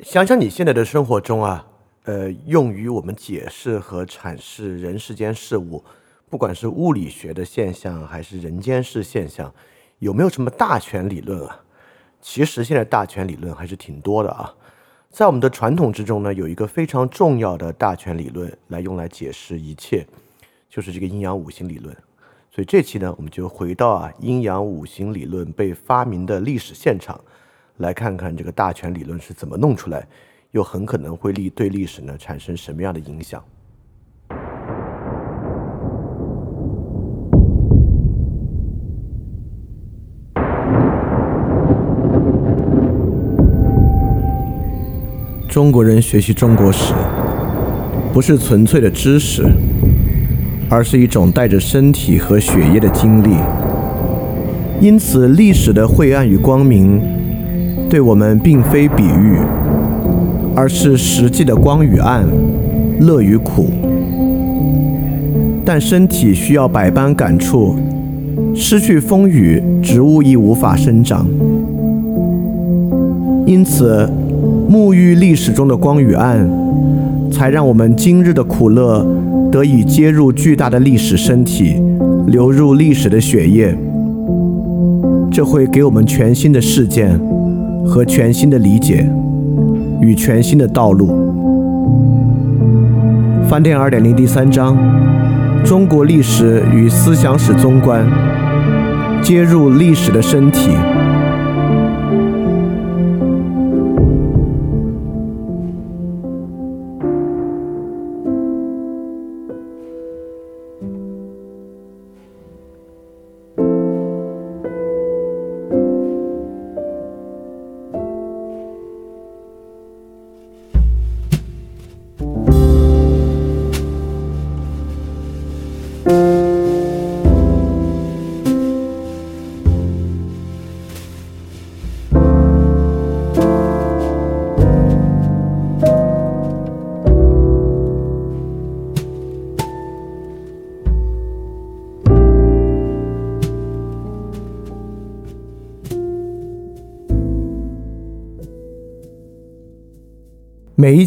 想想你现在的生活中啊，呃，用于我们解释和阐释人世间事物，不管是物理学的现象还是人间世现象，有没有什么大权理论啊？其实现在大权理论还是挺多的啊。在我们的传统之中呢，有一个非常重要的大权理论来用来解释一切，就是这个阴阳五行理论。所以这期呢，我们就回到啊阴阳五行理论被发明的历史现场。来看看这个大权理论是怎么弄出来，又很可能会历对历史呢产生什么样的影响？中国人学习中国史，不是纯粹的知识，而是一种带着身体和血液的经历。因此，历史的晦暗与光明。对我们并非比喻，而是实际的光与暗，乐与苦。但身体需要百般感触，失去风雨，植物亦无法生长。因此，沐浴历史中的光与暗，才让我们今日的苦乐得以接入巨大的历史身体，流入历史的血液。这会给我们全新的事件。和全新的理解与全新的道路。翻天二点零第三章：中国历史与思想史综观，接入历史的身体。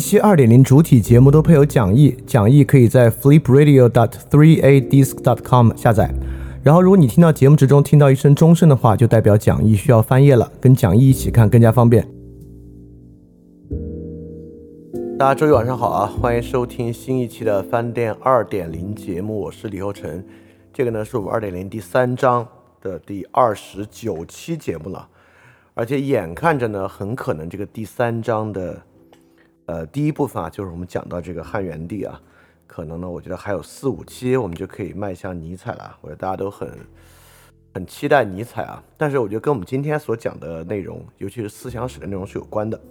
期二点零主体节目都配有讲义，讲义可以在 flipradio.dot3adisc.dot.com 下载。然后，如果你听到节目之中听到一声钟声的话，就代表讲义需要翻页了，跟讲义一起看更加方便。大家周一晚上好啊，欢迎收听新一期的饭店二点零节目，我是李厚成。这个呢是我们二点零第三章的第二十九期节目了，而且眼看着呢，很可能这个第三章的。呃，第一部分啊，就是我们讲到这个汉元帝啊，可能呢，我觉得还有四五期，我们就可以迈向尼采了。我觉得大家都很很期待尼采啊，但是我觉得跟我们今天所讲的内容，尤其是思想史的内容是有关的。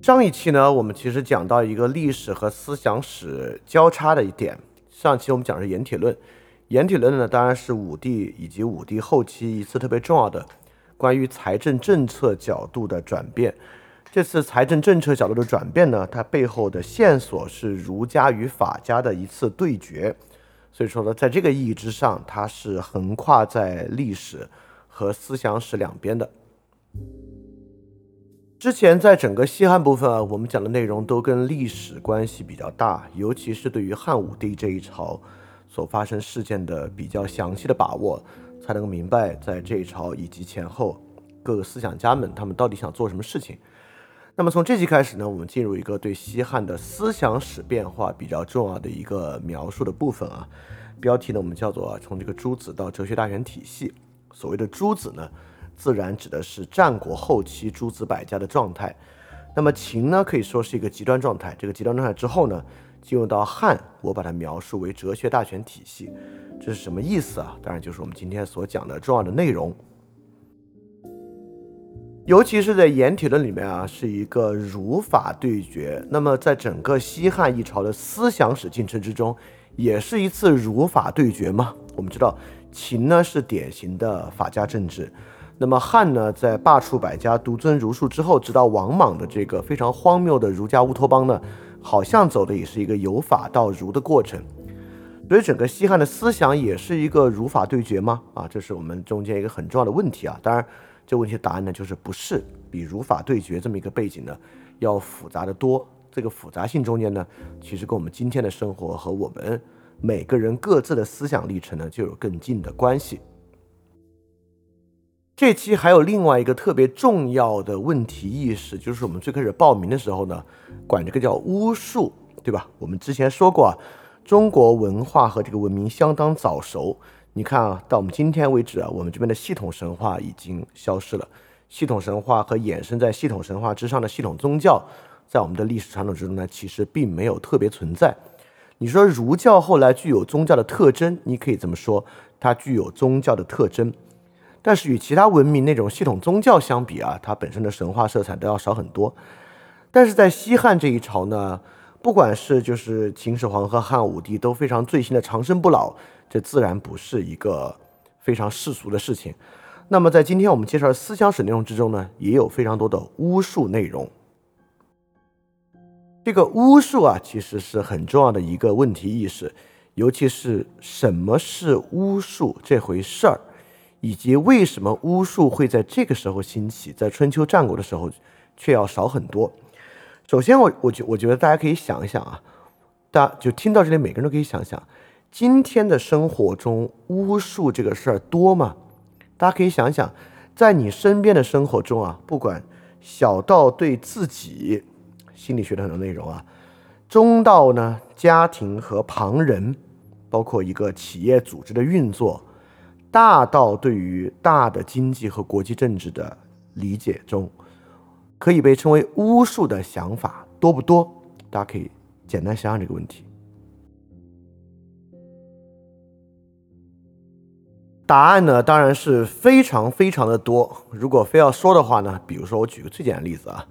上一期呢，我们其实讲到一个历史和思想史交叉的一点。上期我们讲的是盐铁论，盐铁论呢，当然是武帝以及武帝后期一次特别重要的关于财政政策角度的转变。这次财政政策角度的转变呢，它背后的线索是儒家与法家的一次对决，所以说呢，在这个意义之上，它是横跨在历史和思想史两边的。之前在整个西汉部分啊，我们讲的内容都跟历史关系比较大，尤其是对于汉武帝这一朝所发生事件的比较详细的把握，才能够明白在这一朝以及前后各个思想家们他们到底想做什么事情。那么从这期开始呢，我们进入一个对西汉的思想史变化比较重要的一个描述的部分啊。标题呢，我们叫做从这个诸子到哲学大全体系。所谓的诸子呢，自然指的是战国后期诸子百家的状态。那么秦呢，可以说是一个极端状态。这个极端状态之后呢，进入到汉，我把它描述为哲学大全体系。这是什么意思啊？当然就是我们今天所讲的重要的内容。尤其是在盐铁论里面啊，是一个儒法对决。那么在整个西汉一朝的思想史进程之中，也是一次儒法对决吗？我们知道秦呢是典型的法家政治，那么汉呢在罢黜百家、独尊儒术之后，直到王莽的这个非常荒谬的儒家乌托邦呢，好像走的也是一个由法到儒的过程。所以整个西汉的思想也是一个儒法对决吗？啊，这是我们中间一个很重要的问题啊。当然。这问题的答案呢就是不是，比如法对决这么一个背景呢要复杂的多。这个复杂性中间呢，其实跟我们今天的生活和我们每个人各自的思想历程呢就有更近的关系。这期还有另外一个特别重要的问题意识，就是我们最开始报名的时候呢，管这个叫巫术，对吧？我们之前说过啊，中国文化和这个文明相当早熟。你看啊，到我们今天为止啊，我们这边的系统神话已经消失了，系统神话和衍生在系统神话之上的系统宗教，在我们的历史传统之中呢，其实并没有特别存在。你说儒教后来具有宗教的特征，你可以这么说，它具有宗教的特征。但是与其他文明那种系统宗教相比啊，它本身的神话色彩都要少很多。但是在西汉这一朝呢，不管是就是秦始皇和汉武帝都非常最新的长生不老，这自然不是一个非常世俗的事情。那么在今天我们介绍的思想史内容之中呢，也有非常多的巫术内容。这个巫术啊，其实是很重要的一个问题意识，尤其是什么是巫术这回事儿。以及为什么巫术会在这个时候兴起，在春秋战国的时候却要少很多？首先，我我觉我觉得大家可以想一想啊，大家就听到这里，每个人都可以想想，今天的生活中巫术这个事儿多吗？大家可以想想，在你身边的生活中啊，不管小到对自己心理学的很多内容啊，中到呢家庭和旁人，包括一个企业组织的运作。大到对于大的经济和国际政治的理解中，可以被称为巫术的想法多不多？大家可以简单想想这个问题。答案呢，当然是非常非常的多。如果非要说的话呢，比如说我举个最简单的例子啊，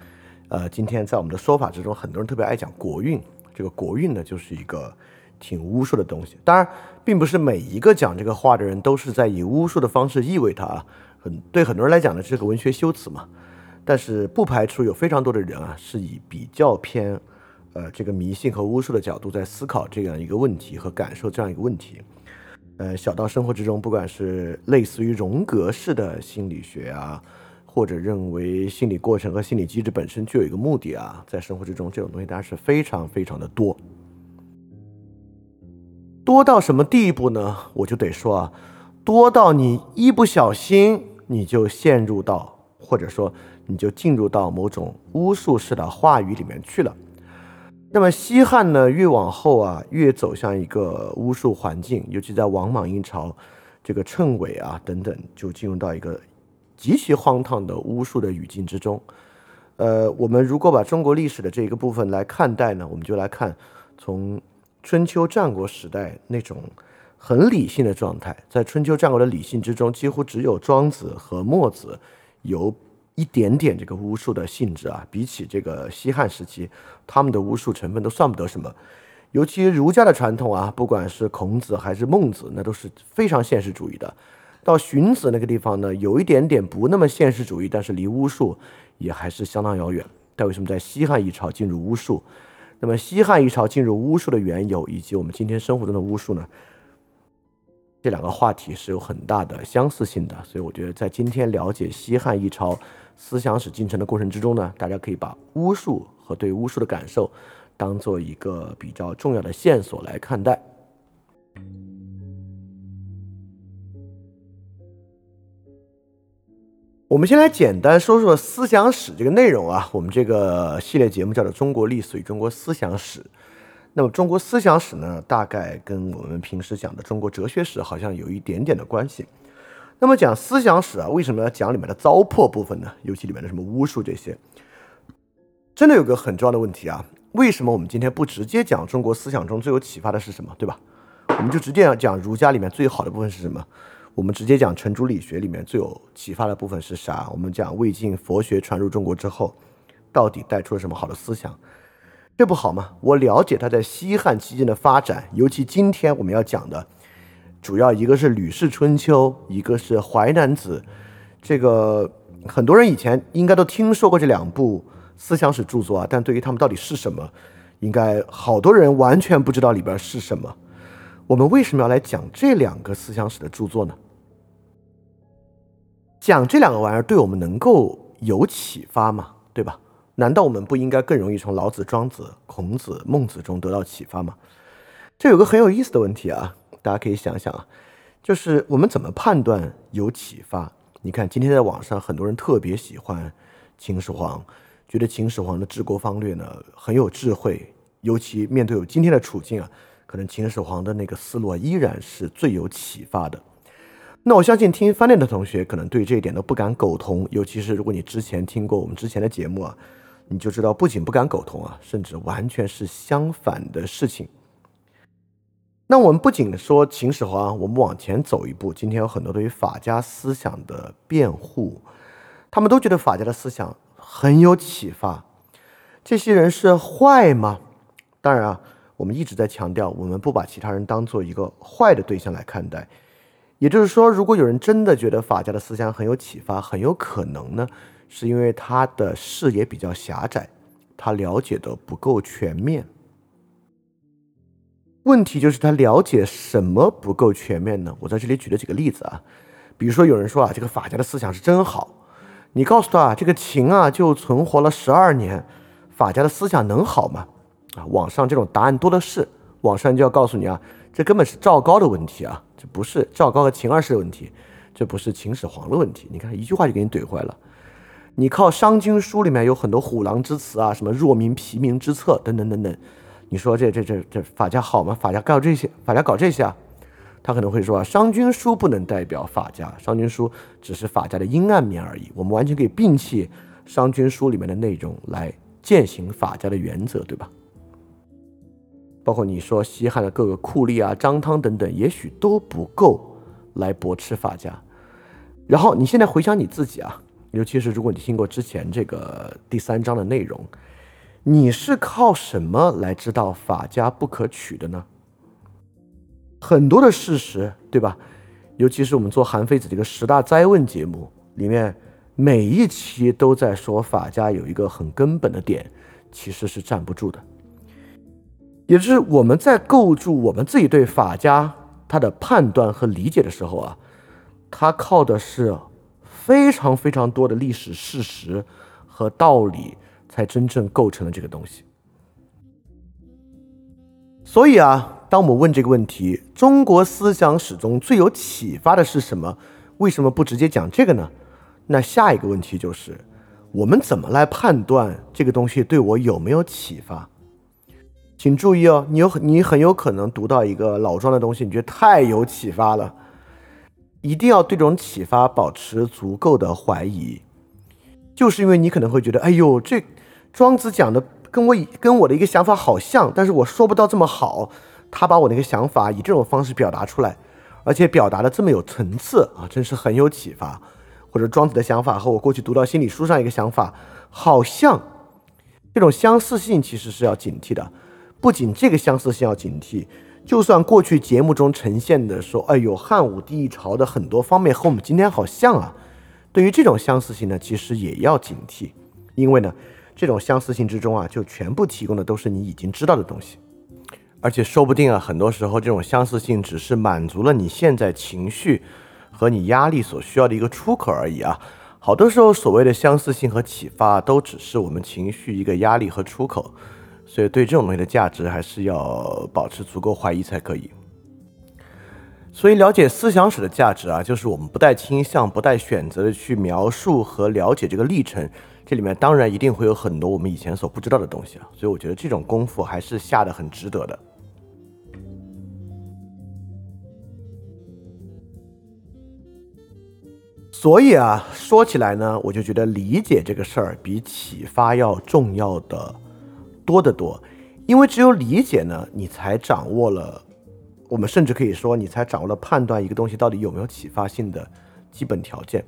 呃，今天在我们的说法之中，很多人特别爱讲国运，这个国运呢，就是一个。挺巫术的东西，当然，并不是每一个讲这个话的人都是在以巫术的方式意味它啊。很对很多人来讲呢，是个文学修辞嘛。但是不排除有非常多的人啊，是以比较偏，呃，这个迷信和巫术的角度在思考这样一个问题和感受这样一个问题。呃，小到生活之中，不管是类似于荣格式的心理学啊，或者认为心理过程和心理机制本身具有一个目的啊，在生活之中这种东西当然是非常非常的多。多到什么地步呢？我就得说啊，多到你一不小心你就陷入到，或者说你就进入到某种巫术式的话语里面去了。那么西汉呢，越往后啊，越走向一个巫术环境，尤其在王莽一朝，这个谶纬啊等等，就进入到一个极其荒唐的巫术的语境之中。呃，我们如果把中国历史的这一个部分来看待呢，我们就来看从。春秋战国时代那种很理性的状态，在春秋战国的理性之中，几乎只有庄子和墨子有一点点这个巫术的性质啊。比起这个西汉时期，他们的巫术成分都算不得什么。尤其儒家的传统啊，不管是孔子还是孟子，那都是非常现实主义的。到荀子那个地方呢，有一点点不那么现实主义，但是离巫术也还是相当遥远。但为什么在西汉一朝进入巫术？那么西汉一朝进入巫术的缘由，以及我们今天生活中的巫术呢？这两个话题是有很大的相似性的，所以我觉得在今天了解西汉一朝思想史进程的过程之中呢，大家可以把巫术和对巫术的感受当做一个比较重要的线索来看待。我们先来简单说说思想史这个内容啊。我们这个系列节目叫做《中国历史与中国思想史》。那么，中国思想史呢，大概跟我们平时讲的中国哲学史好像有一点点的关系。那么，讲思想史啊，为什么要讲里面的糟粕部分呢？尤其里面的什么巫术这些，真的有个很重要的问题啊。为什么我们今天不直接讲中国思想中最有启发的是什么，对吧？我们就直接讲儒家里面最好的部分是什么？我们直接讲程朱理学里面最有启发的部分是啥？我们讲魏晋佛学传入中国之后，到底带出了什么好的思想？这不好吗？我了解他在西汉期间的发展，尤其今天我们要讲的，主要一个是《吕氏春秋》，一个是《淮南子》。这个很多人以前应该都听说过这两部思想史著作啊，但对于他们到底是什么，应该好多人完全不知道里边是什么。我们为什么要来讲这两个思想史的著作呢？讲这两个玩意儿对我们能够有启发吗？对吧？难道我们不应该更容易从老子、庄子、孔子、孟子中得到启发吗？这有个很有意思的问题啊，大家可以想想啊，就是我们怎么判断有启发？你看今天在网上很多人特别喜欢秦始皇，觉得秦始皇的治国方略呢很有智慧，尤其面对有今天的处境啊，可能秦始皇的那个思路依然是最有启发的。那我相信听翻练的同学可能对这一点都不敢苟同，尤其是如果你之前听过我们之前的节目啊，你就知道不仅不敢苟同啊，甚至完全是相反的事情。那我们不仅说秦始皇，我们往前走一步，今天有很多对于法家思想的辩护，他们都觉得法家的思想很有启发。这些人是坏吗？当然啊，我们一直在强调，我们不把其他人当做一个坏的对象来看待。也就是说，如果有人真的觉得法家的思想很有启发，很有可能呢，是因为他的视野比较狭窄，他了解的不够全面。问题就是他了解什么不够全面呢？我在这里举了几个例子啊，比如说有人说啊，这个法家的思想是真好，你告诉他啊，这个秦啊就存活了十二年，法家的思想能好吗？啊，网上这种答案多的是，网上就要告诉你啊，这根本是赵高的问题啊，这不是赵高和秦二世的问题，这不是秦始皇的问题。你看一句话就给你怼坏了，你靠《商君书》里面有很多虎狼之词啊，什么弱民疲民之策等等等等。你说这这这这法家好吗？法家搞这些，法家搞这些啊？他可能会说啊，《商君书》不能代表法家，《商君书》只是法家的阴暗面而已。我们完全可以摒弃《商君书》里面的内容来践行法家的原则，对吧？包括你说西汉的各个酷吏啊、张汤等等，也许都不够来驳斥法家。然后你现在回想你自己啊，尤其是如果你听过之前这个第三章的内容。你是靠什么来知道法家不可取的呢？很多的事实，对吧？尤其是我们做韩非子这个十大灾问节目里面，每一期都在说法家有一个很根本的点，其实是站不住的。也就是我们在构筑我们自己对法家他的判断和理解的时候啊，他靠的是非常非常多的历史事实和道理。才真正构成了这个东西。所以啊，当我们问这个问题：中国思想史中最有启发的是什么？为什么不直接讲这个呢？那下一个问题就是：我们怎么来判断这个东西对我有没有启发？请注意哦，你有你很有可能读到一个老庄的东西，你觉得太有启发了，一定要对这种启发保持足够的怀疑，就是因为你可能会觉得，哎呦，这。庄子讲的跟我跟我的一个想法好像，但是我说不到这么好。他把我那个想法以这种方式表达出来，而且表达的这么有层次啊，真是很有启发。或者庄子的想法和我过去读到心理书上一个想法好像，这种相似性其实是要警惕的。不仅这个相似性要警惕，就算过去节目中呈现的说，哎呦，汉武帝朝的很多方面和我们今天好像啊，对于这种相似性呢，其实也要警惕，因为呢。这种相似性之中啊，就全部提供的都是你已经知道的东西，而且说不定啊，很多时候这种相似性只是满足了你现在情绪和你压力所需要的一个出口而已啊。好多时候所谓的相似性和启发，都只是我们情绪一个压力和出口，所以对这种东西的价值还是要保持足够怀疑才可以。所以了解思想史的价值啊，就是我们不带倾向、不带选择的去描述和了解这个历程。这里面当然一定会有很多我们以前所不知道的东西啊，所以我觉得这种功夫还是下的很值得的。所以啊，说起来呢，我就觉得理解这个事儿比启发要重要的多得多，因为只有理解呢，你才掌握了，我们甚至可以说，你才掌握了判断一个东西到底有没有启发性的基本条件。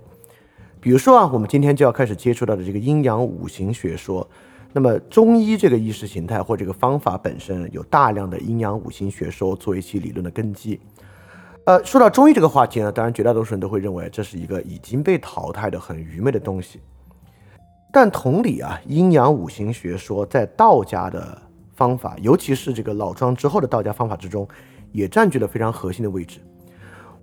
比如说啊，我们今天就要开始接触到的这个阴阳五行学说。那么中医这个意识形态或这个方法本身有大量的阴阳五行学说作为其理论的根基。呃，说到中医这个话题呢，当然绝大多数人都会认为这是一个已经被淘汰的很愚昧的东西。但同理啊，阴阳五行学说在道家的方法，尤其是这个老庄之后的道家方法之中，也占据了非常核心的位置。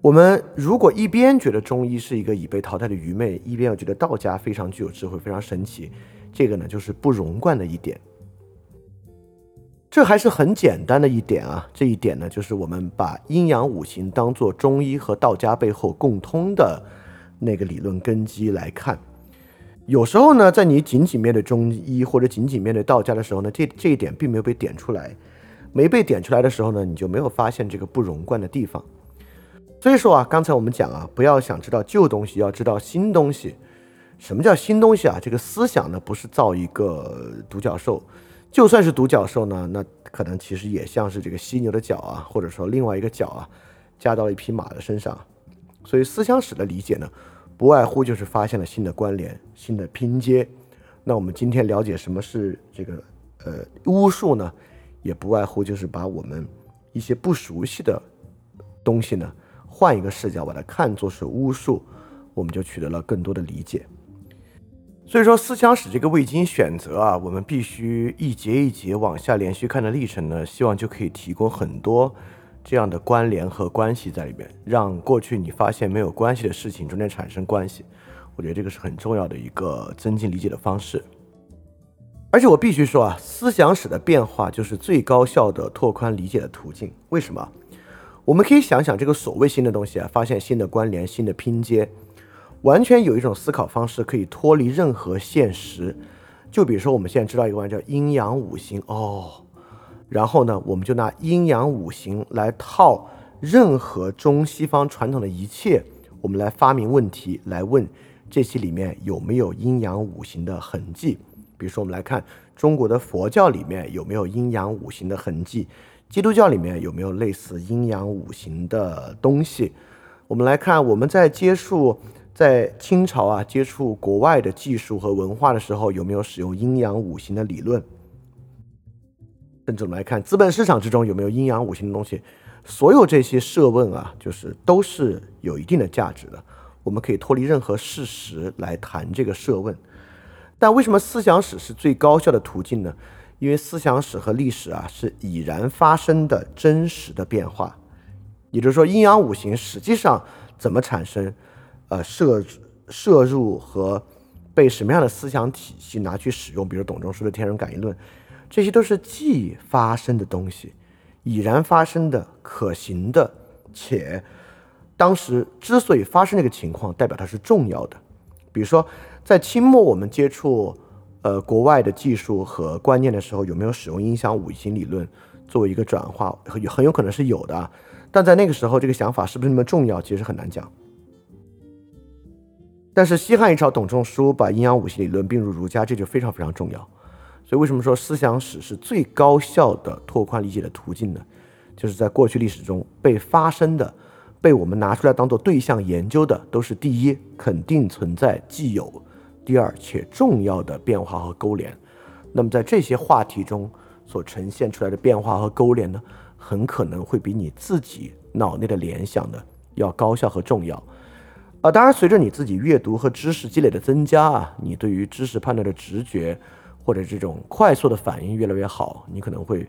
我们如果一边觉得中医是一个已被淘汰的愚昧，一边又觉得道家非常具有智慧、非常神奇，这个呢就是不容贯的一点。这还是很简单的一点啊，这一点呢就是我们把阴阳五行当做中医和道家背后共通的那个理论根基来看。有时候呢，在你仅仅面对中医或者仅仅面对道家的时候呢，这这一点并没有被点出来，没被点出来的时候呢，你就没有发现这个不容贯的地方。所以说啊，刚才我们讲啊，不要想知道旧东西，要知道新东西。什么叫新东西啊？这个思想呢，不是造一个独角兽，就算是独角兽呢，那可能其实也像是这个犀牛的角啊，或者说另外一个角啊，加到了一匹马的身上。所以思想史的理解呢，不外乎就是发现了新的关联、新的拼接。那我们今天了解什么是这个呃巫术呢，也不外乎就是把我们一些不熟悉的东西呢。换一个视角把它看作是巫术，我们就取得了更多的理解。所以说，思想史这个未经选择啊，我们必须一节一节往下连续看的历程呢，希望就可以提供很多这样的关联和关系在里面，让过去你发现没有关系的事情中间产生关系。我觉得这个是很重要的一个增进理解的方式。而且我必须说啊，思想史的变化就是最高效的拓宽理解的途径。为什么？我们可以想想这个所谓新的东西啊，发现新的关联、新的拼接，完全有一种思考方式可以脱离任何现实。就比如说，我们现在知道一个玩意叫阴阳五行哦，然后呢，我们就拿阴阳五行来套任何中西方传统的一切，我们来发明问题，来问这些里面有没有阴阳五行的痕迹。比如说，我们来看中国的佛教里面有没有阴阳五行的痕迹。基督教里面有没有类似阴阳五行的东西？我们来看，我们在接触在清朝啊接触国外的技术和文化的时候，有没有使用阴阳五行的理论？甚至我们来看资本市场之中有没有阴阳五行的东西？所有这些设问啊，就是都是有一定的价值的。我们可以脱离任何事实来谈这个设问。但为什么思想史是最高效的途径呢？因为思想史和历史啊是已然发生的真实的变化，也就是说，阴阳五行实际上怎么产生，呃，摄摄入和被什么样的思想体系拿去使用，比如董仲舒的天人感应论，这些都是既发生的东西，已然发生的可行的，且当时之所以发生这个情况，代表它是重要的。比如说，在清末我们接触。呃，国外的技术和观念的时候，有没有使用音响五行理论作为一个转化？很很有可能是有的，但在那个时候，这个想法是不是那么重要，其实很难讲。但是西汉一朝，董仲舒把阴阳五行理论并入儒家，这就非常非常重要。所以为什么说思想史是最高效的拓宽理解的途径呢？就是在过去历史中被发生的、被我们拿出来当做对象研究的，都是第一肯定存在既有。第二且重要的变化和勾连，那么在这些话题中所呈现出来的变化和勾连呢，很可能会比你自己脑内的联想的要高效和重要。啊，当然，随着你自己阅读和知识积累的增加啊，你对于知识判断的直觉或者这种快速的反应越来越好，你可能会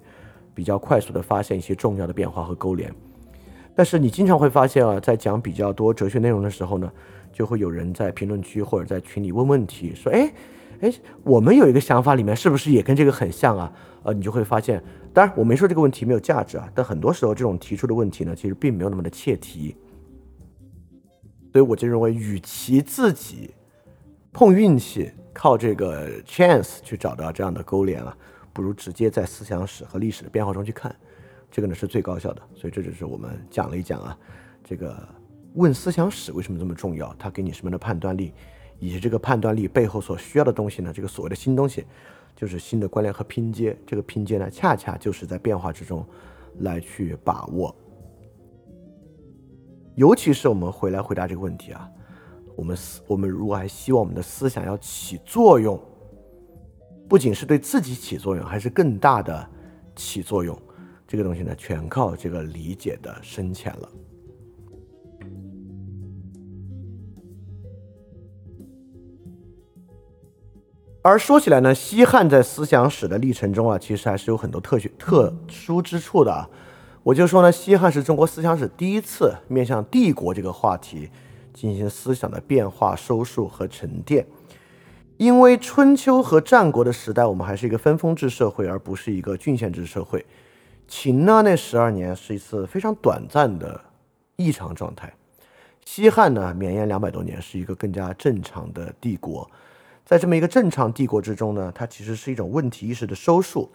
比较快速的发现一些重要的变化和勾连。但是你经常会发现啊，在讲比较多哲学内容的时候呢。就会有人在评论区或者在群里问问题，说：“哎，哎，我们有一个想法，里面是不是也跟这个很像啊？”呃，你就会发现，当然我没说这个问题没有价值啊，但很多时候这种提出的问题呢，其实并没有那么的切题。所以我就认为，与其自己碰运气，靠这个 chance 去找到这样的勾连啊，不如直接在思想史和历史的变化中去看，这个呢是最高效的。所以这就是我们讲了一讲啊，这个。问思想史为什么这么重要？它给你什么样的判断力，以及这个判断力背后所需要的东西呢？这个所谓的新东西，就是新的关联和拼接。这个拼接呢，恰恰就是在变化之中来去把握。尤其是我们回来回答这个问题啊，我们思我们如果还希望我们的思想要起作用，不仅是对自己起作用，还是更大的起作用，这个东西呢，全靠这个理解的深浅了。而说起来呢，西汉在思想史的历程中啊，其实还是有很多特许特殊之处的啊。我就说呢，西汉是中国思想史第一次面向帝国这个话题进行思想的变化、收束和沉淀。因为春秋和战国的时代，我们还是一个分封制社会，而不是一个郡县制社会。秦呢，那十二年是一次非常短暂的异常状态。西汉呢，绵延两百多年，是一个更加正常的帝国。在这么一个正常帝国之中呢，它其实是一种问题意识的收束。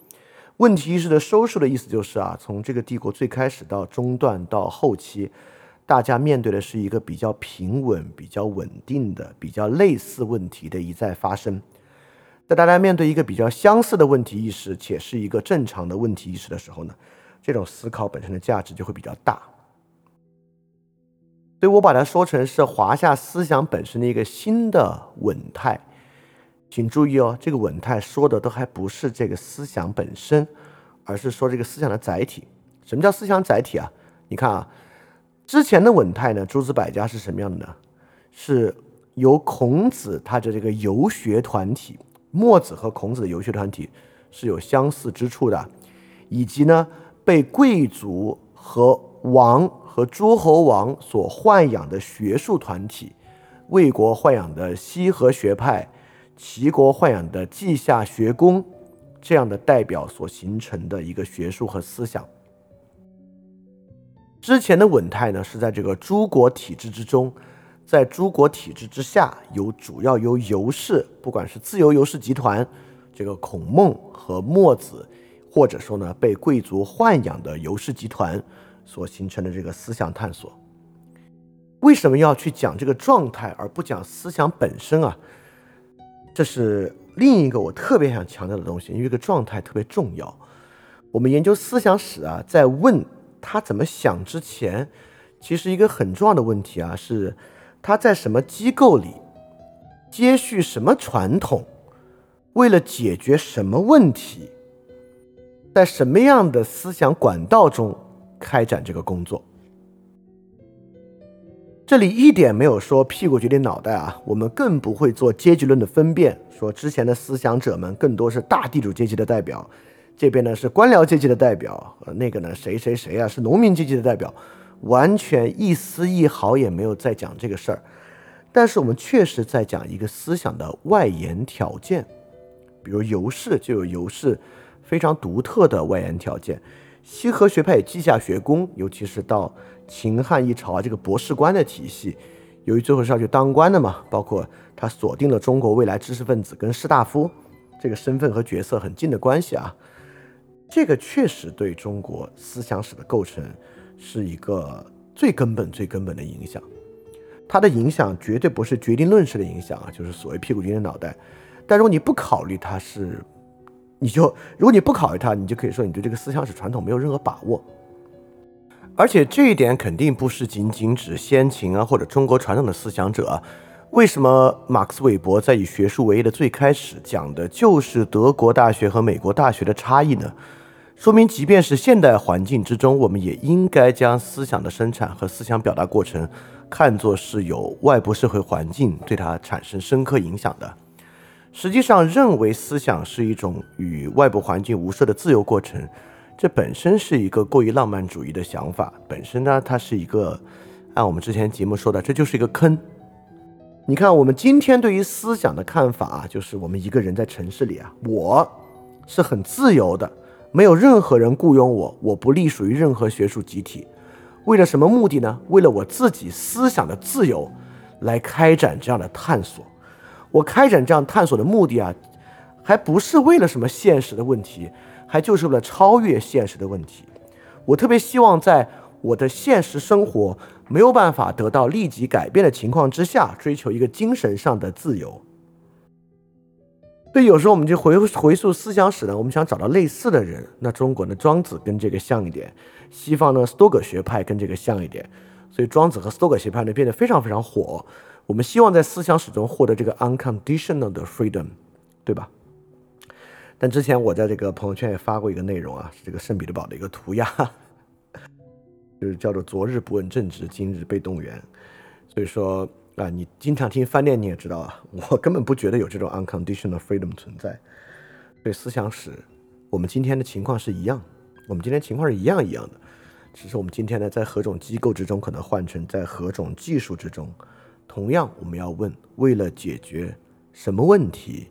问题意识的收束的意思就是啊，从这个帝国最开始到中段到后期，大家面对的是一个比较平稳、比较稳定的、比较类似问题的一再发生。在大家面对一个比较相似的问题意识，且是一个正常的问题意识的时候呢，这种思考本身的价值就会比较大。所以我把它说成是华夏思想本身的一个新的稳态。请注意哦，这个稳态说的都还不是这个思想本身，而是说这个思想的载体。什么叫思想载体啊？你看啊，之前的稳态呢，诸子百家是什么样的呢？是由孔子他的这个游学团体，墨子和孔子的游学团体是有相似之处的，以及呢被贵族和王和诸侯王所豢养的学术团体，魏国豢养的西河学派。齐国豢养的稷下学宫这样的代表所形成的一个学术和思想。之前的稳态呢，是在这个诸国体制之中，在诸国体制之下，由主要由游氏，不管是自由游氏集团，这个孔孟和墨子，或者说呢被贵族豢养的游氏集团所形成的这个思想探索。为什么要去讲这个状态，而不讲思想本身啊？这是另一个我特别想强调的东西，因为这个状态特别重要。我们研究思想史啊，在问他怎么想之前，其实一个很重要的问题啊，是他在什么机构里接续什么传统，为了解决什么问题，在什么样的思想管道中开展这个工作。这里一点没有说屁股决定脑袋啊，我们更不会做阶级论的分辨，说之前的思想者们更多是大地主阶级的代表，这边呢是官僚阶级的代表，呃，那个呢谁谁谁啊是农民阶级的代表，完全一丝一毫也没有在讲这个事儿。但是我们确实在讲一个思想的外延条件，比如游氏就有游氏非常独特的外延条件，西河学派稷下学宫，尤其是到。秦汉一朝啊，这个博士官的体系，由于最后是要去当官的嘛，包括他锁定了中国未来知识分子跟士大夫这个身份和角色很近的关系啊，这个确实对中国思想史的构成是一个最根本、最根本的影响。它的影响绝对不是决定论式的影响啊，就是所谓屁股决定脑袋。但如果你不考虑它是，你就如果你不考虑它，你就可以说你对这个思想史传统没有任何把握。而且这一点肯定不是仅仅指先秦啊或者中国传统的思想者。为什么马克思韦伯在以学术为业的最开始讲的就是德国大学和美国大学的差异呢？说明即便是现代环境之中，我们也应该将思想的生产和思想表达过程看作是有外部社会环境对它产生深刻影响的。实际上，认为思想是一种与外部环境无涉的自由过程。这本身是一个过于浪漫主义的想法，本身呢，它是一个按我们之前节目说的，这就是一个坑。你看，我们今天对于思想的看法啊，就是我们一个人在城市里啊，我是很自由的，没有任何人雇佣我，我不隶属于任何学术集体。为了什么目的呢？为了我自己思想的自由，来开展这样的探索。我开展这样探索的目的啊，还不是为了什么现实的问题。还就是为了超越现实的问题，我特别希望在我的现实生活没有办法得到立即改变的情况之下，追求一个精神上的自由。所以有时候我们就回回溯思想史呢，我们想找到类似的人。那中国的庄子跟这个像一点，西方呢斯多葛学派跟这个像一点，所以庄子和斯多葛学派呢变得非常非常火。我们希望在思想史中获得这个 unconditional 的 freedom，对吧？但之前我在这个朋友圈也发过一个内容啊，是这个圣彼得堡的一个涂鸦，就是叫做“昨日不问政治，今日被动员”。所以说啊，你经常听饭店，你也知道啊，我根本不觉得有这种 unconditional freedom 存在。对思想史，我们今天的情况是一样，我们今天情况是一样一样的。只是我们今天呢，在何种机构之中可能换成在何种技术之中，同样我们要问：为了解决什么问题，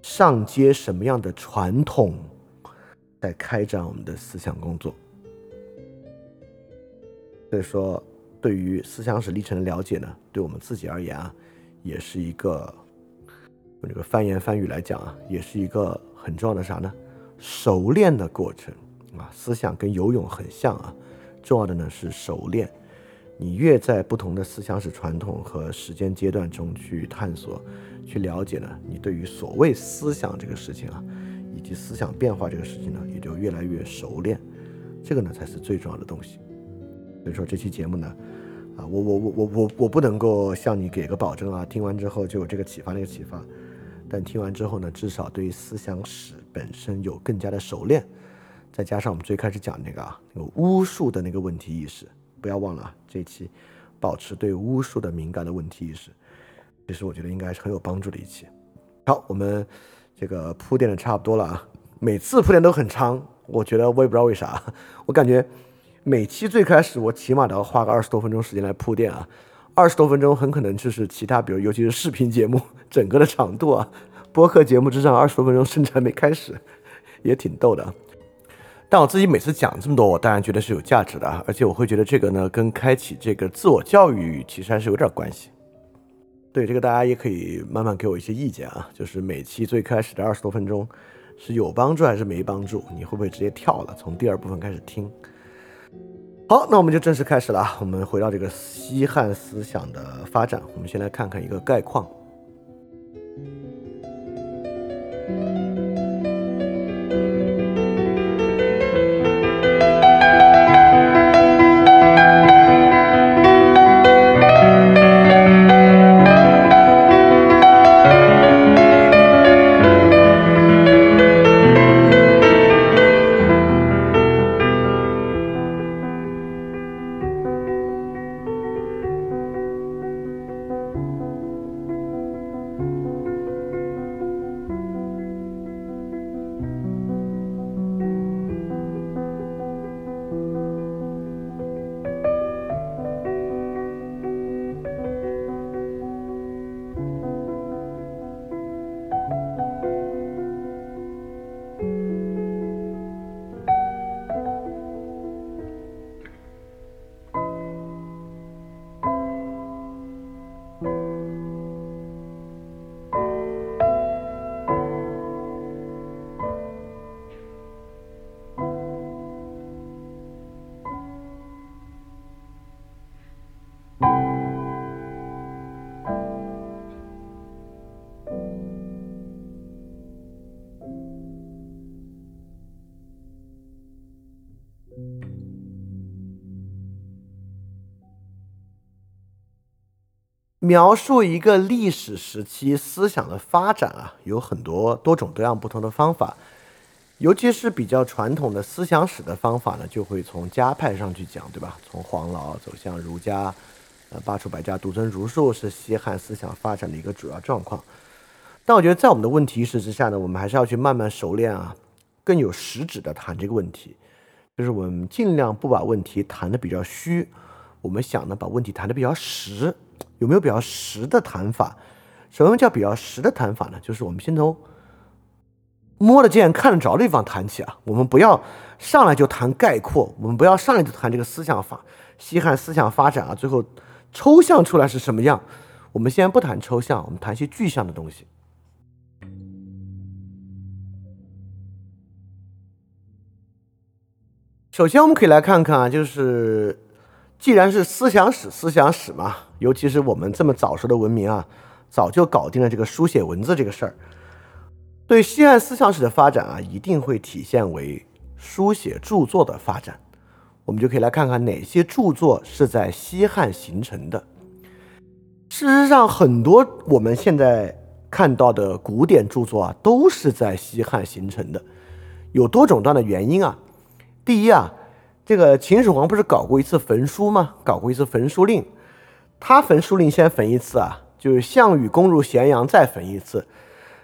上接什么样的传统，在开展我们的思想工作。所以说，对于思想史历程的了解呢，对我们自己而言啊，也是一个用这个翻言翻语来讲啊，也是一个很重要的啥呢？熟练的过程啊。思想跟游泳很像啊，重要的呢是熟练。你越在不同的思想史传统和时间阶段中去探索、去了解呢，你对于所谓思想这个事情啊，以及思想变化这个事情呢，也就越来越熟练。这个呢，才是最重要的东西。所以说这期节目呢，啊，我我我我我我不能够向你给个保证啊，听完之后就有这个启发那个启发，但听完之后呢，至少对于思想史本身有更加的熟练，再加上我们最开始讲那个啊，那个巫术的那个问题意识，不要忘了啊，这期保持对巫术的敏感的问题意识，其实我觉得应该是很有帮助的一期。好，我们这个铺垫的差不多了啊，每次铺垫都很长，我觉得我也不知道为啥，我感觉。每期最开始，我起码都要花个二十多分钟时间来铺垫啊，二十多分钟很可能就是其他，比如尤其是视频节目整个的长度啊，播客节目之上二十多分钟甚至还没开始，也挺逗的。但我自己每次讲这么多，我当然觉得是有价值的，而且我会觉得这个呢，跟开启这个自我教育其实还是有点关系。对这个，大家也可以慢慢给我一些意见啊，就是每期最开始的二十多分钟是有帮助还是没帮助？你会不会直接跳了，从第二部分开始听？好，那我们就正式开始了啊！我们回到这个西汉思想的发展，我们先来看看一个概况。描述一个历史时期思想的发展啊，有很多多种多样不同的方法，尤其是比较传统的思想史的方法呢，就会从家派上去讲，对吧？从黄老走向儒家，呃，罢黜百家，独尊儒术是西汉思想发展的一个主要状况。但我觉得在我们的问题意识之下呢，我们还是要去慢慢熟练啊，更有实质的谈这个问题，就是我们尽量不把问题谈的比较虚，我们想呢把问题谈的比较实。有没有比较实的谈法？什么叫比较实的谈法呢？就是我们先从摸得见、看得着的地方谈起啊。我们不要上来就谈概括，我们不要上来就谈这个思想法、西汉思想发展啊，最后抽象出来是什么样？我们先不谈抽象，我们谈些具象的东西。首先，我们可以来看看啊，就是既然是思想史，思想史嘛。尤其是我们这么早熟的文明啊，早就搞定了这个书写文字这个事儿。对西汉思想史的发展啊，一定会体现为书写著作的发展。我们就可以来看看哪些著作是在西汉形成的。事实上，很多我们现在看到的古典著作啊，都是在西汉形成的。有多种多样的原因啊。第一啊，这个秦始皇不是搞过一次焚书吗？搞过一次焚书令。他焚书令先焚一次啊，就是项羽攻入咸阳再焚一次，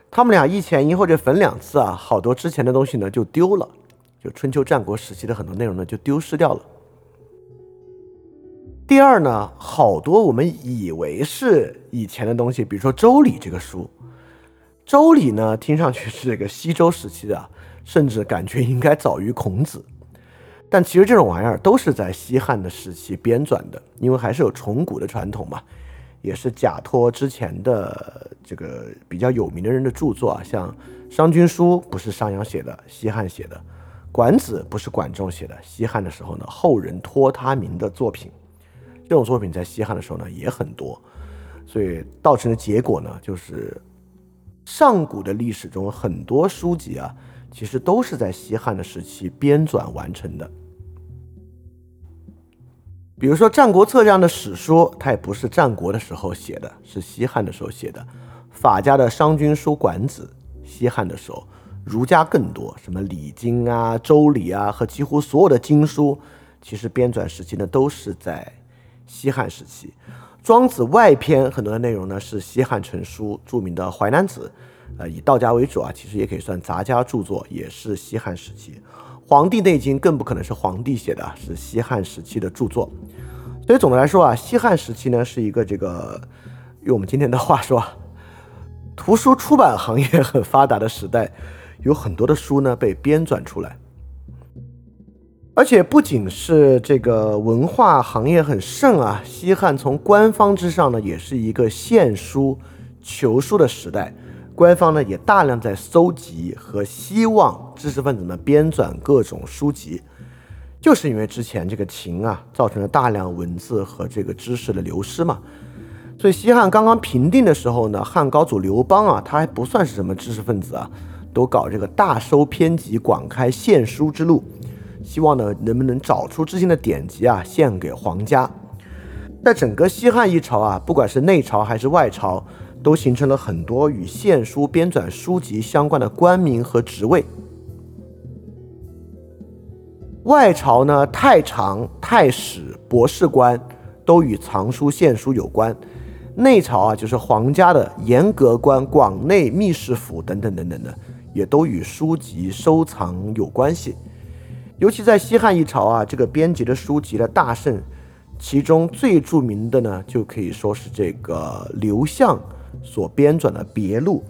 他们俩一前一后就焚两次啊，好多之前的东西呢就丢了，就春秋战国时期的很多内容呢就丢失掉了。第二呢，好多我们以为是以前的东西，比如说《周礼》这个书，《周礼》呢听上去是这个西周时期的，甚至感觉应该早于孔子，但其实这种玩意儿都是在西汉的时期编纂的，因为还是有崇古的传统嘛，也是假托之前的这个比较有名的人的著作啊，像《商君书》不是商鞅写的，西汉写的，《管子》不是管仲写的，西汉的时候呢，后人托他名的作品。这种作品在西汉的时候呢也很多，所以造成的结果呢，就是上古的历史中很多书籍啊，其实都是在西汉的时期编纂完成的。比如说《战国策》这样的史书，它也不是战国的时候写的，是西汉的时候写的。法家的《商君书》《管子》，西汉的时候，儒家更多，什么《礼经》啊、《周礼》啊，和几乎所有的经书，其实编纂时期呢都是在。西汉时期，《庄子》外篇很多的内容呢是西汉成书，著名的《淮南子》，呃，以道家为主啊，其实也可以算杂家著作，也是西汉时期。《黄帝内经》更不可能是皇帝写的，是西汉时期的著作。所以总的来说啊，西汉时期呢是一个这个，用我们今天的话说，图书出版行业很发达的时代，有很多的书呢被编纂出来。而且不仅是这个文化行业很盛啊，西汉从官方之上呢，也是一个献书求书的时代。官方呢也大量在搜集和希望知识分子们编纂各种书籍，就是因为之前这个秦啊，造成了大量文字和这个知识的流失嘛。所以西汉刚刚平定的时候呢，汉高祖刘邦啊，他还不算是什么知识分子啊，都搞这个大收篇集，广开献书之路。希望呢，能不能找出之前的典籍啊，献给皇家？在整个西汉一朝啊，不管是内朝还是外朝，都形成了很多与献书、编纂书籍相关的官名和职位。外朝呢，太常、太史、博士官都与藏书献书有关；内朝啊，就是皇家的严格官、广内密室府等等等等的，也都与书籍收藏有关系。尤其在西汉一朝啊，这个编辑的书籍的大盛，其中最著名的呢，就可以说是这个刘向所编纂的《别录》。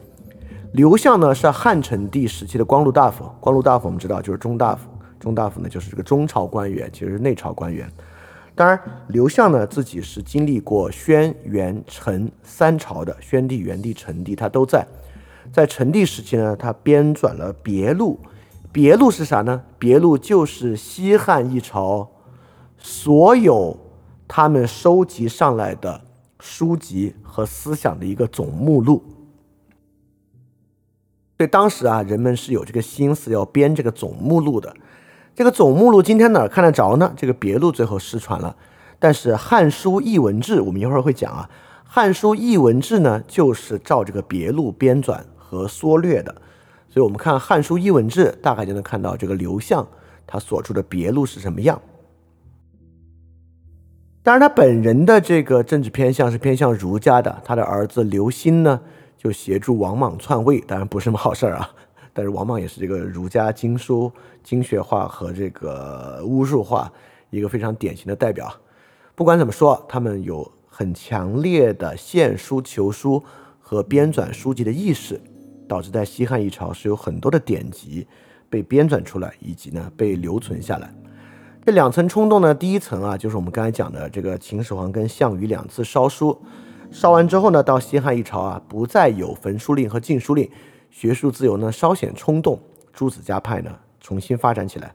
刘向呢是汉成帝时期的光禄大夫，光禄大夫我们知道就是中大夫，中大夫呢就是这个中朝官员，其实是内朝官员。当然，刘向呢自己是经历过宣、元、成三朝的，宣帝、元帝、成帝他都在。在成帝时期呢，他编纂了《别录》。别录是啥呢？别录就是西汉一朝所有他们收集上来的书籍和思想的一个总目录。所以当时啊，人们是有这个心思要编这个总目录的。这个总目录今天哪儿看得着呢？这个别录最后失传了。但是《汉书艺文志》，我们一会儿会讲啊，《汉书艺文志》呢，就是照这个别录编纂和缩略的。所以我们看《汉书艺文志》，大概就能看到这个刘向他所著的别录是什么样。当然，他本人的这个政治偏向是偏向儒家的。他的儿子刘歆呢，就协助王莽篡位，当然不是什么好事儿啊。但是王莽也是这个儒家经书经学化和这个巫术化一个非常典型的代表。不管怎么说，他们有很强烈的献书求书和编纂书籍的意识。导致在西汉一朝是有很多的典籍被编纂出来，以及呢被留存下来。这两层冲动呢，第一层啊，就是我们刚才讲的这个秦始皇跟项羽两次烧书，烧完之后呢，到西汉一朝啊，不再有焚书令和禁书令，学术自由呢稍显冲动，诸子家派呢重新发展起来。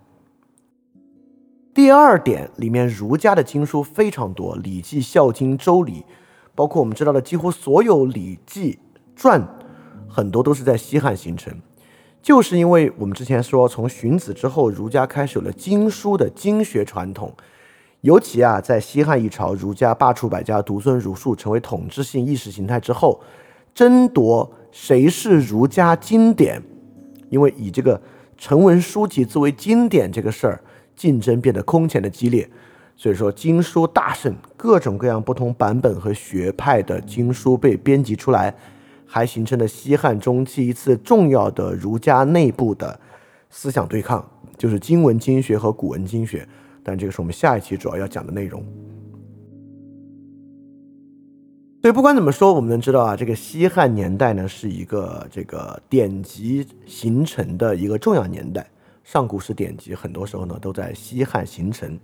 第二点，里面儒家的经书非常多，《礼记》《孝经》《周礼》，包括我们知道的几乎所有《礼记》传。很多都是在西汉形成，就是因为我们之前说，从荀子之后，儒家开始有了经书的经学传统。尤其啊，在西汉一朝，儒家罢黜百家，独尊儒术，成为统治性意识形态之后，争夺谁是儒家经典，因为以这个成文书籍作为经典这个事儿，竞争变得空前的激烈。所以说，经书大盛，各种各样不同版本和学派的经书被编辑出来。还形成了西汉中期一次重要的儒家内部的思想对抗，就是经文经学和古文经学。但这个是我们下一期主要要讲的内容。所以不管怎么说，我们能知道啊，这个西汉年代呢是一个这个典籍形成的一个重要年代。上古史典籍很多时候呢都在西汉形成。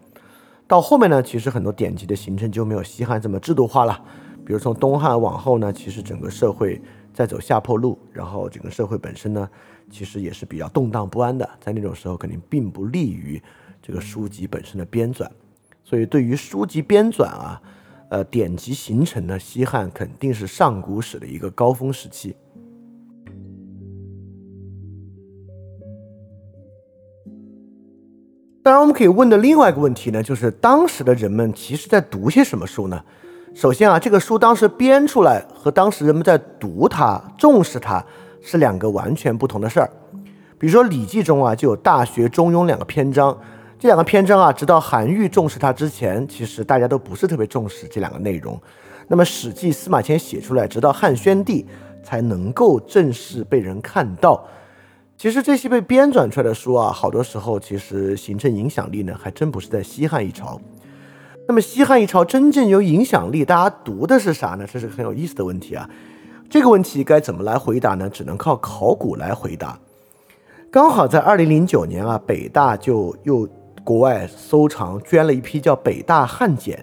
到后面呢，其实很多典籍的形成就没有西汉这么制度化了。比如从东汉往后呢，其实整个社会在走下坡路，然后整个社会本身呢，其实也是比较动荡不安的。在那种时候，肯定并不利于这个书籍本身的编纂。所以对于书籍编纂啊。呃，典籍形成呢西汉肯定是上古史的一个高峰时期。当然，我们可以问的另外一个问题呢，就是当时的人们其实在读些什么书呢？首先啊，这个书当时编出来和当时人们在读它、重视它是两个完全不同的事儿。比如说《礼记》中啊，就有《大学》《中庸》两个篇章。这两个篇章啊，直到韩愈重视它之前，其实大家都不是特别重视这两个内容。那么《史记》司马迁写出来，直到汉宣帝才能够正式被人看到。其实这些被编纂出来的书啊，好多时候其实形成影响力呢，还真不是在西汉一朝。那么西汉一朝真正有影响力，大家读的是啥呢？这是很有意思的问题啊。这个问题该怎么来回答呢？只能靠考古来回答。刚好在二零零九年啊，北大就又。国外收藏捐了一批叫《北大汉简》，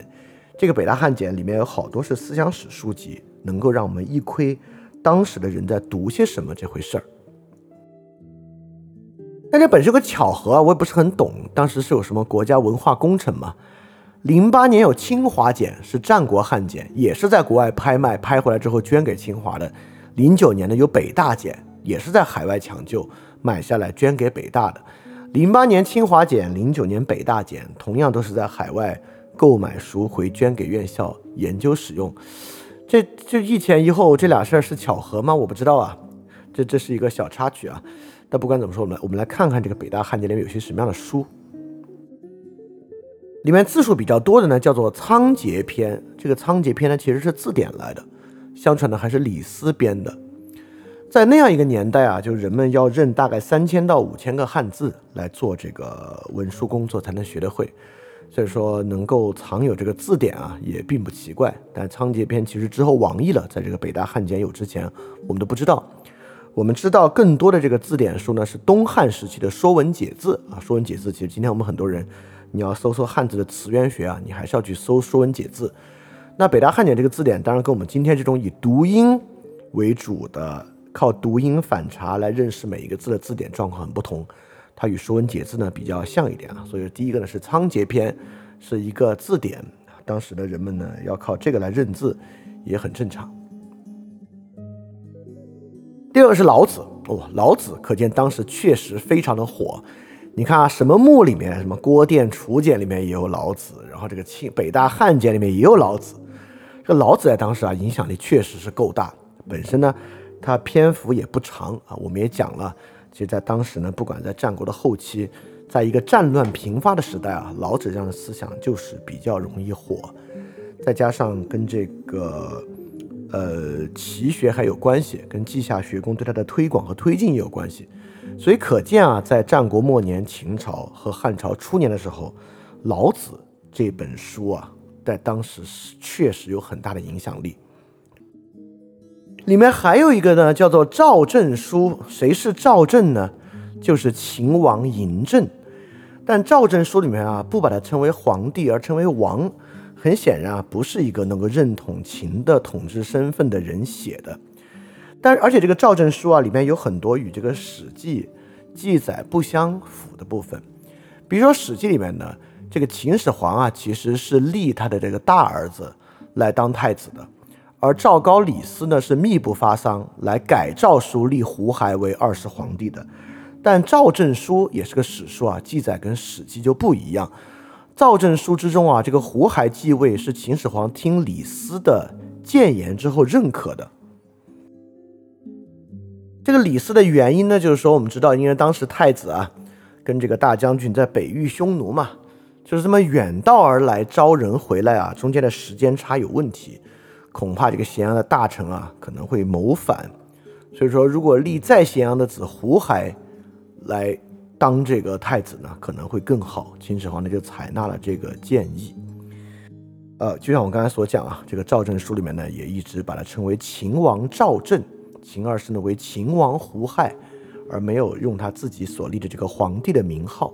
这个《北大汉简》里面有好多是思想史书籍，能够让我们一窥当时的人在读些什么这回事儿。但这本是个巧合啊，我也不是很懂。当时是有什么国家文化工程吗？零八年有清华简，是战国汉简，也是在国外拍卖拍回来之后捐给清华的。零九年呢有北大简，也是在海外抢救买下来捐给北大的。零八年清华简，零九年北大简，同样都是在海外购买赎回捐给院校研究使用。这这一前一后这俩事儿是巧合吗？我不知道啊。这这是一个小插曲啊。但不管怎么说，我们我们来看看这个北大汉简里面有些什么样的书。里面字数比较多的呢，叫做《仓颉篇》。这个《仓颉篇》呢，其实是字典来的，相传呢还是李斯编的。在那样一个年代啊，就人们要认大概三千到五千个汉字来做这个文书工作才能学得会，所以说能够藏有这个字典啊，也并不奇怪。但《仓颉篇》其实之后亡佚了，在这个北大汉简有之前，我们都不知道。我们知道更多的这个字典书呢，是东汉时期的《说文解字》啊，《说文解字》其实今天我们很多人，你要搜索汉字的词源学啊，你还是要去搜《说文解字》。那北大汉简这个字典，当然跟我们今天这种以读音为主的。靠读音反查来认识每一个字的字典状况很不同，它与《说文解字》呢比较像一点啊。所以第一个呢是《仓颉篇》，是一个字典，当时的人们呢要靠这个来认字，也很正常。第二个是老子哦，老子可见当时确实非常的火。你看啊，什么墓里面，什么郭店、楚简里面也有老子，然后这个清北大汉简里面也有老子。这个老子在当时啊影响力确实是够大，本身呢。他篇幅也不长啊，我们也讲了，其实，在当时呢，不管在战国的后期，在一个战乱频发的时代啊，老子这样的思想就是比较容易火，再加上跟这个呃齐学还有关系，跟稷下学宫对他的推广和推进也有关系，所以可见啊，在战国末年、秦朝和汉朝初年的时候，老子这本书啊，在当时是确实有很大的影响力。里面还有一个呢，叫做赵正书。谁是赵正呢？就是秦王嬴政。但赵正书里面啊，不把他称为皇帝，而称为王。很显然啊，不是一个能够认同秦的统治身份的人写的。但是而且这个赵正书啊，里面有很多与这个《史记》记载不相符的部分。比如说《史记》里面呢，这个秦始皇啊，其实是立他的这个大儿子来当太子的。而赵高、李斯呢是密不发丧来改诏书立胡亥为二世皇帝的，但赵正书也是个史书啊，记载跟《史记》就不一样。赵正书之中啊，这个胡亥继位是秦始皇听李斯的谏言之后认可的。这个李斯的原因呢，就是说我们知道，因为当时太子啊跟这个大将军在北域匈奴嘛，就是这么远道而来招人回来啊，中间的时间差有问题。恐怕这个咸阳的大臣啊可能会谋反，所以说如果立在咸阳的子胡亥来当这个太子呢，可能会更好。秦始皇呢就采纳了这个建议。呃，就像我刚才所讲啊，这个赵正书里面呢也一直把它称为秦王赵正，秦二世呢为秦王胡亥，而没有用他自己所立的这个皇帝的名号。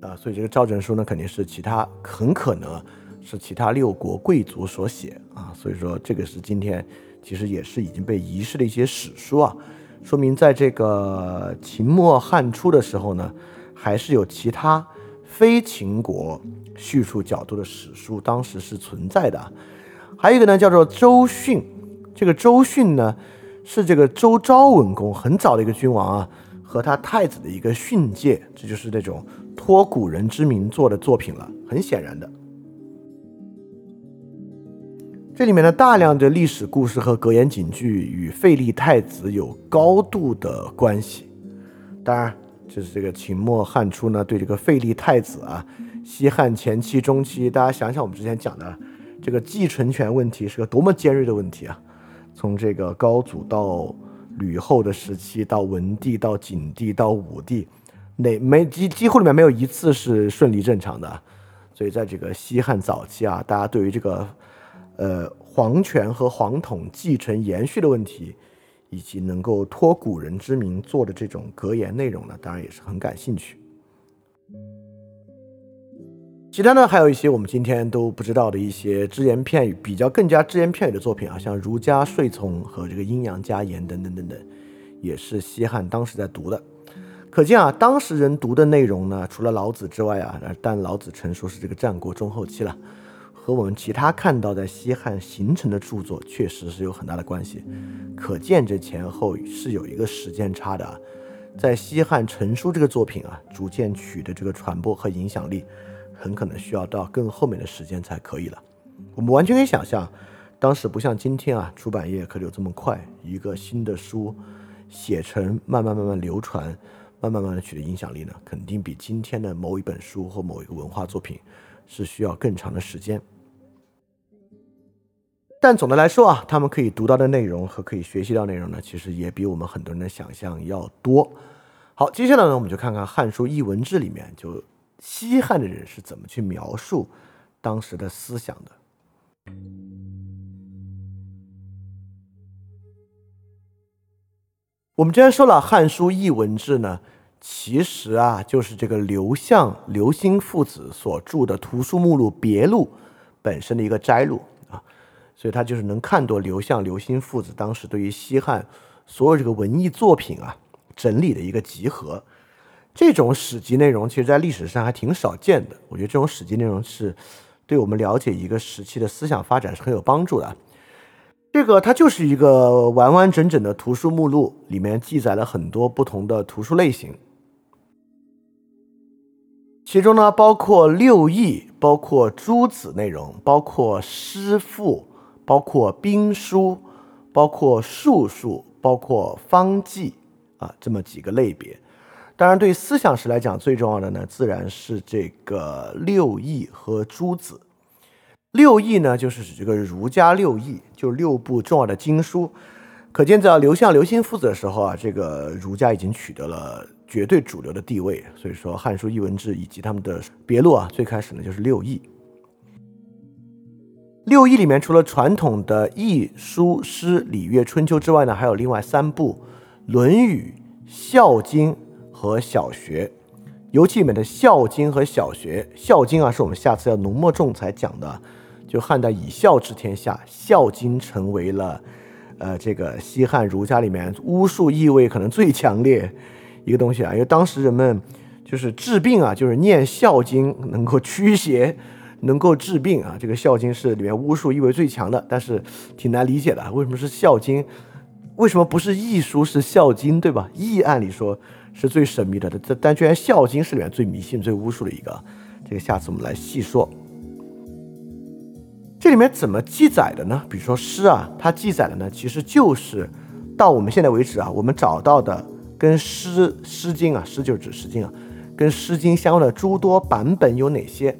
啊，所以这个赵正书呢肯定是其他，很可能是其他六国贵族所写啊。所以说这个是今天其实也是已经被遗失的一些史书啊。说明在这个秦末汉初的时候呢，还是有其他非秦国叙述角度的史书，当时是存在的。还有一个呢，叫做周训。这个周训呢，是这个周昭文公很早的一个君王啊，和他太子的一个训诫，这就是那种托古人之名做的作品了。很显然的。这里面的大量的历史故事和格言警句与废立太子有高度的关系。当然，就是这个秦末汉初呢，对这个废立太子啊，西汉前期、中期，大家想想我们之前讲的这个继承权问题是个多么尖锐的问题啊！从这个高祖到吕后的时期，到文帝、到景帝、到武帝，哪没几几乎里面没有一次是顺利正常的。所以在这个西汉早期啊，大家对于这个。呃，皇权和皇统继承延续的问题，以及能够托古人之名做的这种格言内容呢，当然也是很感兴趣。其他呢，还有一些我们今天都不知道的一些只言片语，比较更加只言片语的作品啊，像《儒家睡从》和这个《阴阳家言》等等等等，也是西汉当时在读的。可见啊，当时人读的内容呢，除了老子之外啊，但老子成书是这个战国中后期了。和我们其他看到在西汉形成的著作确实是有很大的关系，可见这前后是有一个时间差的啊。在西汉成书这个作品啊，逐渐取得这个传播和影响力，很可能需要到更后面的时间才可以了。我们完全可以想象，当时不像今天啊，出版业可有这么快，一个新的书写成，慢慢慢慢流传，慢慢慢慢取得影响力呢，肯定比今天的某一本书或某一个文化作品。是需要更长的时间，但总的来说啊，他们可以读到的内容和可以学习到内容呢，其实也比我们很多人的想象要多。好，接下来呢，我们就看看《汉书艺文志》里面，就西汉的人是怎么去描述当时的思想的。我们之前说了，《汉书艺文志》呢。其实啊，就是这个刘向、刘歆父子所著的图书目录《别录》本身的一个摘录啊，所以他就是能看作刘向、刘歆父子当时对于西汉所有这个文艺作品啊整理的一个集合。这种史籍内容，其实在历史上还挺少见的。我觉得这种史籍内容是对我们了解一个时期的思想发展是很有帮助的。这个它就是一个完完整整的图书目录，里面记载了很多不同的图书类型。其中呢，包括六艺，包括诸子内容，包括诗赋，包括兵书，包括术数，包括方剂啊，这么几个类别。当然，对于思想史来讲，最重要的呢，自然是这个六艺和诸子。六艺呢，就是指这个儒家六艺，就六部重要的经书。可见，在刘向、刘歆父子的时候啊，这个儒家已经取得了。绝对主流的地位，所以说《汉书·艺文志》以及他们的别录啊，最开始呢就是六艺。六艺里面除了传统的易、书、诗、礼、乐、春秋之外呢，还有另外三部《论语》《孝经》和《小学》。尤其里面的《孝经》和《小学》，《孝经》啊是我们下次要浓墨重彩讲的。就汉代以孝治天下，《孝经》成为了呃这个西汉儒家里面巫术意味可能最强烈。一个东西啊，因为当时人们就是治病啊，就是念《孝经》能够驱邪，能够治病啊。这个《孝经》是里面巫术意味最强的，但是挺难理解的，为什么是《孝经》？为什么不是易书是《孝经》，对吧？易按理说是最神秘的，但但居然《孝经》是里面最迷信、最巫术的一个。这个下次我们来细说。这里面怎么记载的呢？比如说诗啊，它记载的呢，其实就是到我们现在为止啊，我们找到的。跟《诗诗经》啊，《诗》就是指《诗经》啊，跟《诗经》相关的诸多版本有哪些？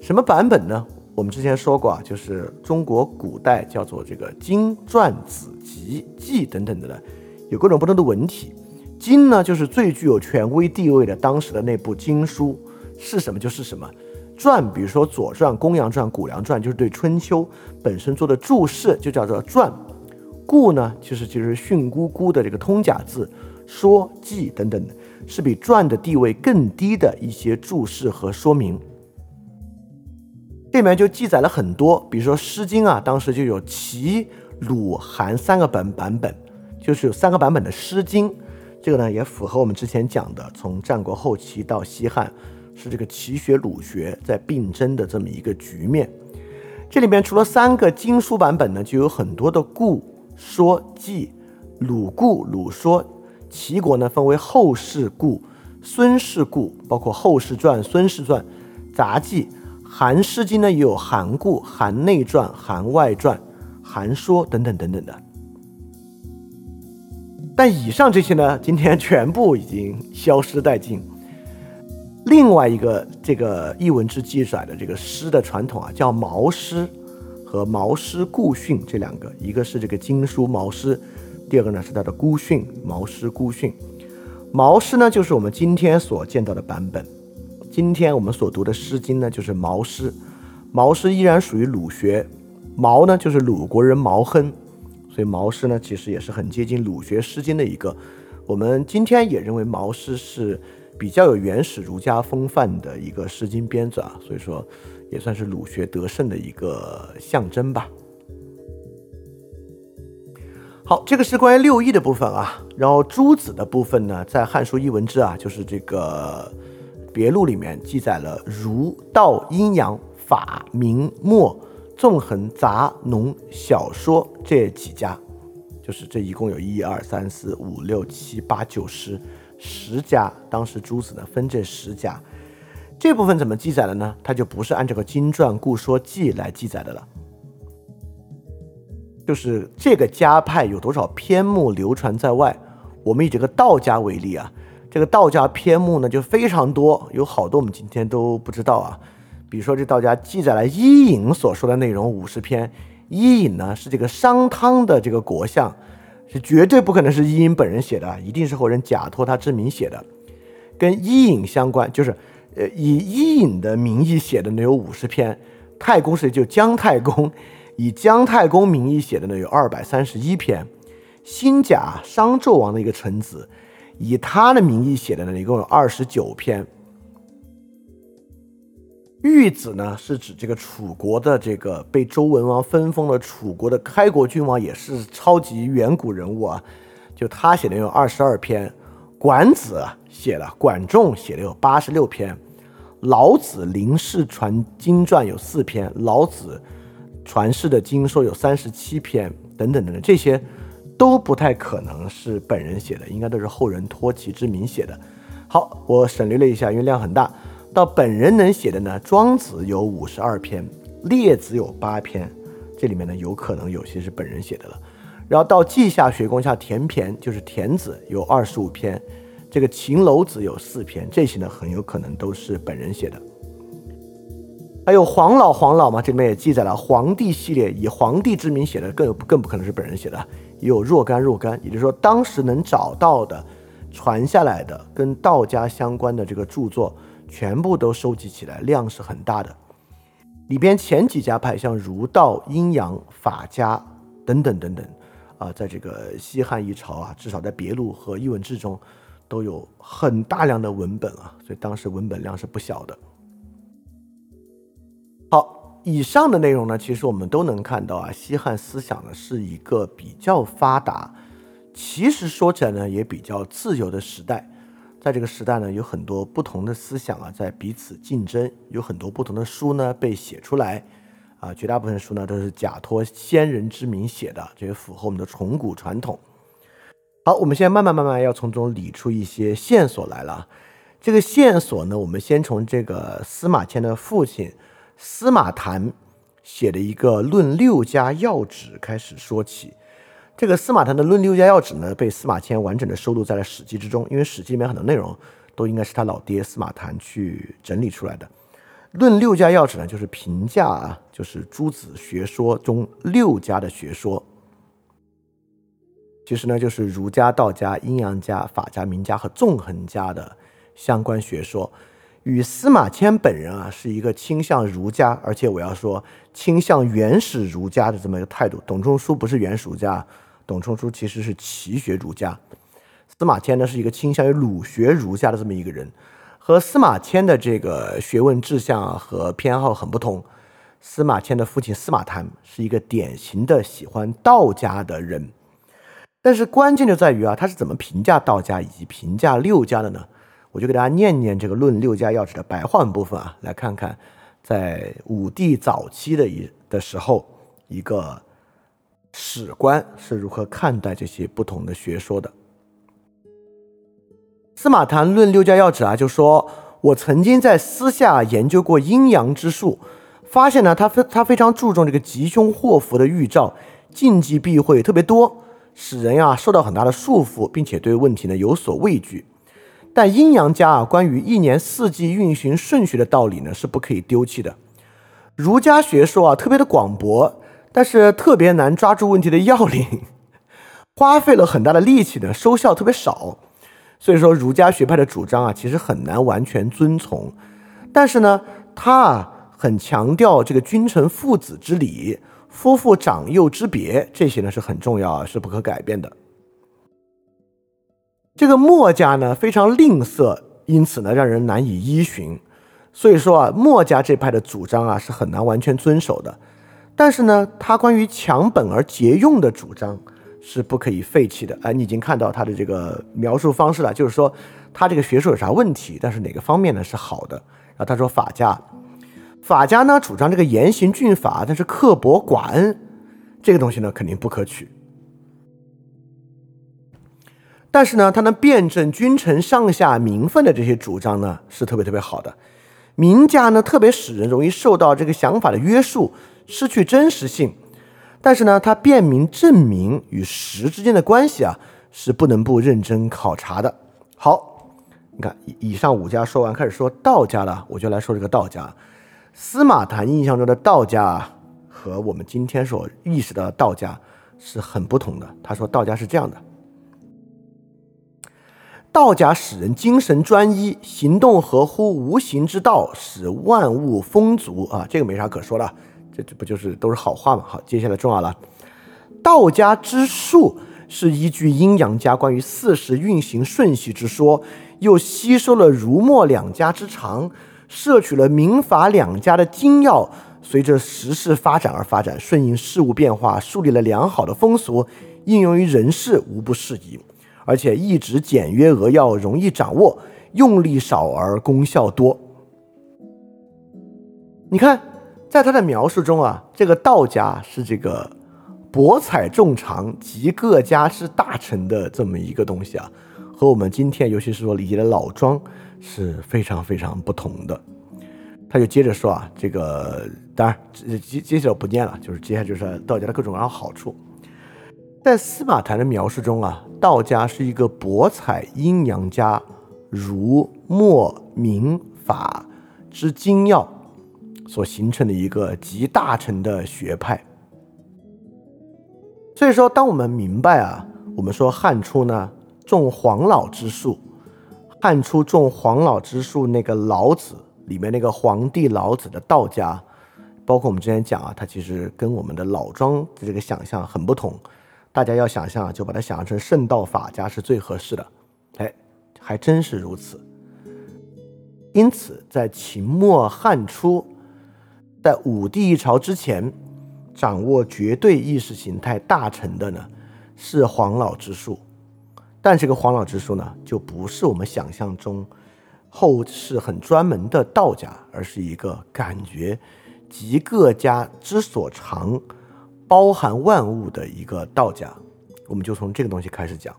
什么版本呢？我们之前说过啊，就是中国古代叫做这个经传子集记等等的，有各种不同的文体。经呢就是最具有权威地位的当时的那部经书，是什么就是什么。传，比如说《左传》《公羊传》《谷梁传》，就是对《春秋》本身做的注释，就叫做传。故呢，其实就是训咕咕的这个通假字、说记等等的，是比传的地位更低的一些注释和说明。这里面就记载了很多，比如说《诗经》啊，当时就有齐、鲁、韩三个本版本，就是有三个版本的《诗经》。这个呢，也符合我们之前讲的，从战国后期到西汉。是这个齐学鲁学在并争的这么一个局面。这里面除了三个经书版本呢，就有很多的故说记。鲁故、鲁说。齐国呢分为后世故、孙氏故，包括后世传、孙氏传、杂记。韩诗经呢也有韩故、韩内传、韩外传、韩说等等等等的。但以上这些呢，今天全部已经消失殆尽。另外一个这个译文志记载的这个诗的传统啊，叫毛诗和毛诗故训这两个，一个是这个经书毛诗，第二个呢是它的孤训毛诗孤训。毛诗呢就是我们今天所见到的版本，今天我们所读的《诗经》呢就是毛诗，毛诗依然属于鲁学，毛呢就是鲁国人毛亨，所以毛诗呢其实也是很接近鲁学《诗经》的一个。我们今天也认为毛诗是。比较有原始儒家风范的一个《诗经》编纂啊，所以说也算是鲁学得胜的一个象征吧。好，这个是关于六艺的部分啊。然后诸子的部分呢，在《汉书艺文志》啊，就是这个别录里面记载了儒、道、阴阳、法、明、墨、纵横、杂、农、小说这几家，就是这一共有一二三四五六七八九十。十家，当时诸子呢分这十家，这部分怎么记载的呢？它就不是按这个经传故说记来记载的了，就是这个家派有多少篇目流传在外。我们以这个道家为例啊，这个道家篇目呢就非常多，有好多我们今天都不知道啊。比如说这道家记载了伊尹所说的内容五十篇，伊尹呢是这个商汤的这个国相。是绝对不可能是伊尹本人写的，一定是后人假托他之名写的。跟伊尹相关，就是呃以伊尹的名义写的呢有五十篇，太公是就姜太公，以姜太公名义写的呢有二百三十一篇。新甲商纣王的一个臣子，以他的名义写的呢一共有二十九篇。玉子呢，是指这个楚国的这个被周文王分封了楚国的开国君王，也是超级远古人物啊。就他写的有二十二篇，管子写了，管仲写的有八十六篇，老子临氏传经传有四篇，老子传世的经说有三十七篇，等等等等，这些都不太可能是本人写的，应该都是后人托其之名写的。好，我省略了一下，因为量很大。到本人能写的呢，庄子有五十二篇，列子有八篇，这里面呢有可能有些是本人写的了。然后到稷下学宫下田骈，就是田子有二十五篇，这个秦楼子有四篇，这些呢很有可能都是本人写的。还有黄老黄老嘛，这里面也记载了黄帝系列，以黄帝之名写的更更不可能是本人写的。也有若干若干，也就是说当时能找到的传下来的跟道家相关的这个著作。全部都收集起来，量是很大的。里边前几家派，像儒道、阴阳、法家等等等等，啊，在这个西汉一朝啊，至少在别录和译文志中，都有很大量的文本啊，所以当时文本量是不小的。好，以上的内容呢，其实我们都能看到啊，西汉思想呢是一个比较发达，其实说起来呢也比较自由的时代。在这个时代呢，有很多不同的思想啊，在彼此竞争，有很多不同的书呢被写出来，啊，绝大部分书呢都是假托先人之名写的，这也符合我们的崇古传统。好，我们现在慢慢慢慢要从中理出一些线索来了。这个线索呢，我们先从这个司马迁的父亲司马谈写的一个《论六家要旨》开始说起。这个司马谈的《论六家要旨》呢，被司马迁完整的收录在了《史记》之中，因为《史记》里面很多内容都应该是他老爹司马谈去整理出来的。《论六家要旨》呢，就是评价啊，就是诸子学说中六家的学说。其实呢就是儒家、道家、阴阳家、法家、名家和纵横家的相关学说。与司马迁本人啊是一个倾向儒家，而且我要说倾向原始儒家的这么一个态度。董仲舒不是原始儒家，董仲舒其实是齐学儒家。司马迁呢是一个倾向于儒学儒家的这么一个人，和司马迁的这个学问志向和偏好很不同。司马迁的父亲司马谈是一个典型的喜欢道家的人，但是关键就在于啊，他是怎么评价道家以及评价六家的呢？我就给大家念念这个《论六家要旨》的白话文部分啊，来看看在武帝早期的一的时候，一个史官是如何看待这些不同的学说的。司马谈《论六家要旨》啊，就说我曾经在私下研究过阴阳之术，发现呢，他非他非常注重这个吉凶祸福的预兆，禁忌避讳特别多，使人呀受到很大的束缚，并且对问题呢有所畏惧。但阴阳家啊，关于一年四季运行顺序的道理呢，是不可以丢弃的。儒家学说啊，特别的广博，但是特别难抓住问题的要领，花费了很大的力气呢，收效特别少。所以说，儒家学派的主张啊，其实很难完全遵从。但是呢，他啊，很强调这个君臣父子之礼、夫妇长幼之别，这些呢是很重要啊，是不可改变的。这个墨家呢非常吝啬，因此呢让人难以依循。所以说啊，墨家这派的主张啊是很难完全遵守的。但是呢，他关于强本而节用的主张是不可以废弃的。哎，你已经看到他的这个描述方式了，就是说他这个学说有啥问题，但是哪个方面呢是好的。然后他说法家，法家呢主张这个严刑峻法，但是刻薄寡恩，这个东西呢肯定不可取。但是呢，他能辩证君臣上下名分的这些主张呢，是特别特别好的。名家呢，特别使人容易受到这个想法的约束，失去真实性。但是呢，他辨明证明与实之间的关系啊，是不能不认真考察的。好，你看以上五家说完，开始说道家了，我就来说这个道家。司马谈印象中的道家啊和我们今天所意识到的道家是很不同的。他说道家是这样的。道家使人精神专一，行动合乎无形之道，使万物丰足啊！这个没啥可说了，这这不就是都是好话吗？好，接下来重要了。道家之术是依据阴阳家关于四时运行顺序之说，又吸收了儒墨两家之长，摄取了民法两家的精要，随着时势发展而发展，顺应事物变化，树立了良好的风俗，应用于人事无不适宜。而且一直简约扼要，容易掌握，用力少而功效多。你看，在他的描述中啊，这个道家是这个博采众长，集各家之大成的这么一个东西啊，和我们今天尤其是说理解的老庄是非常非常不同的。他就接着说啊，这个当然接接着不念了，就是接下来就是道家的各种各样好处。在司马谈的描述中啊。道家是一个博采阴阳家儒墨明法之精要所形成的一个集大成的学派。所以说，当我们明白啊，我们说汉初呢种黄老之术，汉初种黄老之术，那个老子里面那个皇帝老子的道家，包括我们之前讲啊，他其实跟我们的老庄的这个想象很不同。大家要想象，就把它想象成圣道法家是最合适的。哎，还真是如此。因此，在秦末汉初，在武帝一朝之前，掌握绝对意识形态大成的呢，是黄老之术。但这个黄老之术呢，就不是我们想象中后世很专门的道家，而是一个感觉集各家之所长。包含万物的一个道家，我们就从这个东西开始讲。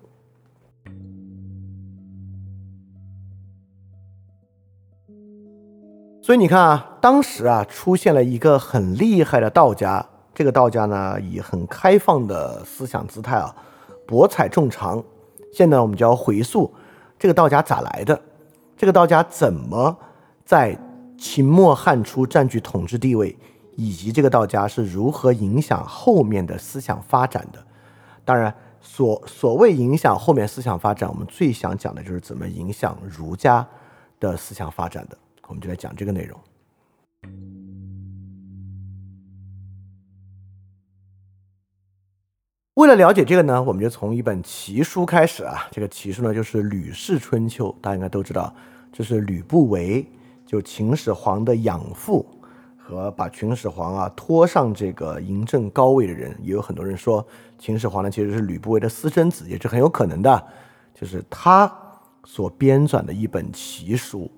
所以你看啊，当时啊出现了一个很厉害的道家，这个道家呢以很开放的思想姿态啊，博采众长。现在我们就要回溯这个道家咋来的，这个道家怎么在秦末汉初占据统治地位。以及这个道家是如何影响后面的思想发展的？当然，所所谓影响后面思想发展，我们最想讲的就是怎么影响儒家的思想发展的，我们就来讲这个内容。为了了解这个呢，我们就从一本奇书开始啊。这个奇书呢，就是《吕氏春秋》，大家应该都知道，这是吕不韦就秦始皇的养父和把秦始皇啊拖上这个嬴政高位的人。也有很多人说，秦始皇呢其实是吕不韦的私生子，也是很有可能的。就是他所编纂的一本奇书。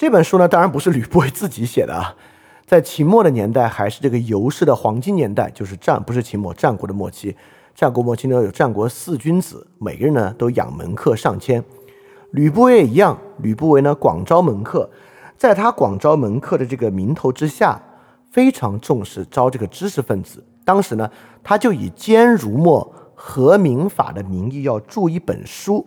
这本书呢，当然不是吕不韦 自己写的啊。在秦末的年代，还是这个游氏的黄金年代，就是战不是秦末，战国的末期。战国末期呢，有战国四君子，每个人呢都养门客上千。吕不韦也一样，吕不韦呢广招门客，在他广招门客的这个名头之下，非常重视招这个知识分子。当时呢，他就以兼儒墨和民法的名义要著一本书。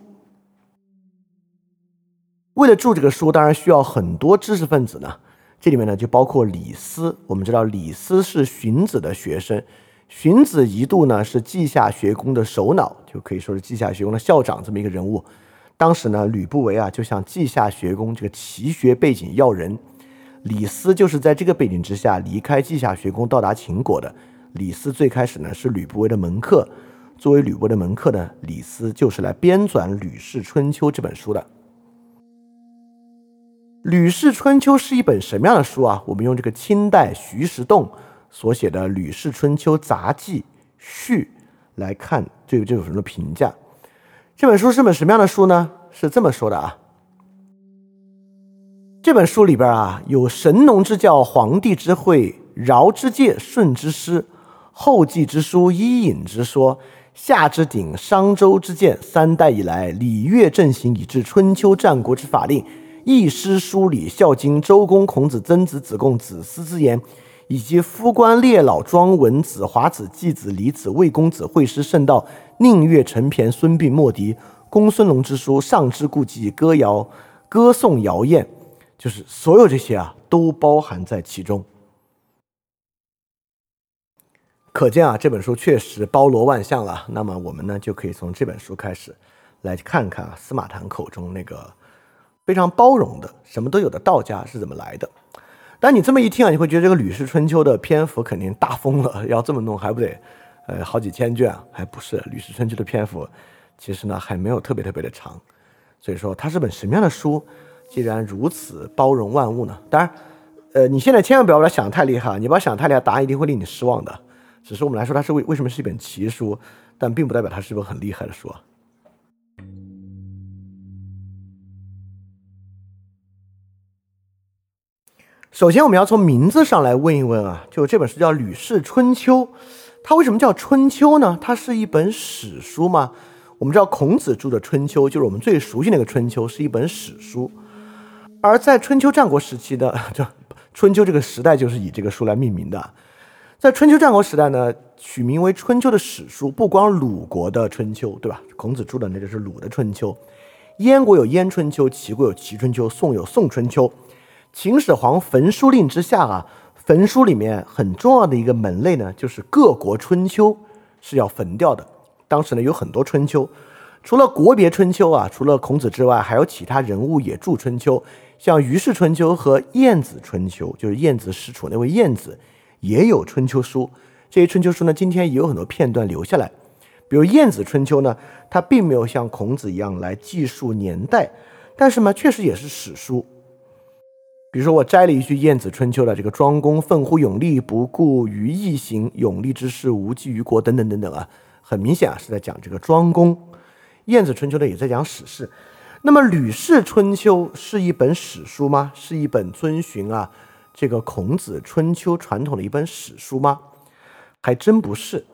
为了著这个书，当然需要很多知识分子呢。这里面呢，就包括李斯。我们知道李斯是荀子的学生，荀子一度呢是稷下学宫的首脑，就可以说是稷下学宫的校长这么一个人物。当时呢，吕不韦啊就向稷下学宫这个奇学背景要人，李斯就是在这个背景之下离开稷下学宫到达秦国的。李斯最开始呢是吕不韦的门客，作为吕不韦的门客呢，李斯就是来编纂《吕氏春秋》这本书的。《吕氏春秋》是一本什么样的书啊？我们用这个清代徐石栋所写的《吕氏春秋杂记序》来看，对这本书的评价。这本书是本什么样的书呢？是这么说的啊。这本书里边啊，有神农之教、黄帝之会、尧之戒、舜之师、后继之书、伊尹之说、夏之鼎、商周之鉴，三代以来礼乐正行，以至春秋战国之法令。易师书礼孝经周公孔子曾子子贡子思之言，以及夫官列老庄文子华子季子李子魏公子惠师圣道宁岳陈骈孙膑莫迪公孙龙之书上之故记歌谣歌颂谣艳，就是所有这些啊都包含在其中。可见啊这本书确实包罗万象了。那么我们呢就可以从这本书开始来看看啊司马谈口中那个。非常包容的，什么都有的道家是怎么来的？但你这么一听啊，你会觉得这个《吕氏春秋》的篇幅肯定大疯了，要这么弄还不得，呃，好几千卷？还不是《吕氏春秋》的篇幅，其实呢还没有特别特别的长。所以说它是本什么样的书？既然如此包容万物呢？当然，呃，你现在千万不要把它想太厉害，你把它想太厉害，答案一定会令你失望的。只是我们来说，它是为为什么是一本奇书，但并不代表它是一本很厉害的书啊。首先，我们要从名字上来问一问啊，就这本书叫《吕氏春秋》，它为什么叫春秋呢？它是一本史书吗？我们知道孔子著的《春秋》就是我们最熟悉那个《春秋》，是一本史书。而在春秋战国时期的，就春秋这个时代就是以这个书来命名的。在春秋战国时代呢，取名为《春秋》的史书，不光鲁国的《春秋》，对吧？孔子著的那就是鲁的《春秋》，燕国有《燕春秋》，齐国有《齐春秋》，宋有《宋春秋》。秦始皇焚书令之下啊，焚书里面很重要的一个门类呢，就是各国春秋是要焚掉的。当时呢有很多春秋，除了国别春秋啊，除了孔子之外，还有其他人物也著春秋，像虞氏春秋和晏子春秋，就是晏子使楚那位晏子也有春秋书。这些春秋书呢，今天也有很多片段留下来。比如晏子春秋呢，它并没有像孔子一样来记述年代，但是呢，确实也是史书。比如说，我摘了一句《晏子春秋》的这个“庄公奋乎勇力，不顾于义行，勇力之事，无济于国”等等等等啊，很明显啊是在讲这个庄公。《晏子春秋》呢也在讲史事。那么，《吕氏春秋》是一本史书吗？是一本遵循啊这个孔子春秋传统的一本史书吗？还真不是。《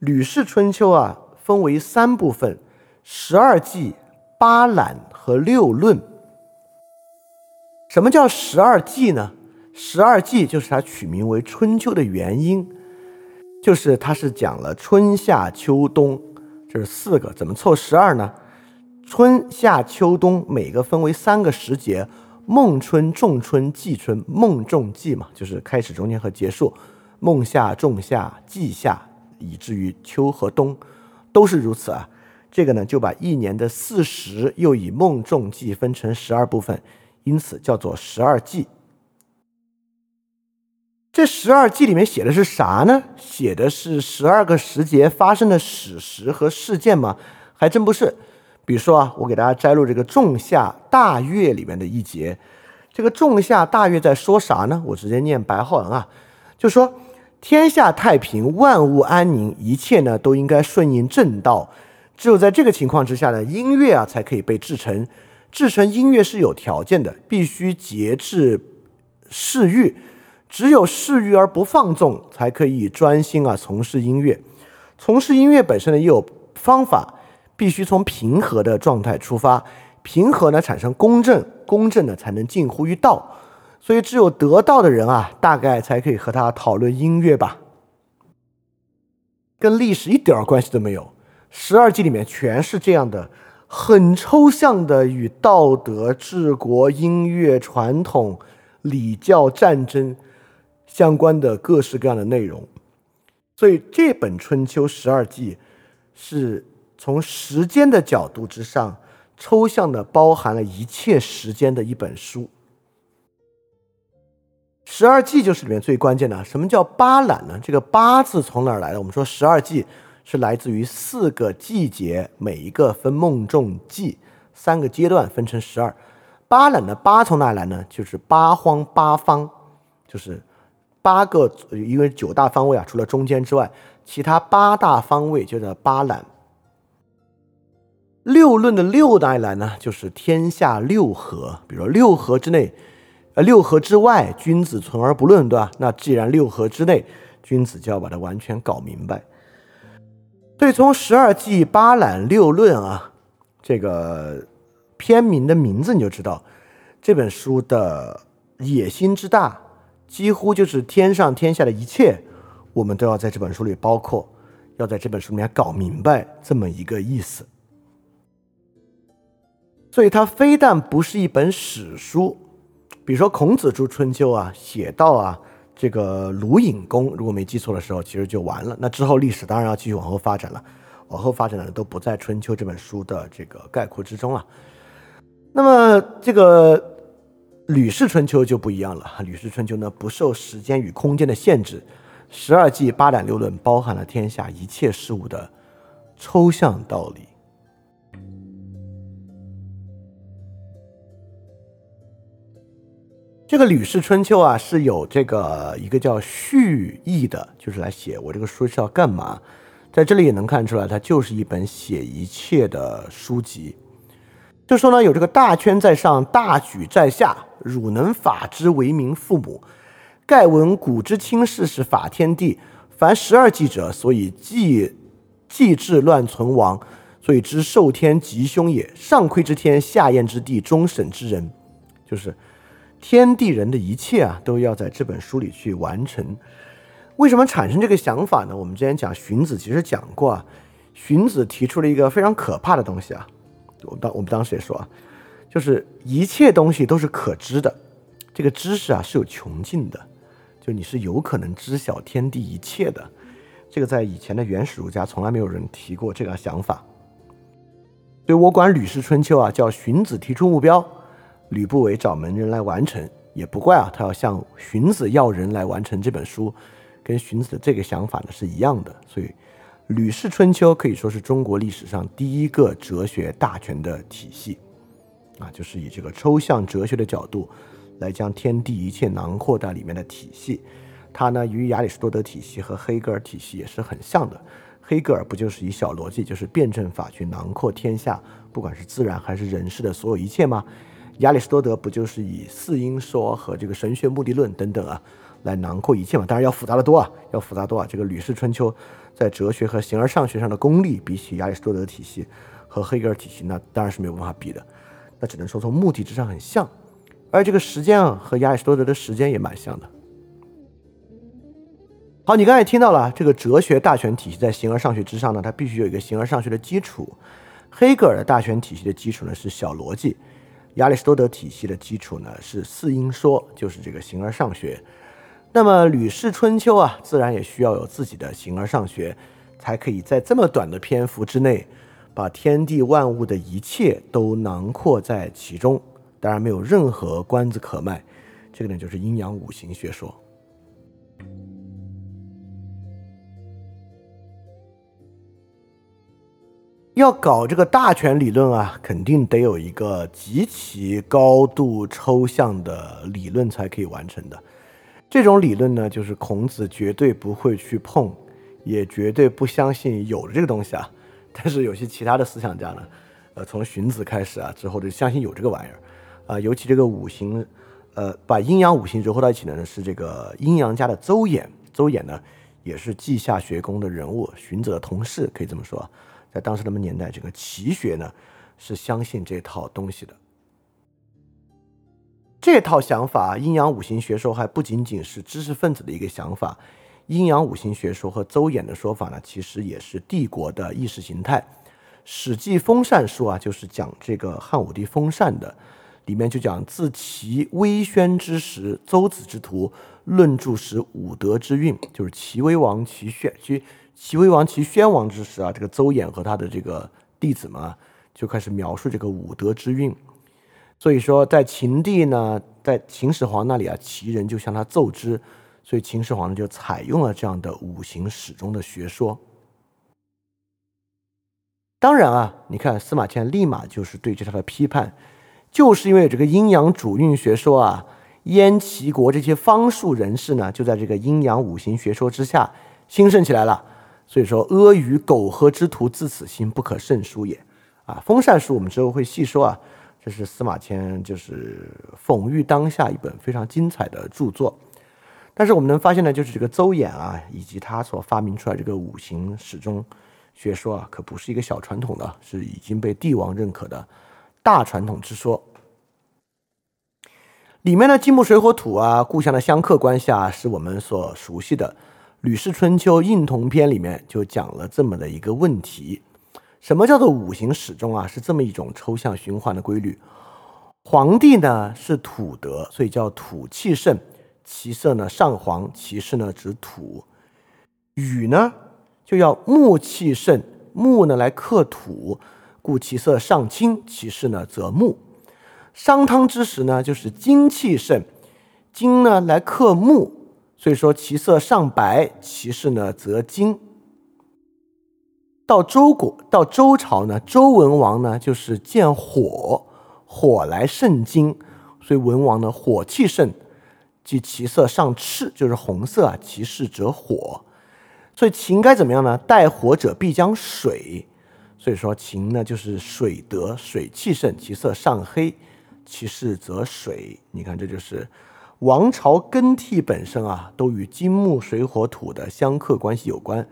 吕氏春秋》啊分为三部分：十二纪、八览和六论。什么叫十二季呢？十二季就是它取名为春秋的原因，就是它是讲了春夏秋冬，这是四个，怎么凑十二呢？春夏秋冬每个分为三个时节：孟春、仲春、季春。孟仲季嘛，就是开始、中间和结束；孟夏、仲夏、季夏，以至于秋和冬。都是如此啊。这个呢，就把一年的四时又以孟仲季分成十二部分，因此叫做十二季。这十二季里面写的是啥呢？写的是十二个时节发生的史实和事件吗？还真不是。比如说啊，我给大家摘录这个仲夏大月里面的一节。这个仲夏大月在说啥呢？我直接念白话文啊，就说天下太平，万物安宁，一切呢都应该顺应正道。只有在这个情况之下呢，音乐啊才可以被制成。制成音乐是有条件的，必须节制嗜欲。只有嗜欲而不放纵，才可以专心啊从事音乐。从事音乐本身呢也有方法，必须从平和的状态出发。平和呢产生公正，公正呢才能近乎于道。所以只有得道的人啊，大概才可以和他讨论音乐吧。跟历史一点关系都没有。十二纪里面全是这样的，很抽象的与道德、治国、音乐、传统、礼教、战争相关的各式各样的内容。所以这本《春秋十二纪》是从时间的角度之上，抽象的包含了一切时间的一本书。十二纪就是里面最关键的。什么叫八览呢？这个“八”字从哪儿来的？我们说十二纪。是来自于四个季节，每一个分孟仲季，三个阶段分成十二。八览的八从哪来呢？就是八荒八方，就是八个，因为九大方位啊，除了中间之外，其他八大方位就叫八览。六论的六哪来呢？就是天下六合，比如六合之内，呃，六合之外，君子存而不论，对吧？那既然六合之内，君子就要把它完全搞明白。所以从十二纪八览六论啊，这个篇名的名字你就知道，这本书的野心之大，几乎就是天上天下的一切，我们都要在这本书里包括，要在这本书里面搞明白这么一个意思。所以它非但不是一本史书，比如说孔子著春秋啊，写到啊。这个鲁隐公，如果没记错的时候，其实就完了。那之后历史当然要继续往后发展了，往后发展的都不在《春秋》这本书的这个概括之中了。那么这个《吕氏春秋》就不一样了，《吕氏春秋》呢不受时间与空间的限制，十二纪八览六论包含了天下一切事物的抽象道理。这个《吕氏春秋》啊，是有这个一个叫序意的，就是来写我这个书是要干嘛。在这里也能看出来，它就是一本写一切的书籍。就说呢，有这个大圈在上，大举在下，汝能法之为民父母。盖闻古之轻事是法天地，凡十二纪者，所以纪纪治乱存亡，所以知受天吉凶也。上窥之天，下验之地，终审之人，就是。天地人的一切啊，都要在这本书里去完成。为什么产生这个想法呢？我们之前讲荀子，其实讲过啊。荀子提出了一个非常可怕的东西啊。我当我们当时也说啊，就是一切东西都是可知的，这个知识啊是有穷尽的，就你是有可能知晓天地一切的。这个在以前的原始儒家从来没有人提过这个想法。所以我管《吕氏春秋》啊叫荀子提出目标。吕不韦找门人来完成，也不怪啊，他要向荀子要人来完成这本书，跟荀子的这个想法呢是一样的。所以，《吕氏春秋》可以说是中国历史上第一个哲学大全的体系，啊，就是以这个抽象哲学的角度来将天地一切囊括在里面的体系。它呢与亚里士多德体系和黑格尔体系也是很像的。黑格尔不就是以小逻辑，就是辩证法去囊括天下，不管是自然还是人世的所有一切吗？亚里士多德不就是以四因说和这个神学目的论等等啊，来囊括一切嘛？当然要复杂的多啊，要复杂多啊。这个《吕氏春秋》在哲学和形而上学上的功力，比起亚里士多德体系和黑格尔体系，那当然是没有办法比的。那只能说从目的之上很像，而这个时间啊，和亚里士多德的时间也蛮像的。好，你刚才听到了，这个哲学大全体系在形而上学之上呢，它必须有一个形而上学的基础。黑格尔的大全体系的基础呢是小逻辑。亚里士多德体系的基础呢是四因说，就是这个形而上学。那么《吕氏春秋》啊，自然也需要有自己的形而上学。才可以在这么短的篇幅之内，把天地万物的一切都囊括在其中。当然没有任何关子可卖，这个呢就是阴阳五行学说。要搞这个大权理论啊，肯定得有一个极其高度抽象的理论才可以完成的。这种理论呢，就是孔子绝对不会去碰，也绝对不相信有这个东西啊。但是有些其他的思想家呢，呃，从荀子开始啊，之后就相信有这个玩意儿。啊，尤其这个五行，呃，把阴阳五行糅合到一起的呢，是这个阴阳家的邹衍。邹衍呢，也是稷下学宫的人物，荀子的同事，可以这么说。在当时那么年代，这个奇学呢，是相信这套东西的。这套想法，阴阳五行学说还不仅仅是知识分子的一个想法，阴阳五行学说和邹衍的说法呢，其实也是帝国的意识形态。《史记·封禅书》啊，就是讲这个汉武帝封禅的。里面就讲自齐威宣之时，邹子之徒论著时武德之运，就是齐威王齐宣，齐齐威王齐宣王之时啊，这个邹衍和他的这个弟子们就开始描述这个武德之运。所以说，在秦帝呢，在秦始皇那里啊，齐人就向他奏之，所以秦始皇呢就采用了这样的五行始终的学说。当然啊，你看司马迁立马就是对这套的批判。就是因为这个阴阳主运学说啊，燕齐国这些方术人士呢，就在这个阴阳五行学说之下兴盛起来了。所以说，阿谀苟合之徒自此心不可胜书也。啊，封禅书我们之后会细说啊，这是司马迁就是讽喻当下一本非常精彩的著作。但是我们能发现呢，就是这个邹衍啊，以及他所发明出来这个五行始终学说啊，可不是一个小传统的，是已经被帝王认可的。大传统之说，里面的金木水火土啊，故乡的相克关系啊，是我们所熟悉的《吕氏春秋·应同篇》里面就讲了这么的一个问题：什么叫做五行始终啊？是这么一种抽象循环的规律。黄帝呢是土德，所以叫土气盛，其色呢上黄，其势呢指土。禹呢就要木气盛，木呢来克土。故其色上青，其势呢则木。商汤之时呢，就是金气盛，金呢来克木，所以说其色上白，其势呢则金。到周国，到周朝呢，周文王呢就是见火，火来胜金，所以文王呢火气盛，即其色上赤，就是红色啊，其势则火。所以秦该怎么样呢？带火者必将水。所以说秦呢，就是水德，水气盛，其色上黑，其势则水。你看，这就是王朝更替本身啊，都与金木水火土的相克关系有关。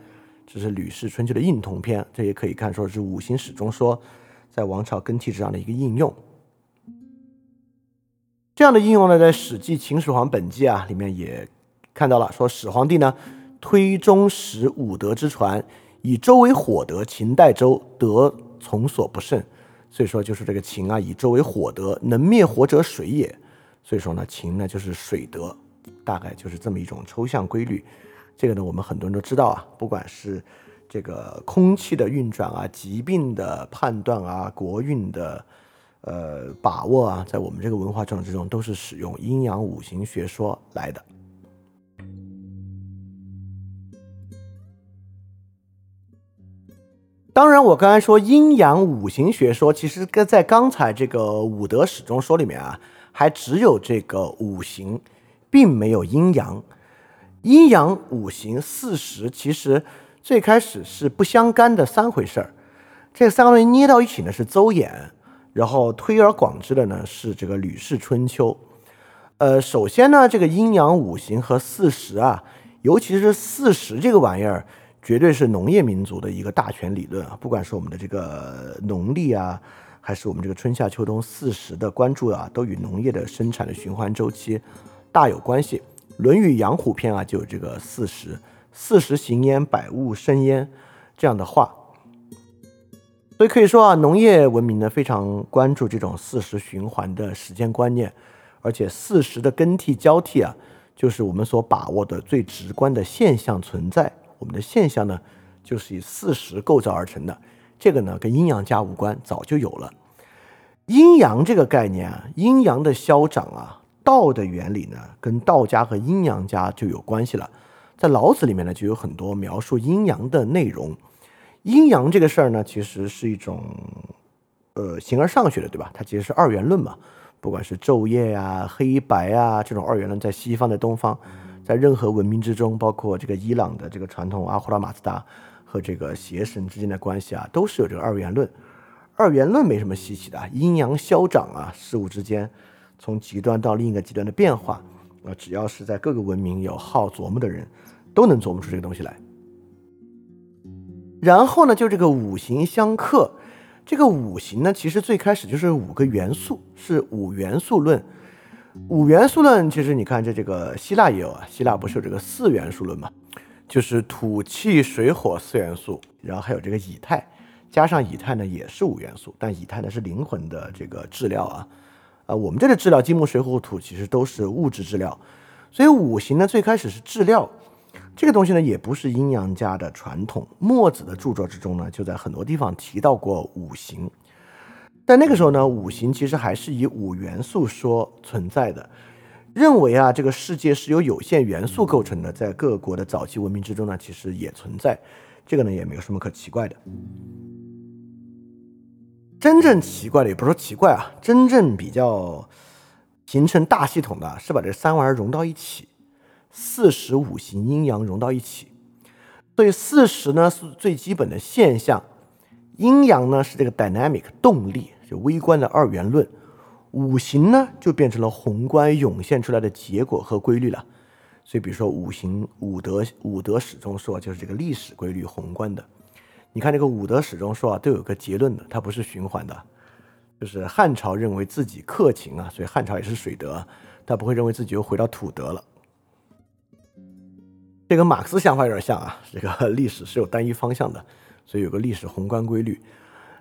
这是《吕氏春秋》的应同篇，这也可以看说是五行始终说在王朝更替之上的一个应用。这样的应用呢，在《史记·秦始皇本纪》啊里面也看到了，说始皇帝呢推中始五德之传。以周为火德，秦代周德从所不胜，所以说就是这个秦啊，以周为火德，能灭火者水也。所以说呢，情呢就是水德，大概就是这么一种抽象规律。这个呢，我们很多人都知道啊，不管是这个空气的运转啊，疾病的判断啊，国运的呃把握啊，在我们这个文化政治之中，都是使用阴阳五行学说来的。当然，我刚才说阴阳五行学说，其实跟在刚才这个五德始终说里面啊，还只有这个五行，并没有阴阳。阴阳五行四时其实最开始是不相干的三回事儿。这三个东西捏到一起呢是邹衍，然后推而广之的呢是这个吕氏春秋。呃，首先呢，这个阴阳五行和四时啊，尤其是四时这个玩意儿。绝对是农业民族的一个大权理论啊！不管是我们的这个农历啊，还是我们这个春夏秋冬四时的关注啊，都与农业的生产的循环周期大有关系。《论语·养虎篇》啊，就有这个四时，四时行焉，百物生焉这样的话。所以可以说啊，农业文明呢非常关注这种四时循环的时间观念，而且四时的更替交替啊，就是我们所把握的最直观的现象存在。我们的现象呢，就是以四时构造而成的。这个呢跟阴阳家无关，早就有了。阴阳这个概念啊，阴阳的消长啊，道的原理呢，跟道家和阴阳家就有关系了。在老子里面呢，就有很多描述阴阳的内容。阴阳这个事儿呢，其实是一种呃形而上学的，对吧？它其实是二元论嘛。不管是昼夜啊、黑白啊这种二元论，在西方、在东方，在任何文明之中，包括这个伊朗的这个传统阿胡拉马自达和这个邪神之间的关系啊，都是有这个二元论。二元论没什么稀奇的，阴阳消长啊，事物之间从极端到另一个极端的变化啊，只要是在各个文明有好琢磨的人，都能琢磨出这个东西来。然后呢，就这个五行相克。这个五行呢，其实最开始就是五个元素，是五元素论。五元素论其实你看，这这个希腊也有啊，希腊不是有这个四元素论嘛？就是土、气、水、火四元素，然后还有这个以太，加上以太呢也是五元素，但以太呢是灵魂的这个质料啊。啊，我们这里质料金木水火土其实都是物质质料，所以五行呢最开始是质料。这个东西呢，也不是阴阳家的传统。墨子的著作之中呢，就在很多地方提到过五行。但那个时候呢，五行其实还是以五元素说存在的，认为啊，这个世界是由有限元素构成的。在各国的早期文明之中呢，其实也存在。这个呢，也没有什么可奇怪的。真正奇怪的，也不是说奇怪啊，真正比较形成大系统的是把这三玩意儿融到一起。四时五行阴阳融到一起，所以四时呢是最基本的现象，阴阳呢是这个 dynamic 动力，就微观的二元论，五行呢就变成了宏观涌现出来的结果和规律了。所以，比如说五行五德五德始终说，就是这个历史规律宏观的。你看这个五德始终说啊，都有个结论的，它不是循环的，就是汉朝认为自己克勤啊，所以汉朝也是水德，他不会认为自己又回到土德了。这跟马克思想法有点像啊，这个历史是有单一方向的，所以有个历史宏观规律，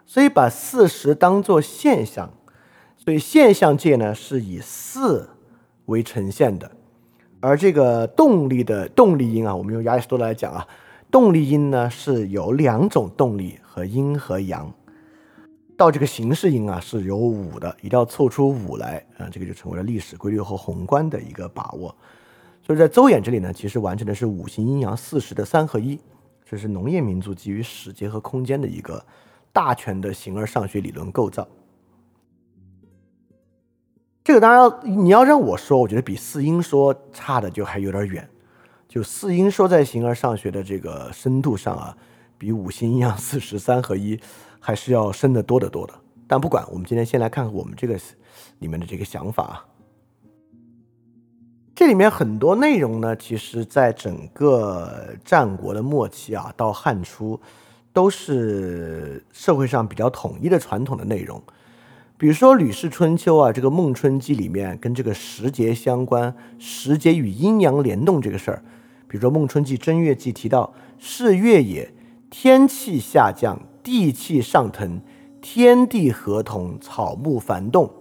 所以把四时当做现象，所以现象界呢是以四为呈现的，而这个动力的动力因啊，我们用亚里士多德来讲啊，动力因呢是有两种动力和阴和阳，到这个形式因啊是有五的，一定要凑出五来啊，这个就成为了历史规律和宏观的一个把握。所以在邹衍这里呢，其实完成的是五行阴阳四时的三合一，这是农业民族基于时节和空间的一个大全的形而上学理论构造。这个当然你要让我说，我觉得比四音说差的就还有点远。就四音说在形而上学的这个深度上啊，比五行阴阳四时三合一还是要深得多得多的。但不管，我们今天先来看看我们这个里面的这个想法啊。这里面很多内容呢，其实在整个战国的末期啊，到汉初，都是社会上比较统一的传统的内容。比如说《吕氏春秋》啊，这个《孟春记》里面跟这个时节相关，时节与阴阳联动这个事儿。比如说《孟春记正月记》提到：“是月也，天气下降，地气上腾，天地合同，草木繁动。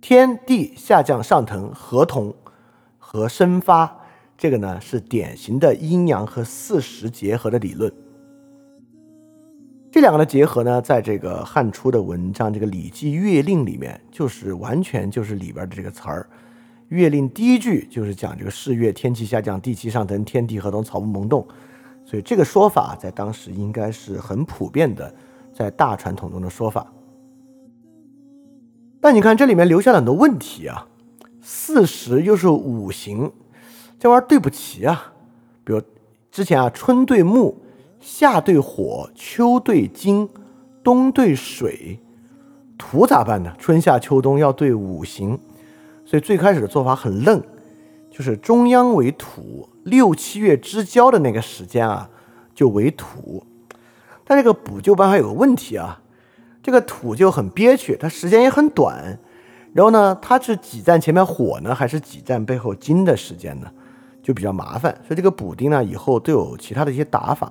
天地下降上腾，合同。”和生发，这个呢是典型的阴阳和四时结合的理论。这两个的结合呢，在这个汉初的文章《这个礼记月令》里面，就是完全就是里边的这个词儿。月令第一句就是讲这个四月天气下降，地气上腾，天地合同，草木萌动。所以这个说法在当时应该是很普遍的，在大传统中的说法。但你看这里面留下了很多问题啊。四时又是五行，这玩意儿对不齐啊。比如之前啊，春对木，夏对火，秋对金，冬对水，土咋办呢？春夏秋冬要对五行，所以最开始的做法很愣，就是中央为土，六七月之交的那个时间啊，就为土。但这个补救班还有个问题啊，这个土就很憋屈，它时间也很短。然后呢，它是挤占前面火呢，还是挤占背后金的时间呢？就比较麻烦。所以这个补丁呢，以后都有其他的一些打法。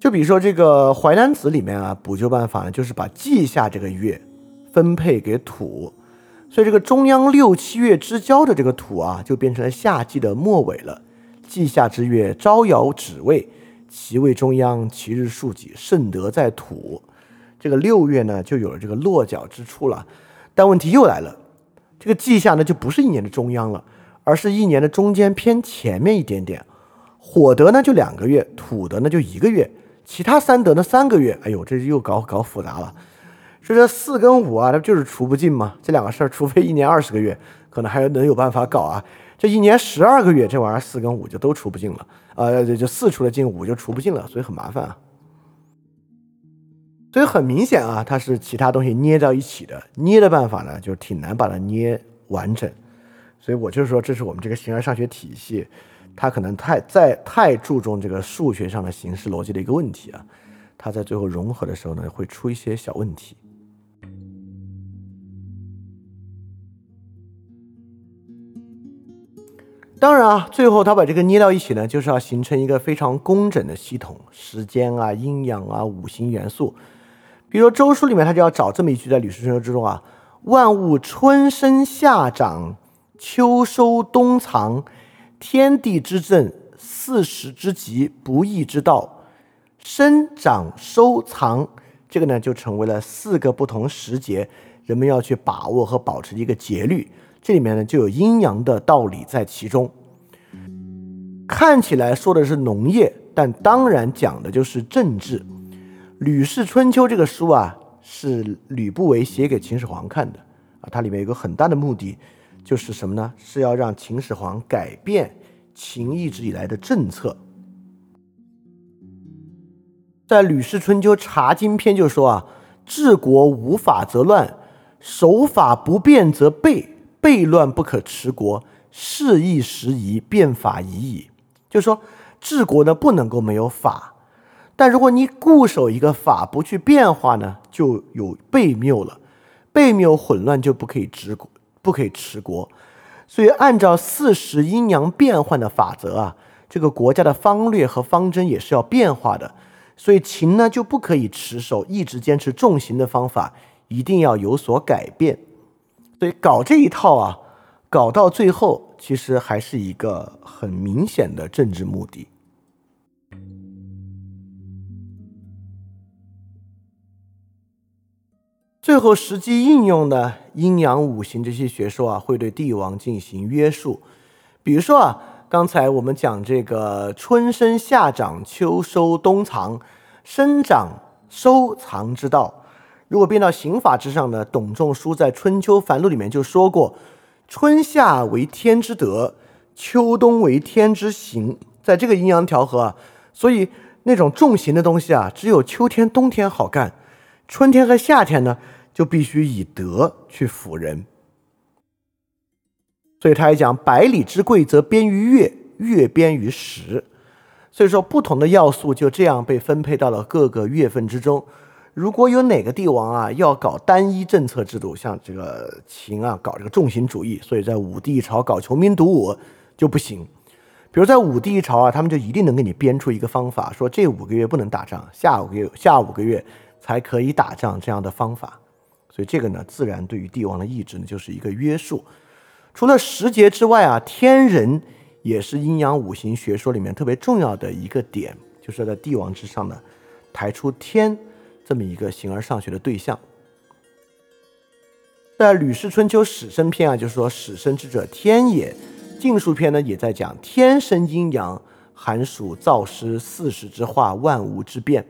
就比如说这个《淮南子》里面啊，补救办法呢，就是把季夏这个月分配给土，所以这个中央六七月之交的这个土啊，就变成了夏季的末尾了。季夏之月，招摇止位，其位中央，其日数己，盛德在土。这个六月呢，就有了这个落脚之处了。但问题又来了，这个季夏呢，就不是一年的中央了，而是一年的中间偏前面一点点。火德呢就两个月，土德呢就一个月，其他三德呢三个月。哎呦，这又搞搞复杂了。所以这四跟五啊，它就是除不尽嘛。这两个事儿，除非一年二十个月，可能还能有办法搞啊。这一年十二个月，这玩意儿四跟五就都除不尽了。呃，就四除了尽，五就除不尽了，所以很麻烦啊。所以很明显啊，它是其他东西捏到一起的，捏的办法呢，就挺难把它捏完整。所以我就是说，这是我们这个形而上学体系，他可能太在太注重这个数学上的形式逻辑的一个问题啊。他在最后融合的时候呢，会出一些小问题。当然啊，最后他把这个捏到一起呢，就是要形成一个非常工整的系统，时间啊、阴阳啊、五行元素。比如《周书》里面，他就要找这么一句，在《吕氏春秋》之中啊：“万物春生夏长，秋收冬藏，天地之正，四时之极，不义之道，生长收藏。”这个呢，就成为了四个不同时节，人们要去把握和保持的一个节律。这里面呢，就有阴阳的道理在其中。看起来说的是农业，但当然讲的就是政治。《吕氏春秋》这个书啊，是吕不韦写给秦始皇看的啊。它里面有个很大的目的，就是什么呢？是要让秦始皇改变秦一直以来的政策。在《吕氏春秋·察经篇》就说啊：“治国无法则乱，守法不变则悖，悖乱不可持国。事易时移，变法已矣。”就是说，治国呢不能够没有法。但如果你固守一个法不去变化呢，就有悖谬了，悖谬混乱就不可以治国，不可以持国。所以按照四时阴阳变换的法则啊，这个国家的方略和方针也是要变化的。所以秦呢就不可以持守一直坚持重刑的方法，一定要有所改变。所以搞这一套啊，搞到最后其实还是一个很明显的政治目的。最后实际应用的阴阳五行这些学说啊，会对帝王进行约束。比如说啊，刚才我们讲这个春生夏长秋收冬藏，生长收藏之道。如果变到刑法之上呢，董仲舒在《春秋繁露》里面就说过：“春夏为天之德，秋冬为天之行。”在这个阴阳调和啊，所以那种重刑的东西啊，只有秋天、冬天好干。春天和夏天呢，就必须以德去辅人。所以他还讲：“百里之贵，则编于月，月编于时。”所以说，不同的要素就这样被分配到了各个月份之中。如果有哪个帝王啊要搞单一政策制度，像这个秦啊搞这个重刑主义，所以在武帝朝搞穷兵黩武就不行。比如在武帝朝啊，他们就一定能给你编出一个方法，说这五个月不能打仗，下五个月下五个月。才可以打仗这样的方法，所以这个呢，自然对于帝王的意志呢，就是一个约束。除了时节之外啊，天人也是阴阳五行学说里面特别重要的一个点，就是在帝王之上呢，抬出天这么一个形而上学的对象。在《吕氏春秋·始生篇》啊，就是说“始生之者，天也”。《晋书》篇呢，也在讲“天生阴阳，寒暑燥湿，四时之化，万物之变”。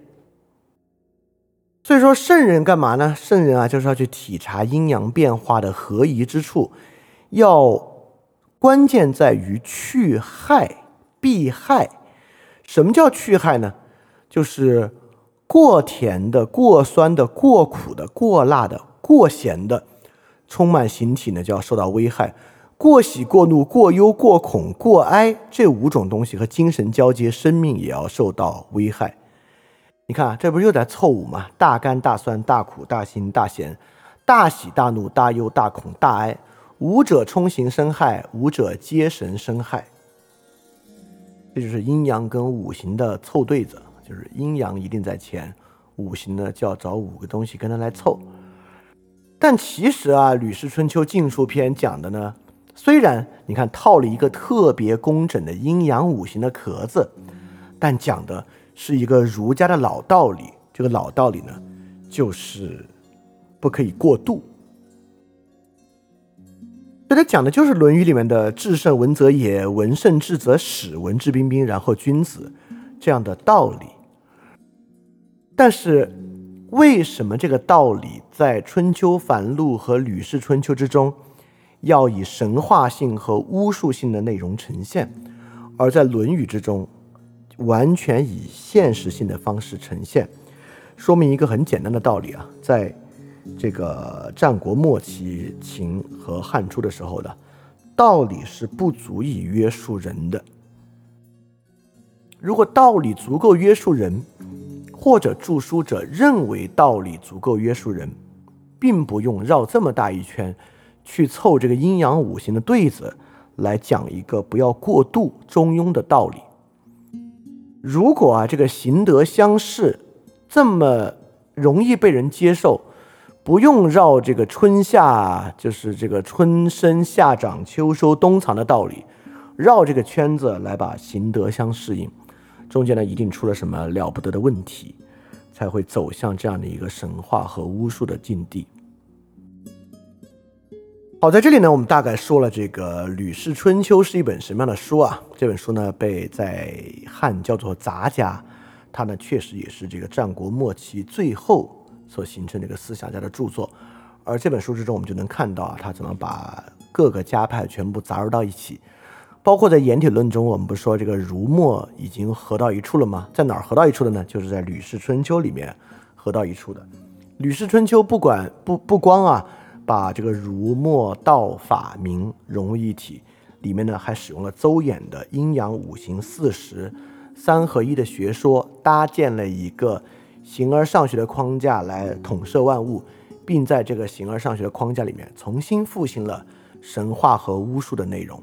所以说圣人干嘛呢？圣人啊，就是要去体察阴阳变化的合宜之处，要关键在于去害、避害。什么叫去害呢？就是过甜的、过酸的、过苦的、过辣的、过咸的，充满形体呢，就要受到危害。过喜、过怒、过忧、过恐、过哀这五种东西和精神交接，生命也要受到危害。你看，这不是又在凑五吗？大甘、大酸、大苦、大辛、大咸，大喜、大怒、大忧、大恐、大哀，五者冲刑生害，五者皆神生害。这就是阴阳跟五行的凑对子，就是阴阳一定在前，五行呢就要找五个东西跟它来凑。但其实啊，《吕氏春秋·晋书篇》讲的呢，虽然你看套了一个特别工整的阴阳五行的壳子，但讲的是一个儒家的老道理。这个老道理呢，就是不可以过度。这里讲的就是《论语》里面的“至圣文则也，文圣至则始，文质彬彬，然后君子”这样的道理。但是，为什么这个道理在《春秋繁露》和《吕氏春秋》之中？要以神话性和巫术性的内容呈现，而在《论语》之中，完全以现实性的方式呈现，说明一个很简单的道理啊，在这个战国末期秦和汉初的时候的，道理是不足以约束人的。如果道理足够约束人，或者著书者认为道理足够约束人，并不用绕这么大一圈。去凑这个阴阳五行的对子来讲一个不要过度中庸的道理。如果啊这个行德相适这么容易被人接受，不用绕这个春夏就是这个春生夏长秋收冬藏的道理，绕这个圈子来把行德相适应，中间呢一定出了什么了不得的问题，才会走向这样的一个神话和巫术的境地。好，在这里呢，我们大概说了这个《吕氏春秋》是一本什么样的书啊？这本书呢，被在汉叫做杂家，它呢确实也是这个战国末期最后所形成的一个思想家的著作。而这本书之中，我们就能看到啊，他怎么把各个家派全部杂糅到一起，包括在《颜体论》中，我们不说这个儒墨已经合到一处了吗？在哪儿合到一处的呢？就是在《吕氏春秋》里面合到一处的。《吕氏春秋》不管不不光啊。把这个儒墨道法明融为一体，里面呢还使用了邹衍的阴阳五行四时三合一的学说，搭建了一个形而上学的框架来统摄万物，并在这个形而上学的框架里面重新复兴了神话和巫术的内容。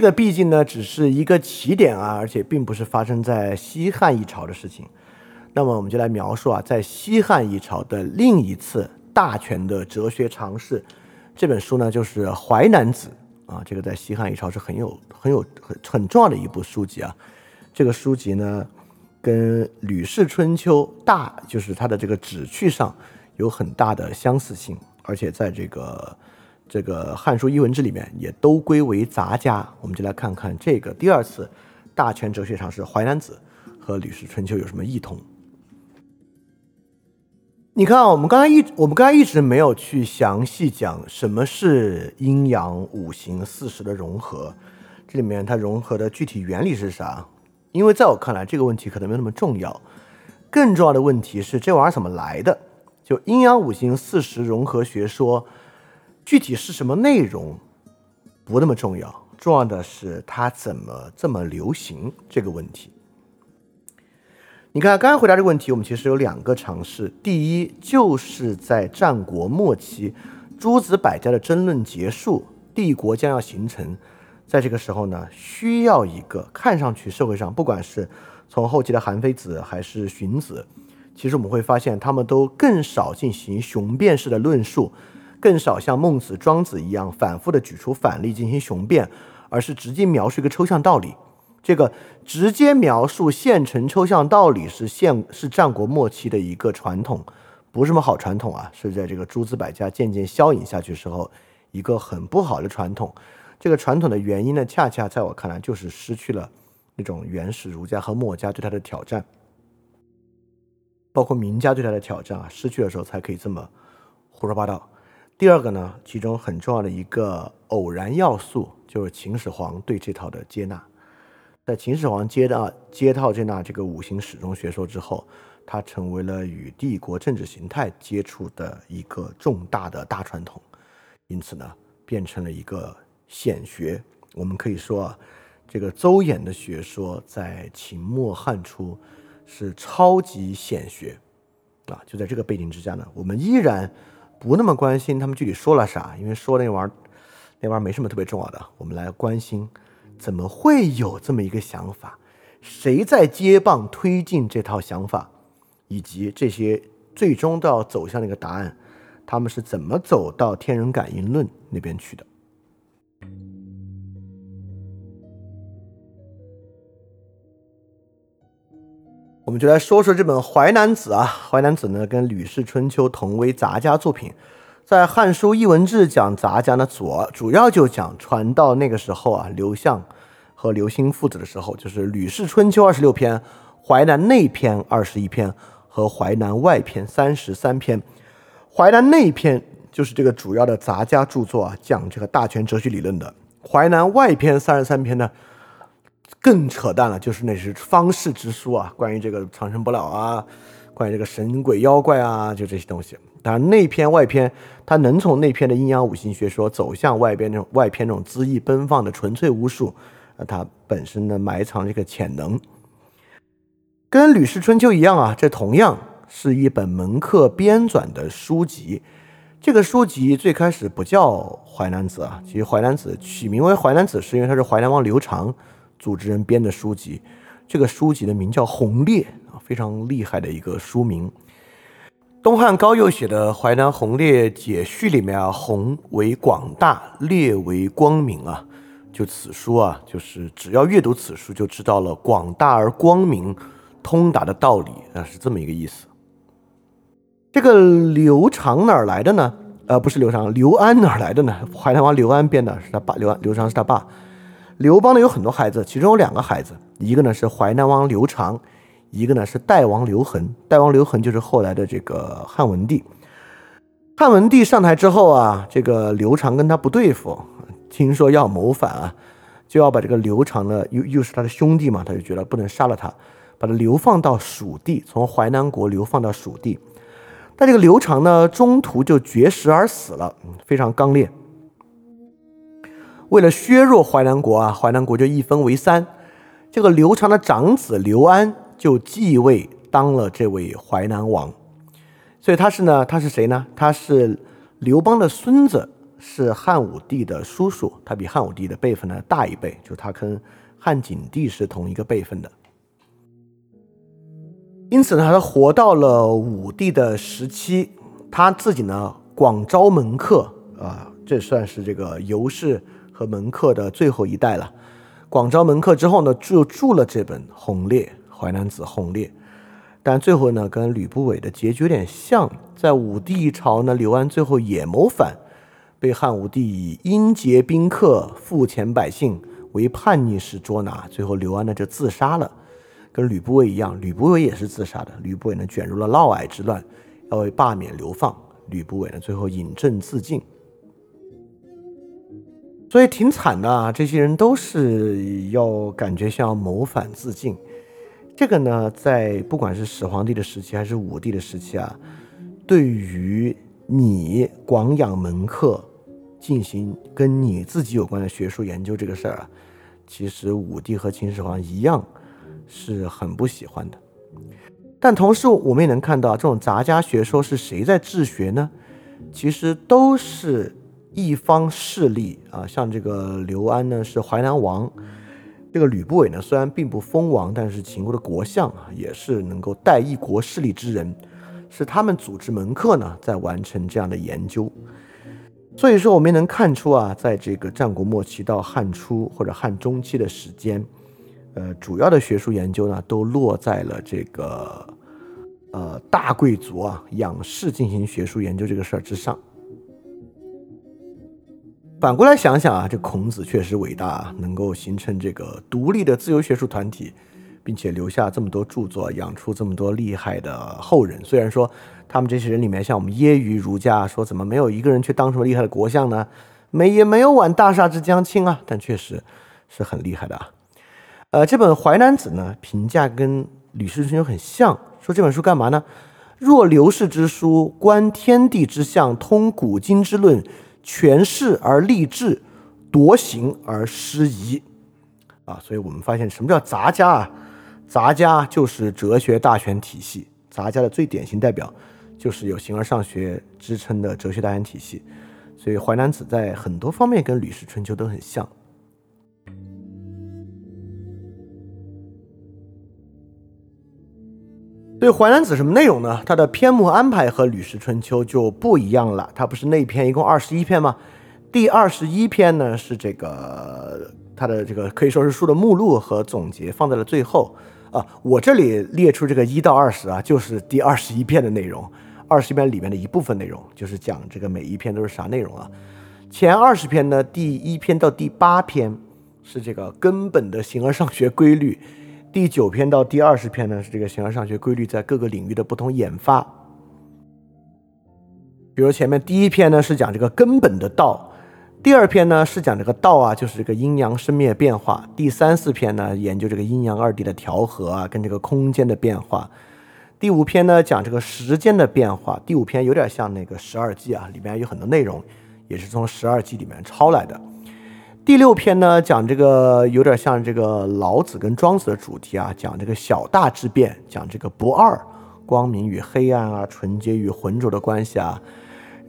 这个毕竟呢，只是一个起点啊，而且并不是发生在西汉一朝的事情。那么我们就来描述啊，在西汉一朝的另一次大权的哲学尝试。这本书呢，就是《淮南子》啊，这个在西汉一朝是很有、很有、很很重要的一部书籍啊。这个书籍呢，跟《吕氏春秋》大，就是它的这个旨趣上有很大的相似性，而且在这个。这个《汉书·艺文志》里面也都归为杂家，我们就来看看这个第二次大权哲学尝试《淮南子》和《吕氏春秋》有什么异同。你看啊，我们刚才一我们刚才一直没有去详细讲什么是阴阳五行四时的融合，这里面它融合的具体原理是啥？因为在我看来，这个问题可能没有那么重要，更重要的问题是这玩意儿怎么来的？就阴阳五行四时融合学说。具体是什么内容不那么重要，重要的是它怎么这么流行这个问题。你看，刚刚回答这个问题，我们其实有两个尝试。第一，就是在战国末期，诸子百家的争论结束，帝国将要形成，在这个时候呢，需要一个看上去社会上，不管是从后期的韩非子还是荀子，其实我们会发现，他们都更少进行雄辩式的论述，更少像孟子、庄子一样反复的举出反例进行雄辩，而是直接描述一个抽象道理。这个直接描述现成抽象道理是现是战国末期的一个传统，不是什么好传统啊，是在这个诸子百家渐渐消隐下去时候一个很不好的传统。这个传统的原因呢，恰恰在我看来就是失去了那种原始儒家和墨家对他的挑战，包括名家对他的挑战啊，失去的时候才可以这么胡说八道。第二个呢，其中很重要的一个偶然要素就是秦始皇对这套的接纳。在秦始皇接纳接套接纳这个五行始终学说之后，它成为了与帝国政治形态接触的一个重大的大传统，因此呢，变成了一个显学。我们可以说啊，这个邹衍的学说在秦末汉初是超级显学啊。就在这个背景之下呢，我们依然不那么关心他们具体说了啥，因为说那玩意儿那玩意儿没什么特别重要的，我们来关心。怎么会有这么一个想法？谁在接棒推进这套想法，以及这些最终都要走向那个答案，他们是怎么走到天人感应论那边去的？我们就来说说这本《淮南子》啊，《淮南子》呢跟《吕氏春秋》同为杂家作品。在《汉书·艺文志》讲杂家呢，主主要就讲传到那个时候啊，刘向和刘歆父子的时候，就是《吕氏春秋》二十六篇，《淮南内篇》二十一篇和《淮南外篇》三十三篇。《淮南内篇》就是这个主要的杂家著作啊，讲这个大权哲学理论的。《淮南外篇》三十三篇呢，更扯淡了，就是那是方士之书啊，关于这个长生不老啊，关于这个神鬼妖怪啊，就这些东西。当然，内篇外篇，它能从内篇的阴阳五行学说走向外边那种外篇那种恣意奔放的纯粹巫术，呃，它本身呢埋藏这个潜能，跟《吕氏春秋》一样啊，这同样是一本门客编纂的书籍。这个书籍最开始不叫《淮南子》啊，其实《淮南子》取名为《淮南子》是因为它是淮南王刘长组织人编的书籍。这个书籍的名叫《鸿烈》啊，非常厉害的一个书名。东汉高诱写的《淮南鸿烈解序》里面啊，鸿为广大，烈为光明啊。就此书啊，就是只要阅读此书，就知道了广大而光明、通达的道理啊，是这么一个意思。这个刘长哪儿来的呢？呃，不是刘长，刘安哪儿来的呢？淮南王刘安编的，是他爸。刘安刘长是他爸。刘邦呢有很多孩子，其中有两个孩子，一个呢是淮南王刘长。一个呢是代王刘恒，代王刘恒就是后来的这个汉文帝。汉文帝上台之后啊，这个刘长跟他不对付，听说要谋反啊，就要把这个刘长呢，又又是他的兄弟嘛，他就觉得不能杀了他，把他流放到蜀地，从淮南国流放到蜀地。但这个刘长呢，中途就绝食而死了，非常刚烈。为了削弱淮南国啊，淮南国就一分为三，这个刘长的长子刘安。就继位当了这位淮南王，所以他是呢，他是谁呢？他是刘邦的孙子，是汉武帝的叔叔，他比汉武帝的辈分呢大一辈，就他跟汉景帝是同一个辈分的。因此呢，他活到了武帝的时期，他自己呢广招门客啊，这算是这个尤氏和门客的最后一代了。广招门客之后呢，就著了这本《鸿烈》。淮南子轰烈，但最后呢，跟吕不韦的结局有点像。在武帝朝呢，刘安最后也谋反，被汉武帝以阴劫宾客、富遣百姓为叛逆时捉拿。最后刘安呢就自杀了，跟吕不韦一样，吕不韦也是自杀的。吕不韦呢卷入了嫪毐之乱，要为罢免流放，吕不韦呢最后饮鸩自尽。所以挺惨的啊，这些人都是要感觉像谋反自尽。这个呢，在不管是始皇帝的时期还是武帝的时期啊，对于你广养门客，进行跟你自己有关的学术研究这个事儿啊，其实武帝和秦始皇一样是很不喜欢的。但同时，我们也能看到，这种杂家学说是谁在治学呢？其实都是一方势力啊。像这个刘安呢，是淮南王；这个吕不韦呢，虽然并不封王，但是秦国的国相啊，也是能够带一国势力之人。是他们组织门客呢，在完成这样的研究。所以说，我们也能看出啊，在这个战国末期到汉初或者汉中期的时间，呃，主要的学术研究呢，都落在了这个呃大贵族啊仰视进行学术研究这个事儿之上。反过来想想啊，这孔子确实伟大，能够形成这个独立的自由学术团体。并且留下这么多著作，养出这么多厉害的后人。虽然说他们这些人里面，像我们揶揄儒家说，怎么没有一个人去当什么厉害的国相呢？没也没有挽大厦之将倾啊。但确实是很厉害的啊。呃，这本《淮南子》呢，评价跟《吕氏春秋》很像，说这本书干嘛呢？若刘氏之书，观天地之象，通古今之论，权势而立志，夺行而失仪啊。所以我们发现，什么叫杂家啊？杂家就是哲学大全体系，杂家的最典型代表就是有形而上学支撑的哲学大全体系，所以《淮南子》在很多方面跟《吕氏春秋》都很像。对《淮南子》什么内容呢？它的篇目安排和《吕氏春秋》就不一样了。它不是内篇一共二十一篇吗？第二十一篇呢是这个它的这个可以说是书的目录和总结放在了最后。啊，我这里列出这个一到二十啊，就是第二十一篇的内容，二十一篇里面的一部分内容，就是讲这个每一篇都是啥内容啊？前二十篇呢，第一篇到第八篇是这个根本的形而上学规律，第九篇到第二十篇呢是这个形而上学规律在各个领域的不同演发。比如前面第一篇呢是讲这个根本的道。第二篇呢是讲这个道啊，就是这个阴阳生灭变化。第三四篇呢研究这个阴阳二谛的调和啊，跟这个空间的变化。第五篇呢讲这个时间的变化。第五篇有点像那个十二纪啊，里面有很多内容也是从十二纪里面抄来的。第六篇呢讲这个有点像这个老子跟庄子的主题啊，讲这个小大之变，讲这个不二，光明与黑暗啊，纯洁与浑浊的关系啊。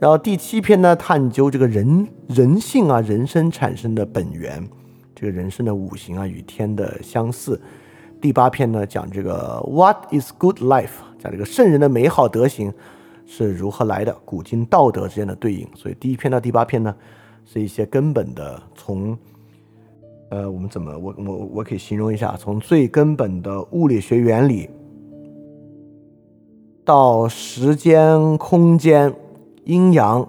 然后第七篇呢，探究这个人人性啊，人生产生的本源，这个人生的五行啊与天的相似。第八篇呢，讲这个 What is good life？讲这个圣人的美好德行是如何来的，古今道德之间的对应。所以第一篇到第八篇呢，是一些根本的，从呃，我们怎么我我我可以形容一下，从最根本的物理学原理到时间空间。阴阳，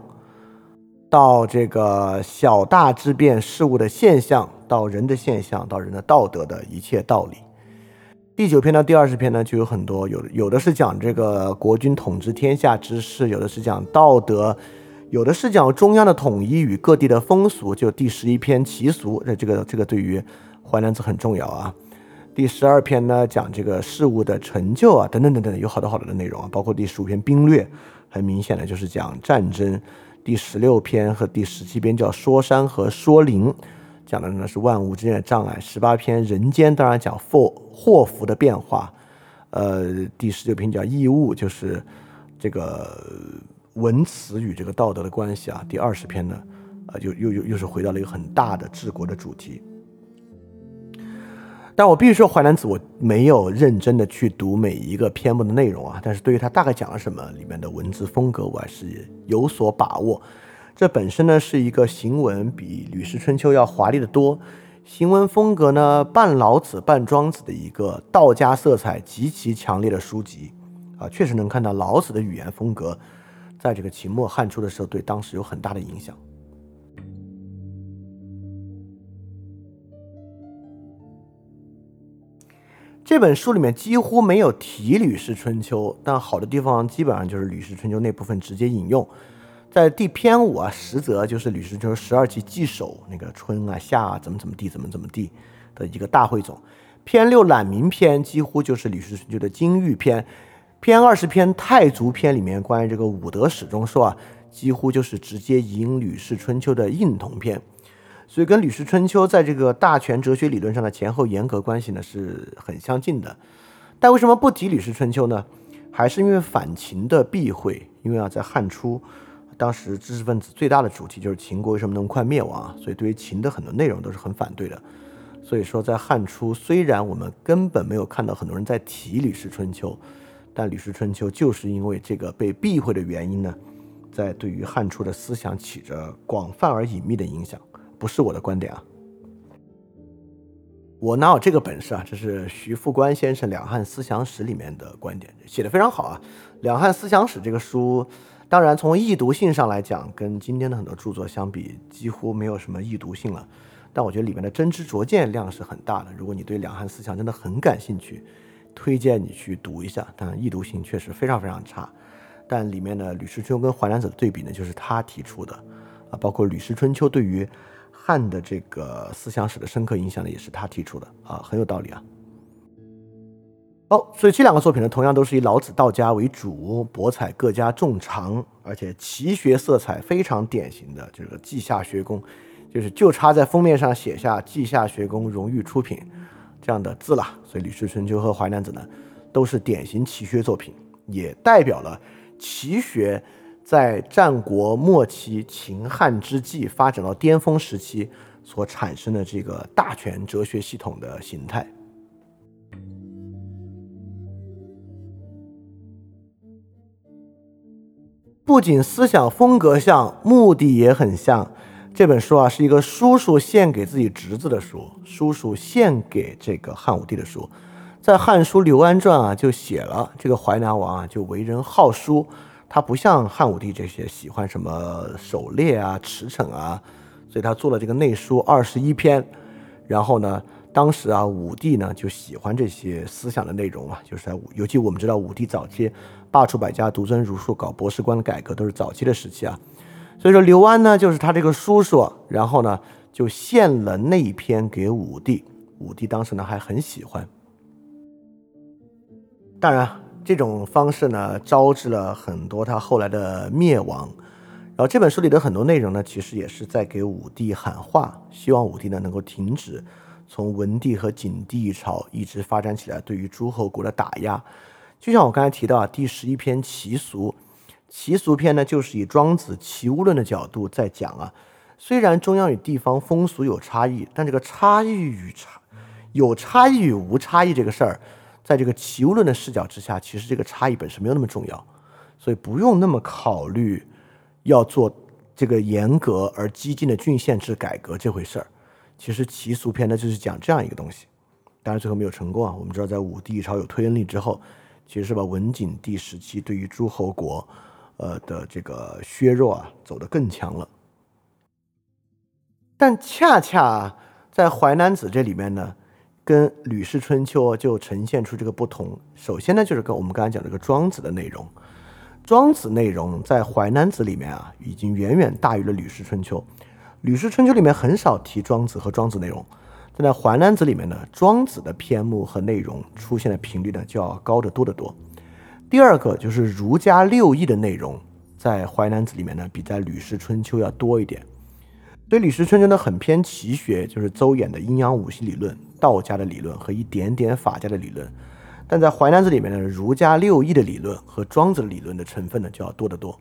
到这个小大之变事物的现象，到人的现象，到人的道德的一切道理。第九篇到第二十篇呢，就有很多，有有的是讲这个国君统治天下之事，有的是讲道德，有的是讲中央的统一与各地的风俗。就第十一篇奇俗，这这个这个对于淮南子很重要啊。第十二篇呢，讲这个事物的成就啊，等等等等，有好多好多的内容啊，包括第十五篇兵略。很明显的就是讲战争，第十六篇和第十七篇叫说山和说林，讲的呢是万物之间的障碍。十八篇人间当然讲祸祸福的变化，呃，第十九篇叫义物，就是这个文辞与这个道德的关系啊。第二十篇呢，呃，又又又又是回到了一个很大的治国的主题。但我必须说，《淮南子》我没有认真的去读每一个篇目的内容啊，但是对于它大概讲了什么，里面的文字风格，我还是有所把握。这本身呢是一个行文比《吕氏春秋》要华丽的多，行文风格呢半老子半庄子的一个道家色彩极其强烈的书籍啊，确实能看到老子的语言风格，在这个秦末汉初的时候对当时有很大的影响。这本书里面几乎没有提《吕氏春秋》，但好的地方基本上就是《吕氏春秋》那部分直接引用。在第篇五啊，实则就是《吕氏春秋》十二纪记首那个春啊、夏啊怎么怎么地、怎么怎么地的一个大汇总。篇六览民篇几乎就是《吕氏春秋》的金玉篇。篇二十篇太祖篇里面关于这个武德史中说啊，几乎就是直接引《吕氏春秋》的应同篇。所以跟《吕氏春秋》在这个大权哲学理论上的前后严格关系呢是很相近的，但为什么不提《吕氏春秋》呢？还是因为反秦的避讳，因为啊，在汉初，当时知识分子最大的主题就是秦国为什么那么快灭亡啊，所以对于秦的很多内容都是很反对的。所以说，在汉初，虽然我们根本没有看到很多人在提《吕氏春秋》，但《吕氏春秋》就是因为这个被避讳的原因呢，在对于汉初的思想起着广泛而隐秘的影响，不是我的观点啊。我哪有这个本事啊？这是徐复观先生《两汉思想史》里面的观点，写的非常好啊。《两汉思想史》这个书，当然从易读性上来讲，跟今天的很多著作相比，几乎没有什么易读性了。但我觉得里面的真知灼见量是很大的。如果你对两汉思想真的很感兴趣，推荐你去读一下。但易读性确实非常非常差。但里面的《吕氏春秋》跟《淮南子》的对比呢，就是他提出的啊，包括《吕氏春秋》对于。汉的这个思想史的深刻影响呢，也是他提出的啊，很有道理啊。哦，所以这两个作品呢，同样都是以老子、道家为主，博采各家众长，而且奇学色彩非常典型的，就是稷下学宫，就是就差在封面上写下“稷下学宫荣誉出品”这样的字了。所以《吕氏春秋》和《淮南子》呢，都是典型奇学作品，也代表了奇学。在战国末期、秦汉之际发展到巅峰时期所产生的这个大权哲学系统的形态，不仅思想风格像，目的也很像。这本书啊，是一个叔叔献给自己侄子的书，叔叔献给这个汉武帝的书。在《汉书·刘安传》啊，就写了这个淮南王啊，就为人好书。他不像汉武帝这些喜欢什么狩猎啊、驰骋啊，所以他做了这个内书二十一篇。然后呢，当时啊，武帝呢就喜欢这些思想的内容啊，就是在尤其我们知道武帝早期罢黜百家、独尊儒术、搞博士官的改革，都是早期的时期啊。所以说刘安呢就是他这个叔叔，然后呢就献了那一篇给武帝，武帝当时呢还很喜欢。当然。这种方式呢，招致了很多他后来的灭亡。然后这本书里的很多内容呢，其实也是在给武帝喊话，希望武帝呢能够停止从文帝和景帝朝一直发展起来对于诸侯国的打压。就像我刚才提到啊，第十一篇《齐俗》，《齐俗篇》呢就是以庄子《齐物论》的角度在讲啊，虽然中央与地方风俗有差异，但这个差异与差有差异与无差异这个事儿。在这个齐物论的视角之下，其实这个差异本身没有那么重要，所以不用那么考虑要做这个严格而激进的郡县制改革这回事儿。其实齐俗篇呢就是讲这样一个东西，当然最后没有成功啊。我们知道在武帝朝有推恩令之后，其实是把文景帝时期对于诸侯国，呃的这个削弱啊走得更强了。但恰恰在《淮南子》这里面呢。跟《吕氏春秋》就呈现出这个不同。首先呢，就是跟我们刚才讲这个庄子的内容，庄子内容在《淮南子》里面啊，已经远远大于了《吕氏春秋》。《吕氏春秋》里面很少提庄子和庄子内容，但在《淮南子》里面呢，庄子的篇目和内容出现的频率呢，就要高得多得多。第二个就是儒家六艺的内容，在《淮南子》里面呢，比在《吕氏春秋》要多一点。所以《吕氏春秋》呢，很偏奇学，就是邹衍的阴阳五行理论。道家的理论和一点点法家的理论，但在《淮南子》里面呢，儒家六艺的理论和庄子的理论的成分呢就要多得多。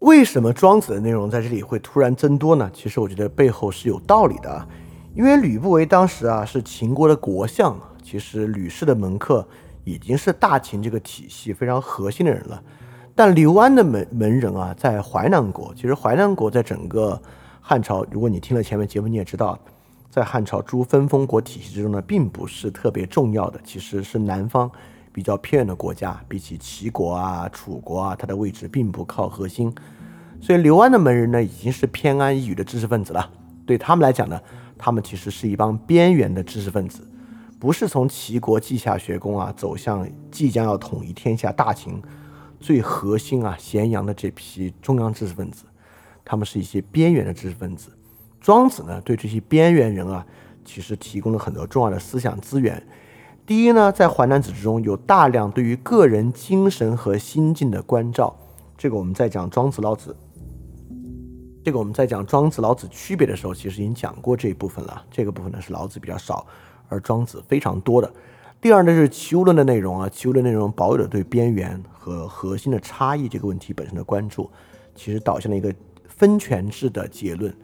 为什么庄子的内容在这里会突然增多呢？其实我觉得背后是有道理的，因为吕不韦当时啊是秦国的国相，其实吕氏的门客已经是大秦这个体系非常核心的人了。但刘安的门门人啊，在淮南国，其实淮南国在整个汉朝，如果你听了前面节目，你也知道，在汉朝诸分封国体系之中呢，并不是特别重要的，其实是南方比较偏远的国家，比起齐国啊、楚国啊，它的位置并不靠核心，所以刘安的门人呢，已经是偏安一隅的知识分子了。对他们来讲呢，他们其实是一帮边缘的知识分子，不是从齐国稷下学宫啊，走向即将要统一天下大秦。最核心啊，咸阳的这批中央知识分子，他们是一些边缘的知识分子。庄子呢，对这些边缘人啊，其实提供了很多重要的思想资源。第一呢，在《淮南子》之中有大量对于个人精神和心境的关照，这个我们在讲庄子、老子这个我们在讲庄子、老子区别的时候，其实已经讲过这一部分了。这个部分呢是老子比较少，而庄子非常多的。第二呢是齐物论的内容啊，齐物论内容保有了对边缘和核心的差异这个问题本身的关注，其实导向了一个分权制的结论。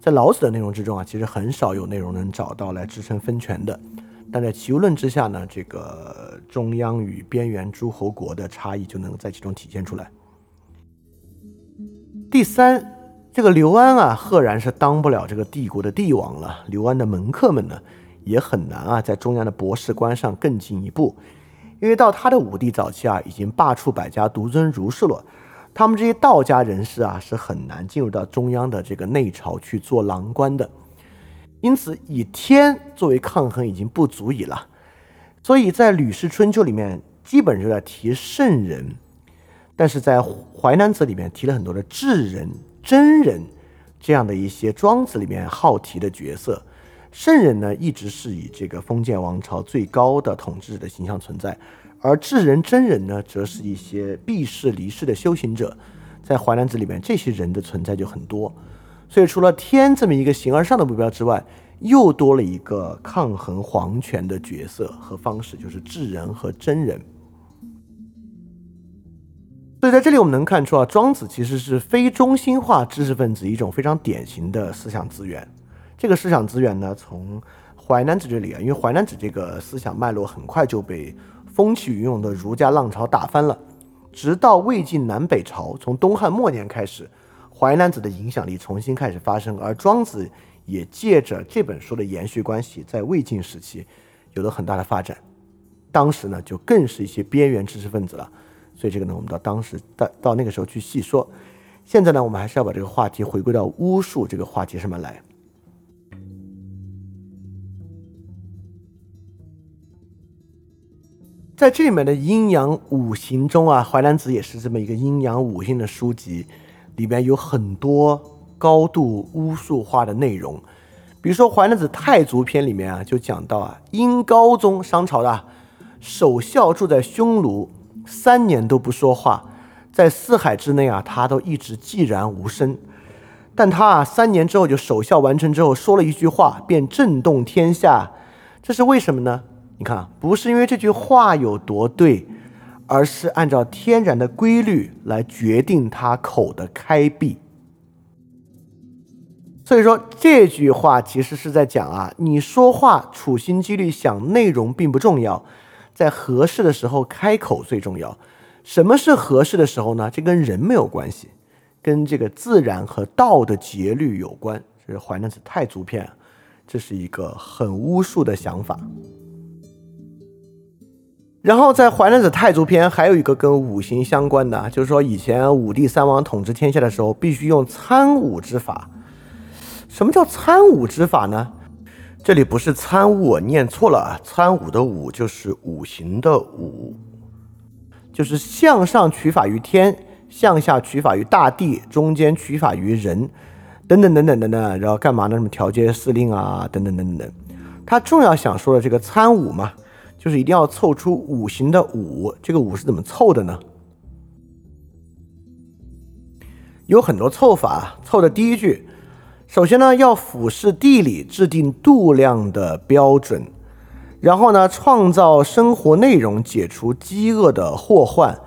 在老子的内容之中啊，其实很少有内容能找到来支撑分权的。但在齐物论之下呢，这个中央与边缘诸侯国的差异就能在其中体现出来。第三。这个刘安啊，赫然是当不了这个帝国的帝王了。刘安的门客们呢，也很难啊，在中央的博士官上更进一步，因为到他的武帝早期啊，已经罢黜百家，独尊儒士了。他们这些道家人士啊，是很难进入到中央的这个内朝去做郎官的。因此，以天作为抗衡已经不足以了。所以在《吕氏春秋》里面，基本就在提圣人，但是在《淮南子》里面提了很多的智人。真人这样的一些庄子里面好提的角色，圣人呢一直是以这个封建王朝最高的统治者的形象存在，而智人真人呢，则是一些避世离世的修行者。在《淮南子》里面，这些人的存在就很多。所以，除了天这么一个形而上的目标之外，又多了一个抗衡皇权的角色和方式，就是智人和真人。所以在这里我们能看出啊，庄子其实是非中心化知识分子一种非常典型的思想资源。这个思想资源呢，从淮南子这里啊，因为淮南子这个思想脉络很快就被风起云涌的儒家浪潮打翻了，直到魏晋南北朝，从东汉末年开始，淮南子的影响力重新开始发生，而庄子也借着这本书的延续关系，在魏晋时期有了很大的发展。当时呢，就更是一些边缘知识分子了。所以这个呢，我们到当时到到那个时候去细说。现在呢，我们还是要把这个话题回归到巫术这个话题上面来。在这里面的阴阳五行中啊，《淮南子》也是这么一个阴阳五行的书籍，里面有很多高度巫术化的内容。比如说《淮南子·太祖篇》里面啊，就讲到啊，殷高宗商朝的守孝住在匈奴。三年都不说话，在四海之内啊，他都一直寂然无声。但他啊，三年之后就守孝完成之后，说了一句话，便震动天下。这是为什么呢？你看，不是因为这句话有多对，而是按照天然的规律来决定他口的开闭。所以说，这句话其实是在讲啊，你说话处心积虑想内容并不重要。在合适的时候开口最重要。什么是合适的时候呢？这跟人没有关系，跟这个自然和道的节律有关。这是《淮南子·太祖篇》，这是一个很巫术的想法。然后在《淮南子·太祖篇》还有一个跟五行相关的，就是说以前五帝三王统治天下的时候，必须用参五之法。什么叫参五之法呢？这里不是参悟，我念错了啊！参悟的悟就是五行的五，就是向上取法于天，向下取法于大地，中间取法于人，等等等等等等，然后干嘛呢？什么调节司令啊，等等等等等。他重要想说的这个参悟嘛，就是一定要凑出五行的五。这个五是怎么凑的呢？有很多凑法，凑的第一句。首先呢，要俯视地理，制定度量的标准，然后呢，创造生活内容，解除饥饿的祸患，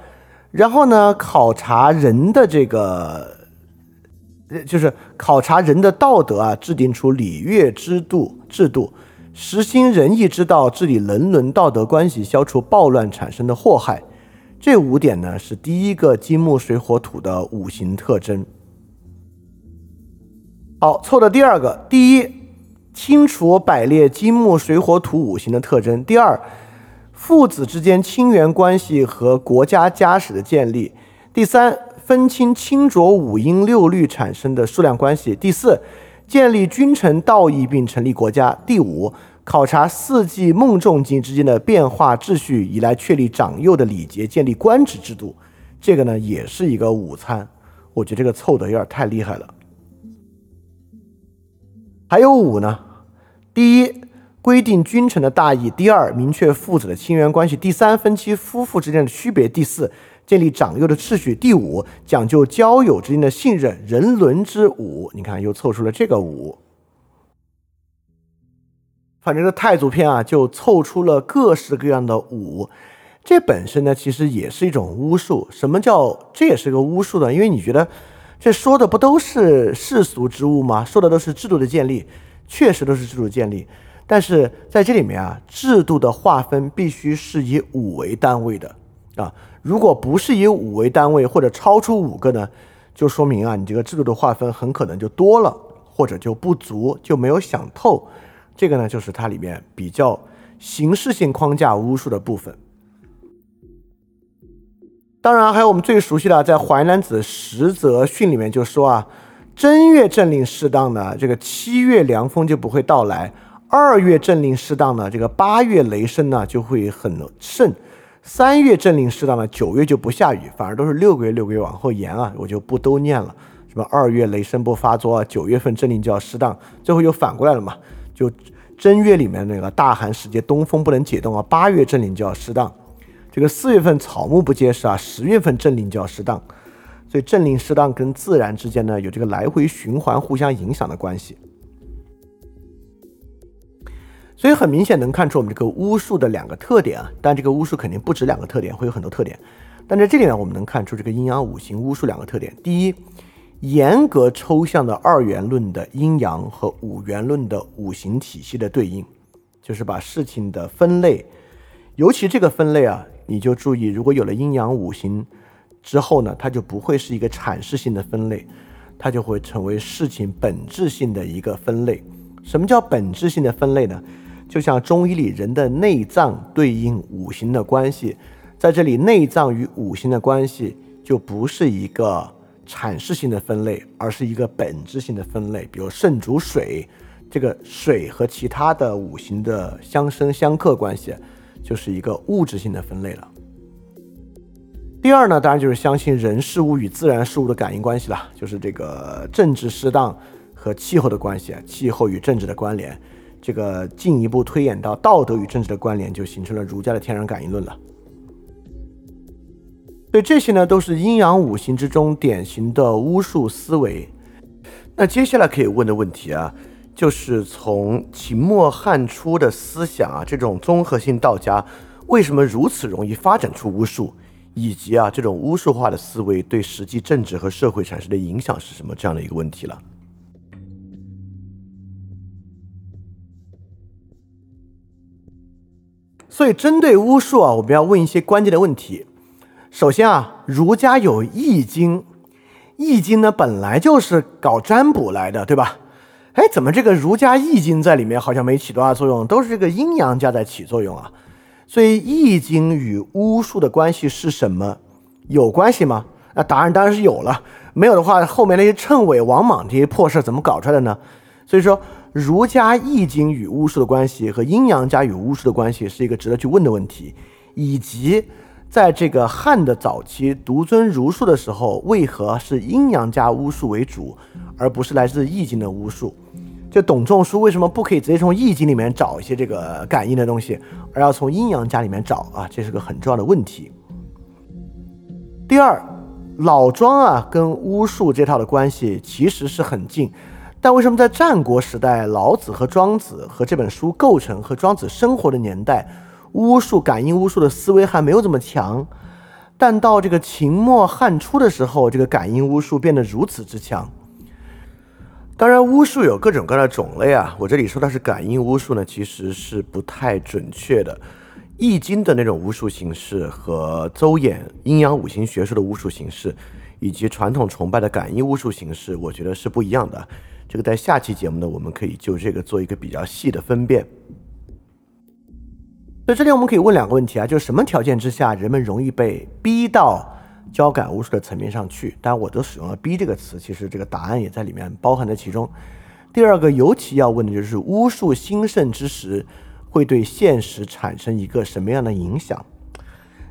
然后呢，考察人的这个，就是考察人的道德啊，制定出礼乐制度，制度实行仁义之道，治理人伦道德关系，消除暴乱产生的祸害。这五点呢，是第一个金木水火土的五行特征。好，凑的第二个，第一，清楚百列金木水火土五行的特征；第二，父子之间亲缘关系和国家家史的建立；第三，分清清浊五音六律产生的数量关系；第四，建立君臣道义并成立国家；第五，考察四季孟仲季之间的变化秩序，以来确立长幼的礼节，建立官职制度。这个呢，也是一个午餐。我觉得这个凑的有点太厉害了。还有五呢，第一，规定君臣的大义；第二，明确父子的亲缘关系；第三，分析夫妇之间的区别；第四，建立长幼的秩序；第五，讲究交友之间的信任。人伦之五，你看又凑出了这个五。反正这太祖篇啊，就凑出了各式各样的五，这本身呢，其实也是一种巫术。什么叫这也是个巫术呢？因为你觉得这说的不都是世俗之物吗？说的都是制度的建立，确实都是制度建立。但是在这里面啊，制度的划分必须是以五为单位的啊。如果不是以五为单位，或者超出五个呢，就说明啊，你这个制度的划分很可能就多了，或者就不足，就没有想透。这个呢，就是它里面比较形式性框架巫术的部分。当然，还有我们最熟悉的，在《淮南子·实则训》里面就说啊，正月政令适当的，这个七月凉风就不会到来；二月政令适当的，这个八月雷声呢就会很盛；三月政令适当的，九月就不下雨，反而都是六个月六个月往后延啊，我就不都念了。什么二月雷声不发作，九月份政令就要适当，最后又反过来了嘛。就正月里面那个大寒时节，东风不能解冻啊。八月政令就要适当，这个四月份草木不结实啊，十月份正令就要适当。所以正令适当跟自然之间呢有这个来回循环、互相影响的关系。所以很明显能看出我们这个巫术的两个特点啊，但这个巫术肯定不止两个特点，会有很多特点。但在这里面我们能看出这个阴阳五行巫术两个特点。第一。严格抽象的二元论的阴阳和五元论的五行体系的对应，就是把事情的分类，尤其这个分类啊，你就注意，如果有了阴阳五行之后呢，它就不会是一个阐释性的分类，它就会成为事情本质性的一个分类。什么叫本质性的分类呢？就像中医里人的内脏对应五行的关系，在这里内脏与五行的关系就不是一个。阐释性的分类，而是一个本质性的分类。比如肾主水，这个水和其他的五行的相生相克关系，就是一个物质性的分类了。第二呢，当然就是相信人事物与自然事物的感应关系了，就是这个政治适当和气候的关系啊，气候与政治的关联，这个进一步推演到道德与政治的关联，就形成了儒家的天然感应论了。所以这些呢，都是阴阳五行之中典型的巫术思维。那接下来可以问的问题啊，就是从秦末汉初的思想啊，这种综合性道家为什么如此容易发展出巫术，以及啊这种巫术化的思维对实际政治和社会产生的影响是什么这样的一个问题了。所以针对巫术啊，我们要问一些关键的问题。首先啊，儒家有《易经》，《易经》呢本来就是搞占卜来的，对吧？哎，怎么这个儒家《易经》在里面好像没起多大作用，都是这个阴阳家在起作用啊？所以，《易经》与巫术的关系是什么？有关系吗？那答案当然是有了。没有的话，后面那些谶纬、王莽这些破事怎么搞出来的呢？所以说，儒家《易经》与巫术的关系和阴阳家与巫术的关系是一个值得去问的问题，以及。在这个汉的早期独尊儒术的时候，为何是阴阳家巫术为主，而不是来自易经的巫术？就董仲舒为什么不可以直接从易经里面找一些这个感应的东西，而要从阴阳家里面找啊？这是个很重要的问题。第二，老庄啊跟巫术这套的关系其实是很近，但为什么在战国时代，老子和庄子和这本书构成和庄子生活的年代？巫术、感应巫术的思维还没有这么强，但到这个秦末汉初的时候，这个感应巫术变得如此之强。当然，巫术有各种各样的种类啊，我这里说的是感应巫术呢，其实是不太准确的。易经的那种巫术形式和邹衍阴阳五行学说的巫术形式，以及传统崇拜的感应巫术形式，我觉得是不一样的。这个在下期节目呢，我们可以就这个做一个比较细的分辨。所以这里我们可以问两个问题啊，就是什么条件之下人们容易被逼到交感巫术的层面上去？当然，我都使用了“逼”这个词，其实这个答案也在里面包含在其中。第二个尤其要问的就是巫术兴盛之时会对现实产生一个什么样的影响？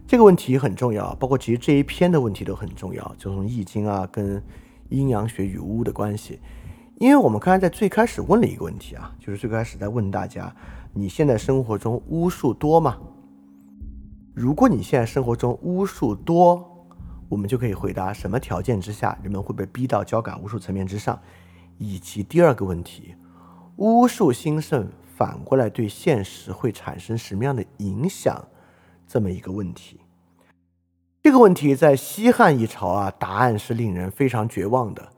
这个问题很重要，包括其实这一篇的问题都很重要，就从《易经》啊跟阴阳学与巫的关系。《因为我们刚才在最开始问了一个问题啊，就是最开始在问大家，你现在生活中巫术多吗？如果你现在生活中巫术多，我们就可以回答什么条件之下人们会被逼到交感巫术层面之上，以及第二个问题，巫术兴盛反过来对现实会产生什么样的影响，这么一个问题。这个问题在西汉一朝啊，答案是令人非常绝望的。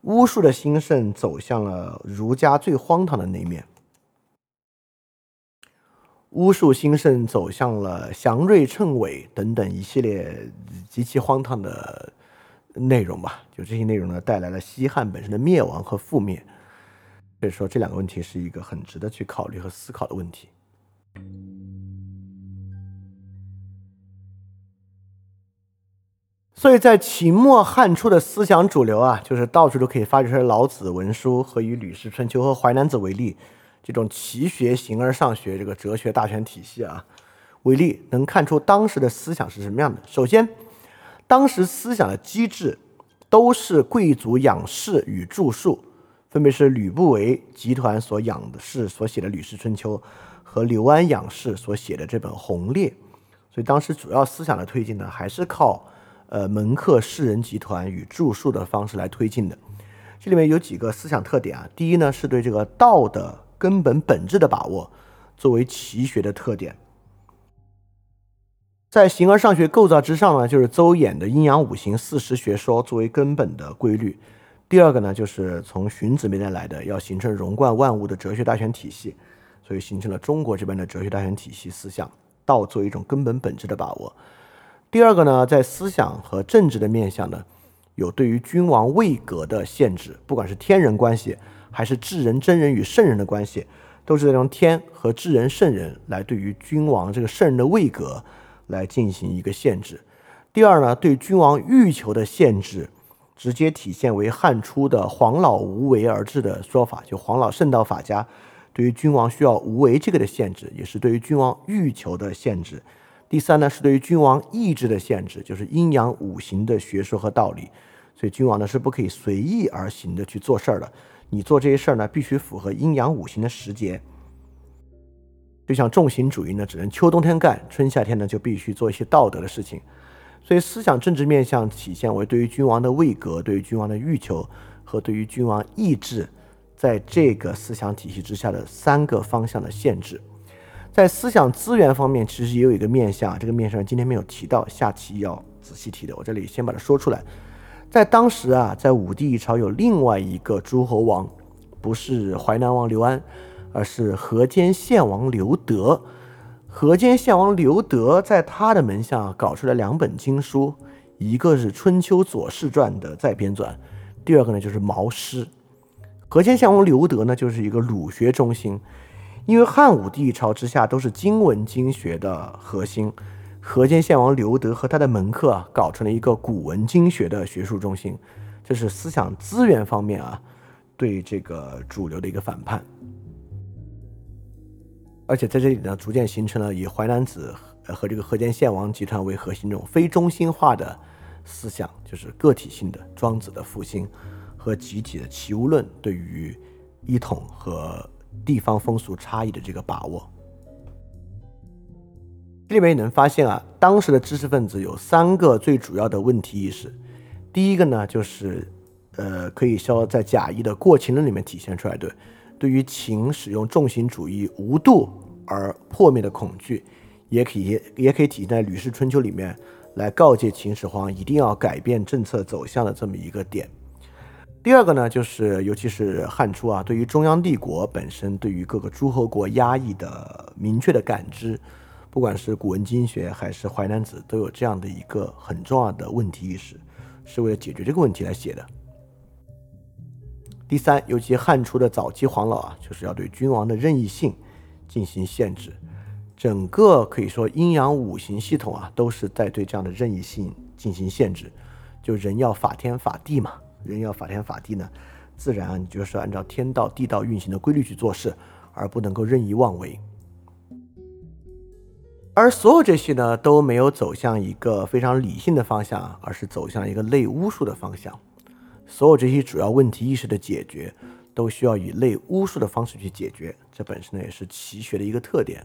巫术的兴盛走向了儒家最荒唐的那一面，巫术兴盛走向了祥瑞称伟等等一系列极其荒唐的内容吧。就这些内容呢，带来了西汉本身的灭亡和覆灭。所以说，这两个问题是一个很值得去考虑和思考的问题。所以在秦末汉初的思想主流啊，就是到处都可以发掘出来老子文书和以《吕氏春秋》和《淮南子》为例，这种齐学形而上学这个哲学大全体系啊为例，能看出当时的思想是什么样的。首先，当时思想的机制都是贵族仰视与著述，分别是吕不韦集团所仰视所写的《吕氏春秋》和刘安仰视所写的这本《鸿烈》，所以当时主要思想的推进呢，还是靠。呃，门客士人集团与著述的方式来推进的，这里面有几个思想特点啊。第一呢，是对这个道的根本本质的把握，作为奇学的特点。在形而上学构造之上呢，就是邹衍的阴阳五行四时学说作为根本的规律。第二个呢，就是从荀子那边来的，要形成融贯万物的哲学大全体系，所以形成了中国这边的哲学大全体系思想，道作为一种根本本质的把握。第二个呢，在思想和政治的面向呢，有对于君王位格的限制，不管是天人关系，还是智人真人与圣人的关系，都是用天和智人圣人来对于君王这个圣人的位格来进行一个限制。第二呢，对君王欲求的限制，直接体现为汉初的黄老无为而治的说法，就黄老圣道法家对于君王需要无为这个的限制，也是对于君王欲求的限制。第三呢，是对于君王意志的限制，就是阴阳五行的学说和道理。所以君王呢是不可以随意而行的去做事儿的。你做这些事儿呢，必须符合阴阳五行的时节。就像重刑主义呢，只能秋冬天干，春夏天呢就必须做一些道德的事情。所以思想政治面向体现为对于君王的位格、对于君王的欲求和对于君王意志，在这个思想体系之下的三个方向的限制。在思想资源方面，其实也有一个面向，这个面向今天没有提到，下期要仔细提的。我这里先把它说出来。在当时啊，在武帝一朝有另外一个诸侯王，不是淮南王刘安，而是河间献王刘德。河间献王刘德在他的门下搞出来两本经书，一个是《春秋左氏传》的再编纂，第二个呢就是《毛诗》。河间献王刘德呢，就是一个儒学中心。因为汉武帝一朝之下都是经文经学的核心，河间献王刘德和他的门客啊搞成了一个古文经学的学术中心，这是思想资源方面啊对这个主流的一个反叛。而且在这里呢，逐渐形成了以淮南子和这个河间献王集团为核心这种非中心化的思想，就是个体性的庄子的复兴和集体的齐物论对于一统和。地方风俗差异的这个把握，这里面也能发现啊，当时的知识分子有三个最主要的问题意识。第一个呢，就是呃，可以说在贾谊的《过秦论》里面体现出来的，对于秦使用重刑主义无度而破灭的恐惧，也可以也可以体现在《吕氏春秋》里面来告诫秦始皇一定要改变政策走向的这么一个点。第二个呢，就是尤其是汉初啊，对于中央帝国本身，对于各个诸侯国压抑的明确的感知，不管是古文经学还是淮南子，都有这样的一个很重要的问题意识，是为了解决这个问题来写的。第三，尤其汉初的早期黄老啊，就是要对君王的任意性进行限制，整个可以说阴阳五行系统啊，都是在对这样的任意性进行限制，就人要法天法地嘛。人要法天法地呢，自然就是按照天道地道运行的规律去做事，而不能够任意妄为。而所有这些呢，都没有走向一个非常理性的方向，而是走向一个类巫术的方向。所有这些主要问题意识的解决，都需要以类巫术的方式去解决，这本身呢也是奇学的一个特点。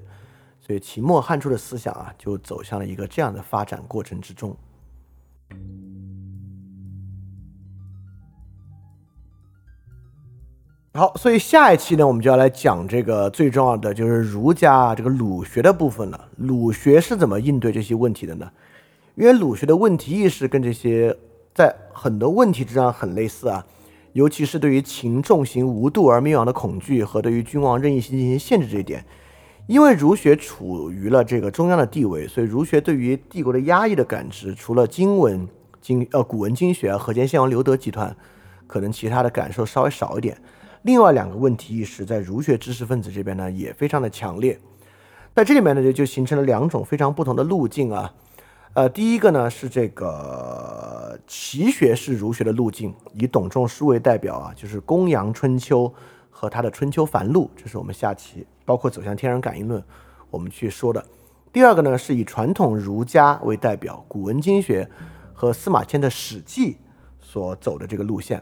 所以秦末汉初的思想啊，就走向了一个这样的发展过程之中。好，所以下一期呢，我们就要来讲这个最重要的，就是儒家这个儒学的部分了。儒学是怎么应对这些问题的呢？因为儒学的问题意识跟这些在很多问题之上很类似啊，尤其是对于秦重刑无度而灭亡的恐惧和对于君王任意性进行限制这一点。因为儒学处于了这个中央的地位，所以儒学对于帝国的压抑的感知，除了经文经呃古文经学河间献王刘德集团，可能其他的感受稍微少一点。另外两个问题意识在儒学知识分子这边呢也非常的强烈，在这里面呢就就形成了两种非常不同的路径啊，呃，第一个呢是这个齐学是儒学的路径，以董仲舒为代表啊，就是公羊春秋和他的春秋繁露，这是我们下期包括走向天然感应论我们去说的。第二个呢是以传统儒家为代表，古文经学和司马迁的史记所走的这个路线。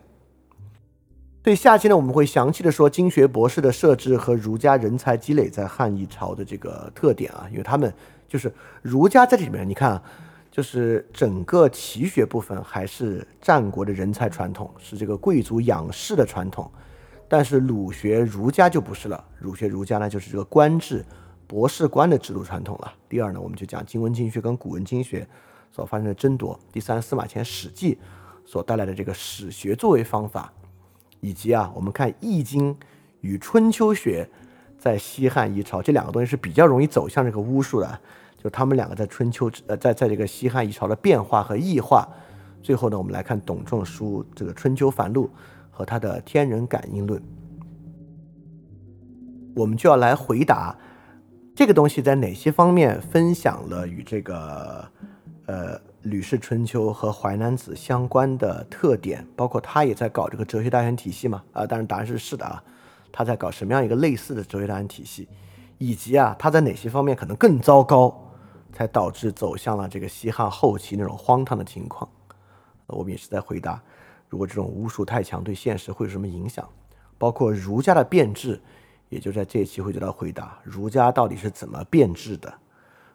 对下期呢，我们会详细的说经学博士的设置和儒家人才积累在汉一朝的这个特点啊，因为他们就是儒家在这里面，你看啊，就是整个齐学部分还是战国的人才传统，是这个贵族仰视的传统，但是儒学儒家就不是了，儒学儒家呢就是这个官制博士官的制度传统了。第二呢，我们就讲经文经学跟古文经学所发生的争夺。第三，司马迁《史记》所带来的这个史学作为方法。以及啊，我们看《易经》与春秋学在西汉一朝这两个东西是比较容易走向这个巫术的，就他们两个在春秋呃，在在这个西汉一朝的变化和异化。最后呢，我们来看董仲舒这个《春秋繁露》和他的天人感应论，我们就要来回答这个东西在哪些方面分享了与这个呃。《吕氏春秋》和《淮南子》相关的特点，包括他也在搞这个哲学大全体系嘛？啊，当然答案是是的啊。他在搞什么样一个类似的哲学大全体系，以及啊，他在哪些方面可能更糟糕，才导致走向了这个西汉后期那种荒唐的情况？我们也是在回答，如果这种巫术太强，对现实会有什么影响？包括儒家的变质，也就在这一期会得到回答：儒家到底是怎么变质的？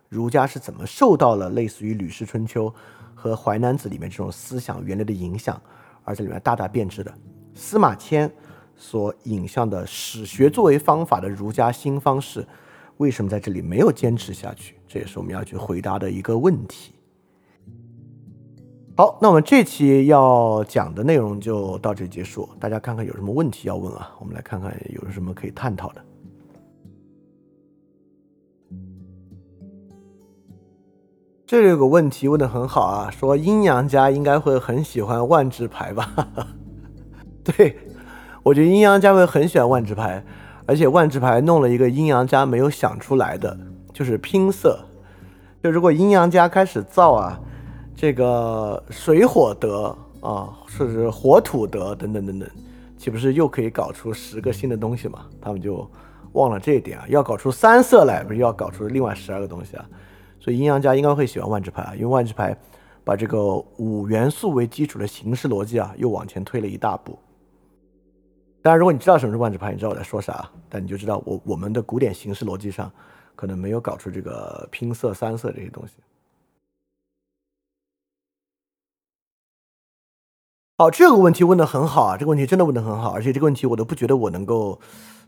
儒家是怎么受到了类似于《吕氏春秋》和《淮南子》里面这种思想原理的影响，而在里面大大变质的？司马迁所引向的史学作为方法的儒家新方式，为什么在这里没有坚持下去？这也是我们要去回答的一个问题。好，那我们这期要讲的内容就到这里结束。大家看看有什么问题要问啊？我们来看看有什么可以探讨的。这里有个问题问的很好啊，说阴阳家应该会很喜欢万智牌吧？对，我觉得阴阳家会很喜欢万智牌，而且万智牌弄了一个阴阳家没有想出来的，就是拼色。就如果阴阳家开始造啊，这个水火德啊，甚至火土德等等等等，岂不是又可以搞出十个新的东西嘛？他们就忘了这一点啊，要搞出三色来，不是要搞出另外十二个东西啊？所以阴阳家应该会喜欢万智牌啊，因为万智牌把这个五元素为基础的形式逻辑啊，又往前推了一大步。当然，如果你知道什么是万智牌，你知道我在说啥，但你就知道我我们的古典形式逻辑上可能没有搞出这个拼色、三色这些东西。好，这个问题问的很好啊，这个问题真的问的很好，而且这个问题我都不觉得我能够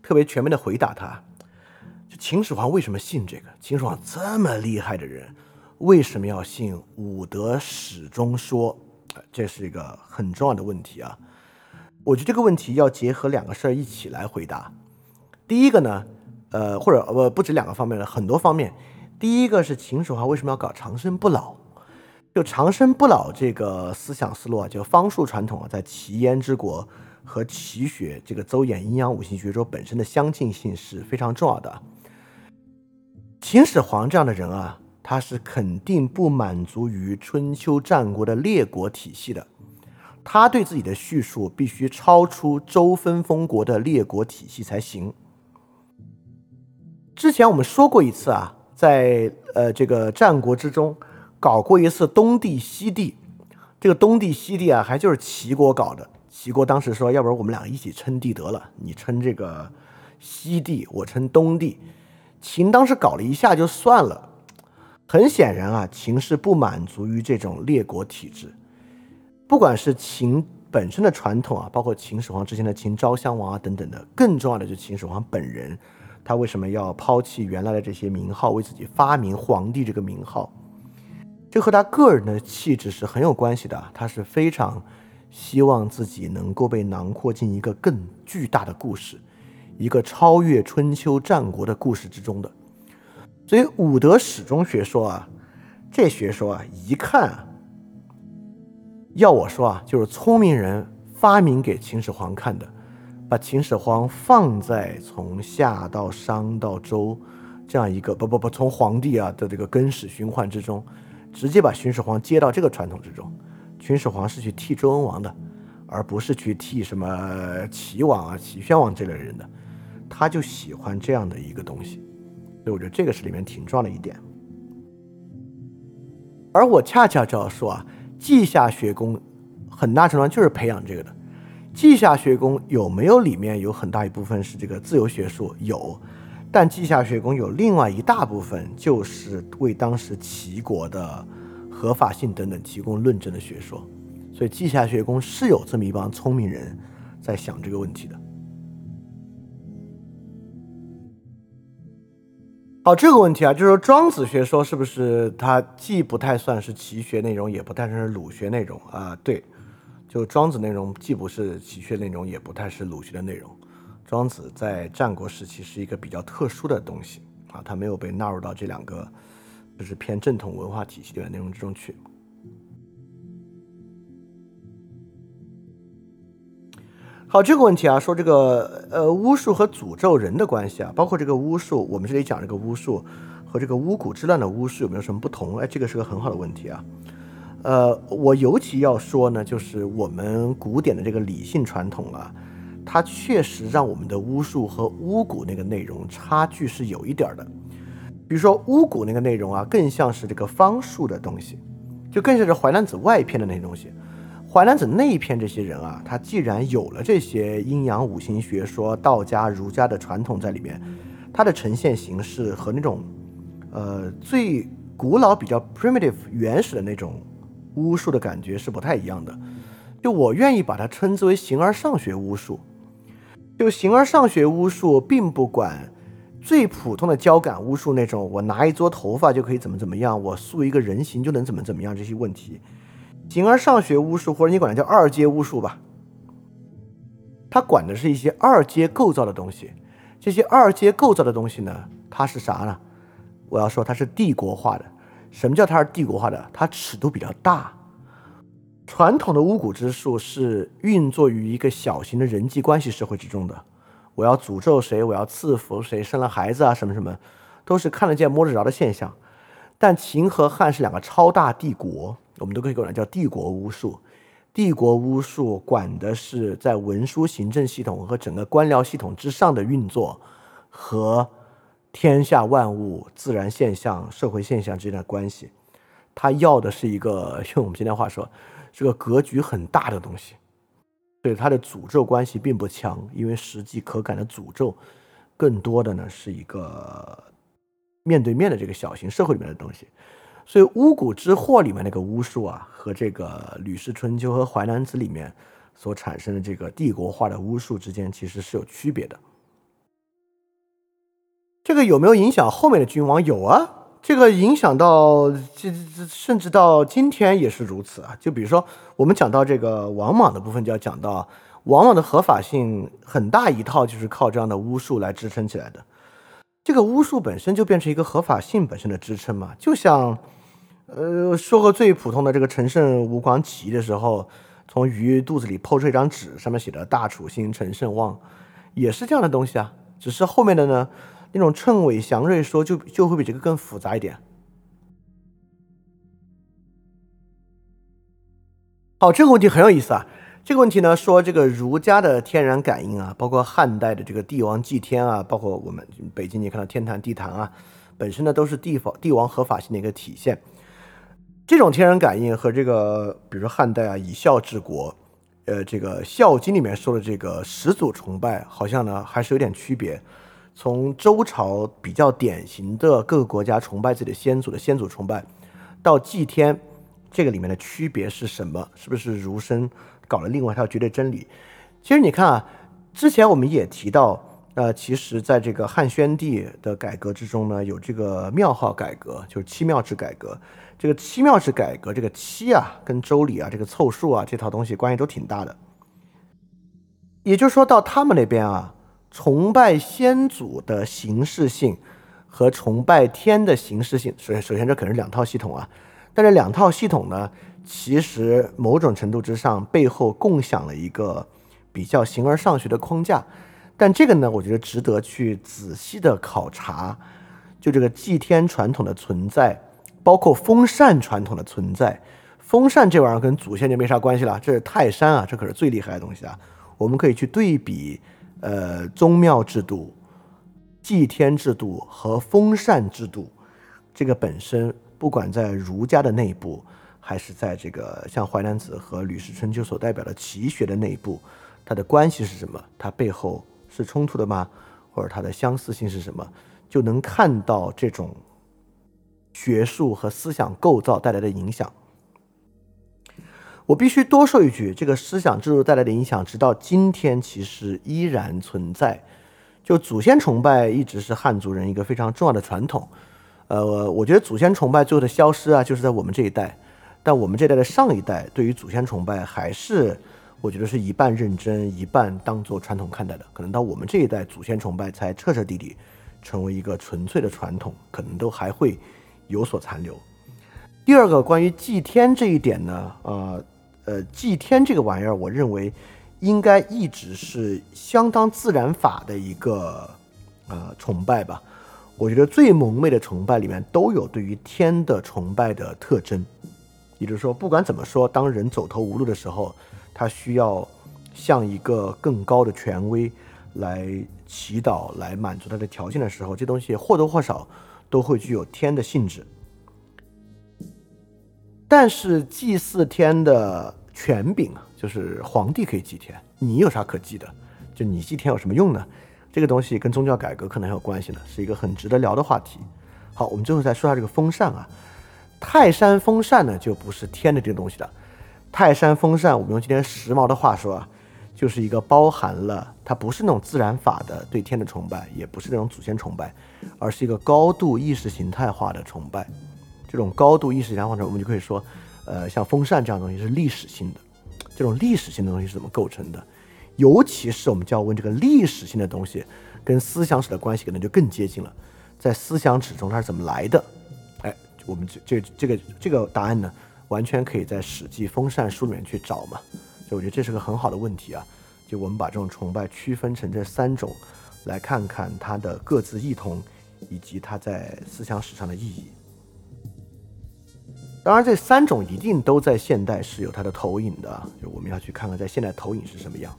特别全面的回答它。秦始皇为什么信这个？秦始皇这么厉害的人，为什么要信武德始终说？这是一个很重要的问题啊！我觉得这个问题要结合两个事儿一起来回答。第一个呢，呃，或者呃不止两个方面了，很多方面。第一个是秦始皇为什么要搞长生不老？就长生不老这个思想思路啊，就方术传统啊，在齐燕之国和齐学这个邹衍阴阳五行学说本身的相近性是非常重要的。秦始皇这样的人啊，他是肯定不满足于春秋战国的列国体系的，他对自己的叙述必须超出周分封国的列国体系才行。之前我们说过一次啊，在呃这个战国之中搞过一次东帝西帝，这个东帝西帝啊，还就是齐国搞的，齐国当时说，要不然我们两个一起称帝得了，你称这个西帝，我称东帝。秦当时搞了一下就算了。很显然啊，秦是不满足于这种列国体制，不管是秦本身的传统啊，包括秦始皇之前的秦昭襄王啊等等的，更重要的就是秦始皇本人，他为什么要抛弃原来的这些名号，为自己发明皇帝这个名号？这和他个人的气质是很有关系的。他是非常希望自己能够被囊括进一个更巨大的故事，一个超越春秋战国的故事之中的。所以武德始终学说啊，这学说啊，一看，要我说啊，就是聪明人发明给秦始皇看的，把秦始皇放在从夏到商到周这样一个不不不从皇帝啊的这个更始循环之中，直接把秦始皇接到这个传统之中。秦始皇是去替周文王的，而不是去替什么齐王啊、齐宣王这类人的，他就喜欢这样的一个东西。所以我觉得这个是里面挺重要的一点，而我恰恰就要说啊，稷下学宫很大程度上就是培养这个的。稷下学宫有没有里面有很大一部分是这个自由学术？有，但稷下学宫有另外一大部分就是为当时齐国的合法性等等提供论证的学说。所以稷下学宫是有这么一帮聪明人在想这个问题的。好，这个问题啊，就是说庄子学说是不是它既不太算是齐学内容，也不太算是鲁学内容啊？对，就庄子内容既不是齐学内容，也不太是鲁学的内容。庄子在战国时期是一个比较特殊的东西啊，它没有被纳入到这两个就是偏正统文化体系的内容之中去。好，这个问题啊，说这个呃巫术和诅咒人的关系啊，包括这个巫术，我们这里讲这个巫术和这个巫蛊之乱的巫术有没有什么不同？哎，这个是个很好的问题啊。呃，我尤其要说呢，就是我们古典的这个理性传统啊，它确实让我们的巫术和巫蛊那个内容差距是有一点的。比如说巫蛊那个内容啊，更像是这个方术的东西，就更像是《淮南子》外篇的那些东西。淮南子那一篇这些人啊，他既然有了这些阴阳五行学说、道家、儒家的传统在里面，它的呈现形式和那种，呃，最古老、比较 primitive、原始的那种巫术的感觉是不太一样的。就我愿意把它称之为形而上学巫术。就形而上学巫术，并不管最普通的交感巫术那种，我拿一撮头发就可以怎么怎么样，我塑一个人形就能怎么怎么样这些问题。形而上学巫术，或者你管它叫二阶巫术吧，它管的是一些二阶构造的东西。这些二阶构造的东西呢，它是啥呢？我要说它是帝国化的。什么叫它是帝国化的？它尺度比较大。传统的巫蛊之术是运作于一个小型的人际关系社会之中的。我要诅咒谁，我要赐福谁，生了孩子啊，什么什么，都是看得见摸得着的现象。但秦和汉是两个超大帝国。我们都可以管它叫帝国巫术，帝国巫术管的是在文书行政系统和整个官僚系统之上的运作，和天下万物、自然现象、社会现象之间的关系。他要的是一个 用我们今天话说，是个格局很大的东西。所以他的诅咒关系并不强，因为实际可感的诅咒，更多的呢是一个面对面的这个小型社会里面的东西。所以巫蛊之祸里面那个巫术啊，和这个《吕氏春秋》和《淮南子》里面所产生的这个帝国化的巫术之间，其实是有区别的。这个有没有影响后面的君王？有啊，这个影响到这这甚至到今天也是如此啊。就比如说，我们讲到这个王莽的部分，就要讲到王莽的合法性很大一套就是靠这样的巫术来支撑起来的。这个巫术本身就变成一个合法性本身的支撑嘛，就像，呃，说个最普通的，这个陈胜吴广起义的时候，从鱼肚子里剖出一张纸，上面写的“大楚兴，陈胜旺”，也是这样的东西啊。只是后面的呢，那种称伪祥瑞说就就会比这个更复杂一点。好，这个问题很有意思啊。这个问题呢，说这个儒家的天然感应啊，包括汉代的这个帝王祭天啊，包括我们北京你看到天坛地坛啊，本身呢都是帝法帝王合法性的一个体现。这种天然感应和这个，比如说汉代啊以孝治国，呃这个《孝经》里面说的这个始祖崇拜，好像呢还是有点区别。从周朝比较典型的各个国家崇拜自己的先祖的先祖崇拜，到祭天，这个里面的区别是什么？是不是儒生搞了另外一套绝对真理？其实你看啊，之前我们也提到。呃，其实，在这个汉宣帝的改革之中呢，有这个庙号改革，就是七庙制改革。这个七庙制改革，这个七啊，跟周礼啊，这个凑数啊，这套东西关系都挺大的。也就是说到他们那边啊，崇拜先祖的形式性和崇拜天的形式性，首先首先这可能是两套系统啊。但这两套系统呢，其实某种程度之上背后共享了一个比较形而上学的框架。但这个呢，我觉得值得去仔细的考察。就这个祭天传统的存在，包括封禅传统的存在。封禅这玩意儿跟祖先就没啥关系了，这是泰山啊，这可是最厉害的东西啊。我们可以去对比，呃，宗庙制度、祭天制度和封禅制度。这个本身，不管在儒家的内部，还是在这个像《淮南子》和《吕氏春秋》所代表的齐学的内部，它的关系是什么？它背后。是冲突的吗？或者它的相似性是什么？就能看到这种学术和思想构造带来的影响。我必须多说一句，这个思想制度带来的影响，直到今天其实依然存在。就祖先崇拜一直是汉族人一个非常重要的传统。呃，我觉得祖先崇拜最后的消失啊，就是在我们这一代。但我们这代的上一代对于祖先崇拜还是。我觉得是一半认真，一半当做传统看待的。可能到我们这一代，祖先崇拜才彻彻底底成为一个纯粹的传统，可能都还会有所残留。第二个关于祭天这一点呢，呃呃，祭天这个玩意儿，我认为应该一直是相当自然法的一个呃崇拜吧。我觉得最蒙昧的崇拜里面都有对于天的崇拜的特征，也就是说，不管怎么说，当人走投无路的时候。他需要向一个更高的权威来祈祷，来满足他的条件的时候，这东西或多或少都会具有天的性质。但是祭祀天的权柄啊，就是皇帝可以祭天，你有啥可祭的？就你祭天有什么用呢？这个东西跟宗教改革可能很有关系呢，是一个很值得聊的话题。好，我们最后再说下这个封禅啊，泰山风扇呢，就不是天的这个东西了。泰山风扇，我们用今天时髦的话说啊，就是一个包含了它不是那种自然法的对天的崇拜，也不是那种祖先崇拜，而是一个高度意识形态化的崇拜。这种高度意识形态化的，我们就可以说，呃，像风扇这样东西是历史性的。这种历史性的东西是怎么构成的？尤其是我们就要问这个历史性的东西跟思想史的关系，可能就更接近了。在思想史中它是怎么来的？我们这这这个这个答案呢？完全可以在《史记·封禅书》里面去找嘛，所以我觉得这是个很好的问题啊。就我们把这种崇拜区分成这三种，来看看它的各自异同，以及它在思想史上的意义。当然，这三种一定都在现代是有它的投影的，就我们要去看看在现代投影是什么样。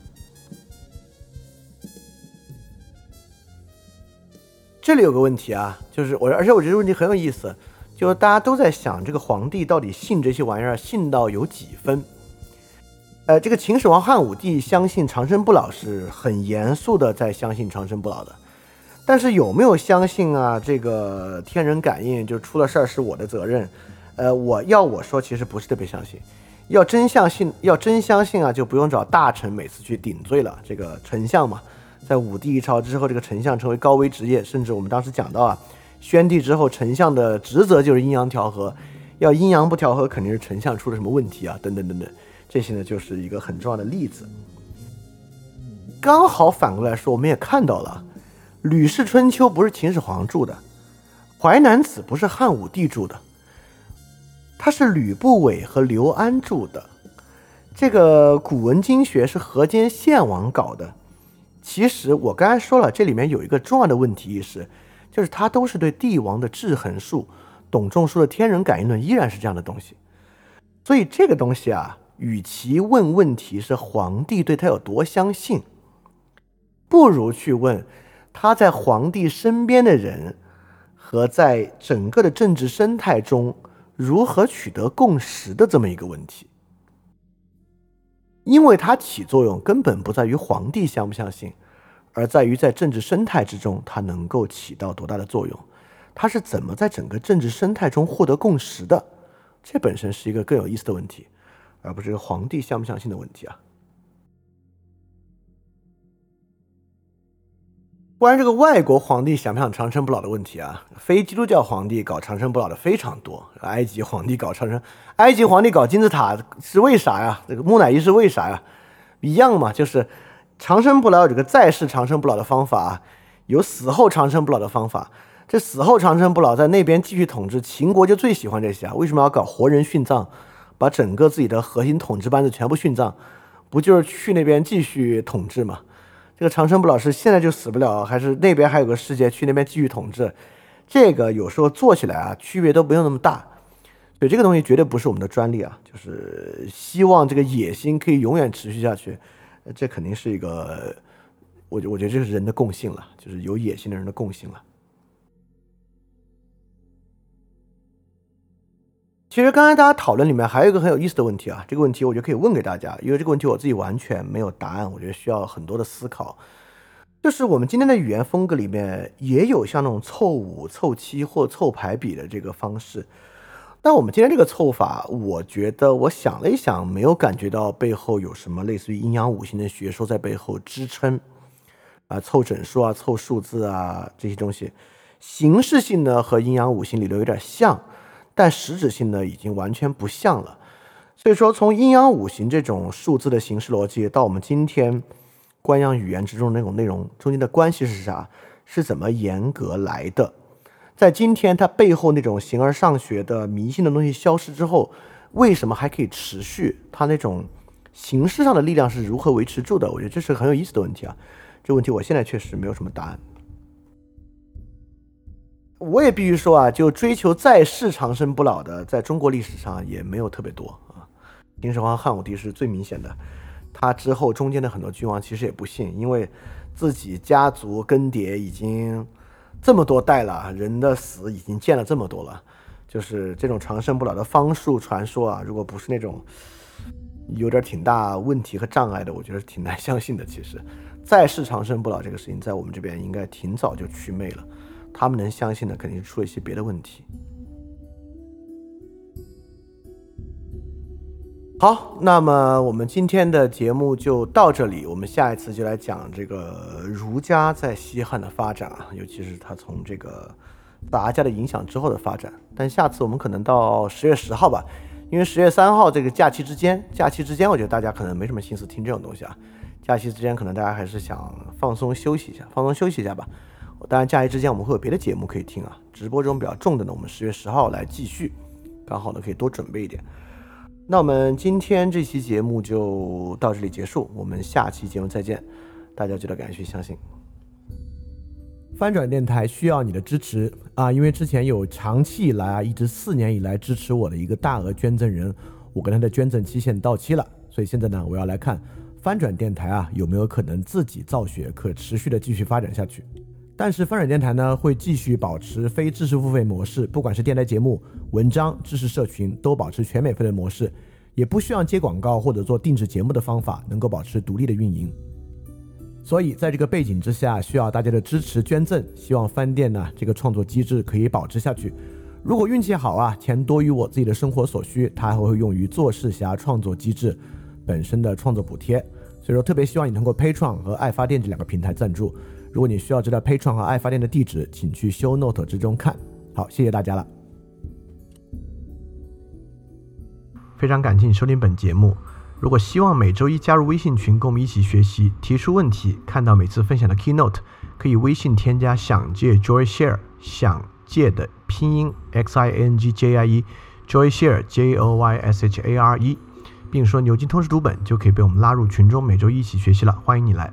这里有个问题啊，就是我，而且我觉得问题很有意思。就是大家都在想，这个皇帝到底信这些玩意儿信到有几分？呃，这个秦始皇汉武帝相信长生不老是很严肃的在相信长生不老的，但是有没有相信啊？这个天人感应就出了事儿是我的责任？呃，我要我说其实不是特别相信，要真相信，要真相信啊，就不用找大臣每次去顶罪了。这个丞相嘛，在武帝一朝之后，这个丞相成为高危职业，甚至我们当时讲到啊。宣帝之后，丞相的职责就是阴阳调和，要阴阳不调和，肯定是丞相出了什么问题啊，等等等等，这些呢就是一个很重要的例子。刚好反过来说，我们也看到了，《吕氏春秋》不是秦始皇著的，《淮南子》不是汉武帝著的，它是吕不韦和刘安著的。这个古文经学是河间献王搞的。其实我刚才说了，这里面有一个重要的问题意识。就是他都是对帝王的制衡术，董仲舒的天人感应论依然是这样的东西，所以这个东西啊，与其问问题是皇帝对他有多相信，不如去问他在皇帝身边的人和在整个的政治生态中如何取得共识的这么一个问题。因为它起作用根本不在于皇帝相不相信，而在于在政治生态之中它能够起到多大的作用，它是怎么在整个政治生态中获得共识的，这本身是一个更有意思的问题，而不是皇帝相不相信的问题啊。关于这个外国皇帝想不想长生不老的问题啊，非基督教皇帝搞长生不老的非常多。埃及皇帝搞长生，埃及皇帝搞金字塔是为啥呀？这个木乃伊是为啥呀？一样嘛，就是长生不老有这个在世长生不老的方法，有死后长生不老的方法。这死后长生不老在那边继续统治，秦国就最喜欢这些啊。为什么要搞活人殉葬，把整个自己的核心统治班子全部殉葬？不就是去那边继续统治吗？这个长生不老是现在就死不了，还是那边还有个世界去那边继续统治？这个有时候做起来啊，区别都不用那么大。所以这个东西绝对不是我们的专利啊，就是希望这个野心可以永远持续下去。这肯定是一个，我我觉得这是人的共性了，就是有野心的人的共性了。其实刚才大家讨论里面还有一个很有意思的问题啊，这个问题我觉得可以问给大家，因为这个问题我自己完全没有答案，我觉得需要很多的思考。就是我们今天的语言风格里面也有像那种凑五、凑七或凑排比的这个方式，但我们今天这个凑法，我觉得我想了一想，没有感觉到背后有什么类似于阴阳五行的学说在背后支撑啊，凑整数啊、凑数字啊这些东西，形式性呢和阴阳五行理论有点像。但实质性呢，已经完全不像了。所以说，从阴阳五行这种数字的形式逻辑，到我们今天官样语言之中那种内容中间的关系是啥？是怎么严格来的？在今天它背后那种形而上学的迷信的东西消失之后，为什么还可以持续？它那种形式上的力量是如何维持住的？我觉得这是很有意思的问题啊。这问题我现在确实没有什么答案。我也必须说啊，就追求在世长生不老的，在中国历史上也没有特别多啊。秦始皇、汉武帝是最明显的，他之后中间的很多君王其实也不信，因为自己家族更迭已经这么多代了，人的死已经见了这么多了，就是这种长生不老的方术传说啊，如果不是那种有点挺大问题和障碍的，我觉得挺难相信的。其实，在世长生不老这个事情，在我们这边应该挺早就祛魅了。他们能相信的肯定是出了一些别的问题。好，那么我们今天的节目就到这里，我们下一次就来讲这个儒家在西汉的发展啊，尤其是他从这个杂家的影响之后的发展。但下次我们可能到十月十号吧，因为十月三号这个假期之间，假期之间我觉得大家可能没什么心思听这种东西啊，假期之间可能大家还是想放松休息一下，放松休息一下吧。当然，假期之间我们会有别的节目可以听啊。直播中比较重的呢，我们十月十号来继续，刚好呢可以多准备一点。那我们今天这期节目就到这里结束，我们下期节目再见。大家记得感谢相信。翻转电台需要你的支持啊，因为之前有长期以来啊，一直四年以来支持我的一个大额捐赠人，我跟他的捐赠期限到期了，所以现在呢，我要来看翻转电台啊有没有可能自己造血，可持续的继续发展下去。但是翻转电台呢会继续保持非知识付费模式，不管是电台节目、文章、知识社群，都保持全免费的模式，也不需要接广告或者做定制节目的方法，能够保持独立的运营。所以在这个背景之下，需要大家的支持捐赠，希望翻店呢这个创作机制可以保持下去。如果运气好啊，钱多于我自己的生活所需，它还会用于做事侠创作机制本身的创作补贴。所以说，特别希望你通过 Pay 创和爱发电这两个平台赞助。如果你需要知道 Patreon 和爱发电的地址，请去 Show Note 之中看。好，谢谢大家了。非常感谢你收听本节目。如果希望每周一加入微信群，跟我们一起学习，提出问题，看到每次分享的 Keynote，可以微信添加“想借 Joy Share”，想借的拼音 X I N G J I E，Joy Share J O Y S H A R E，并说牛津通识读本，就可以被我们拉入群中，每周一起学习了。欢迎你来。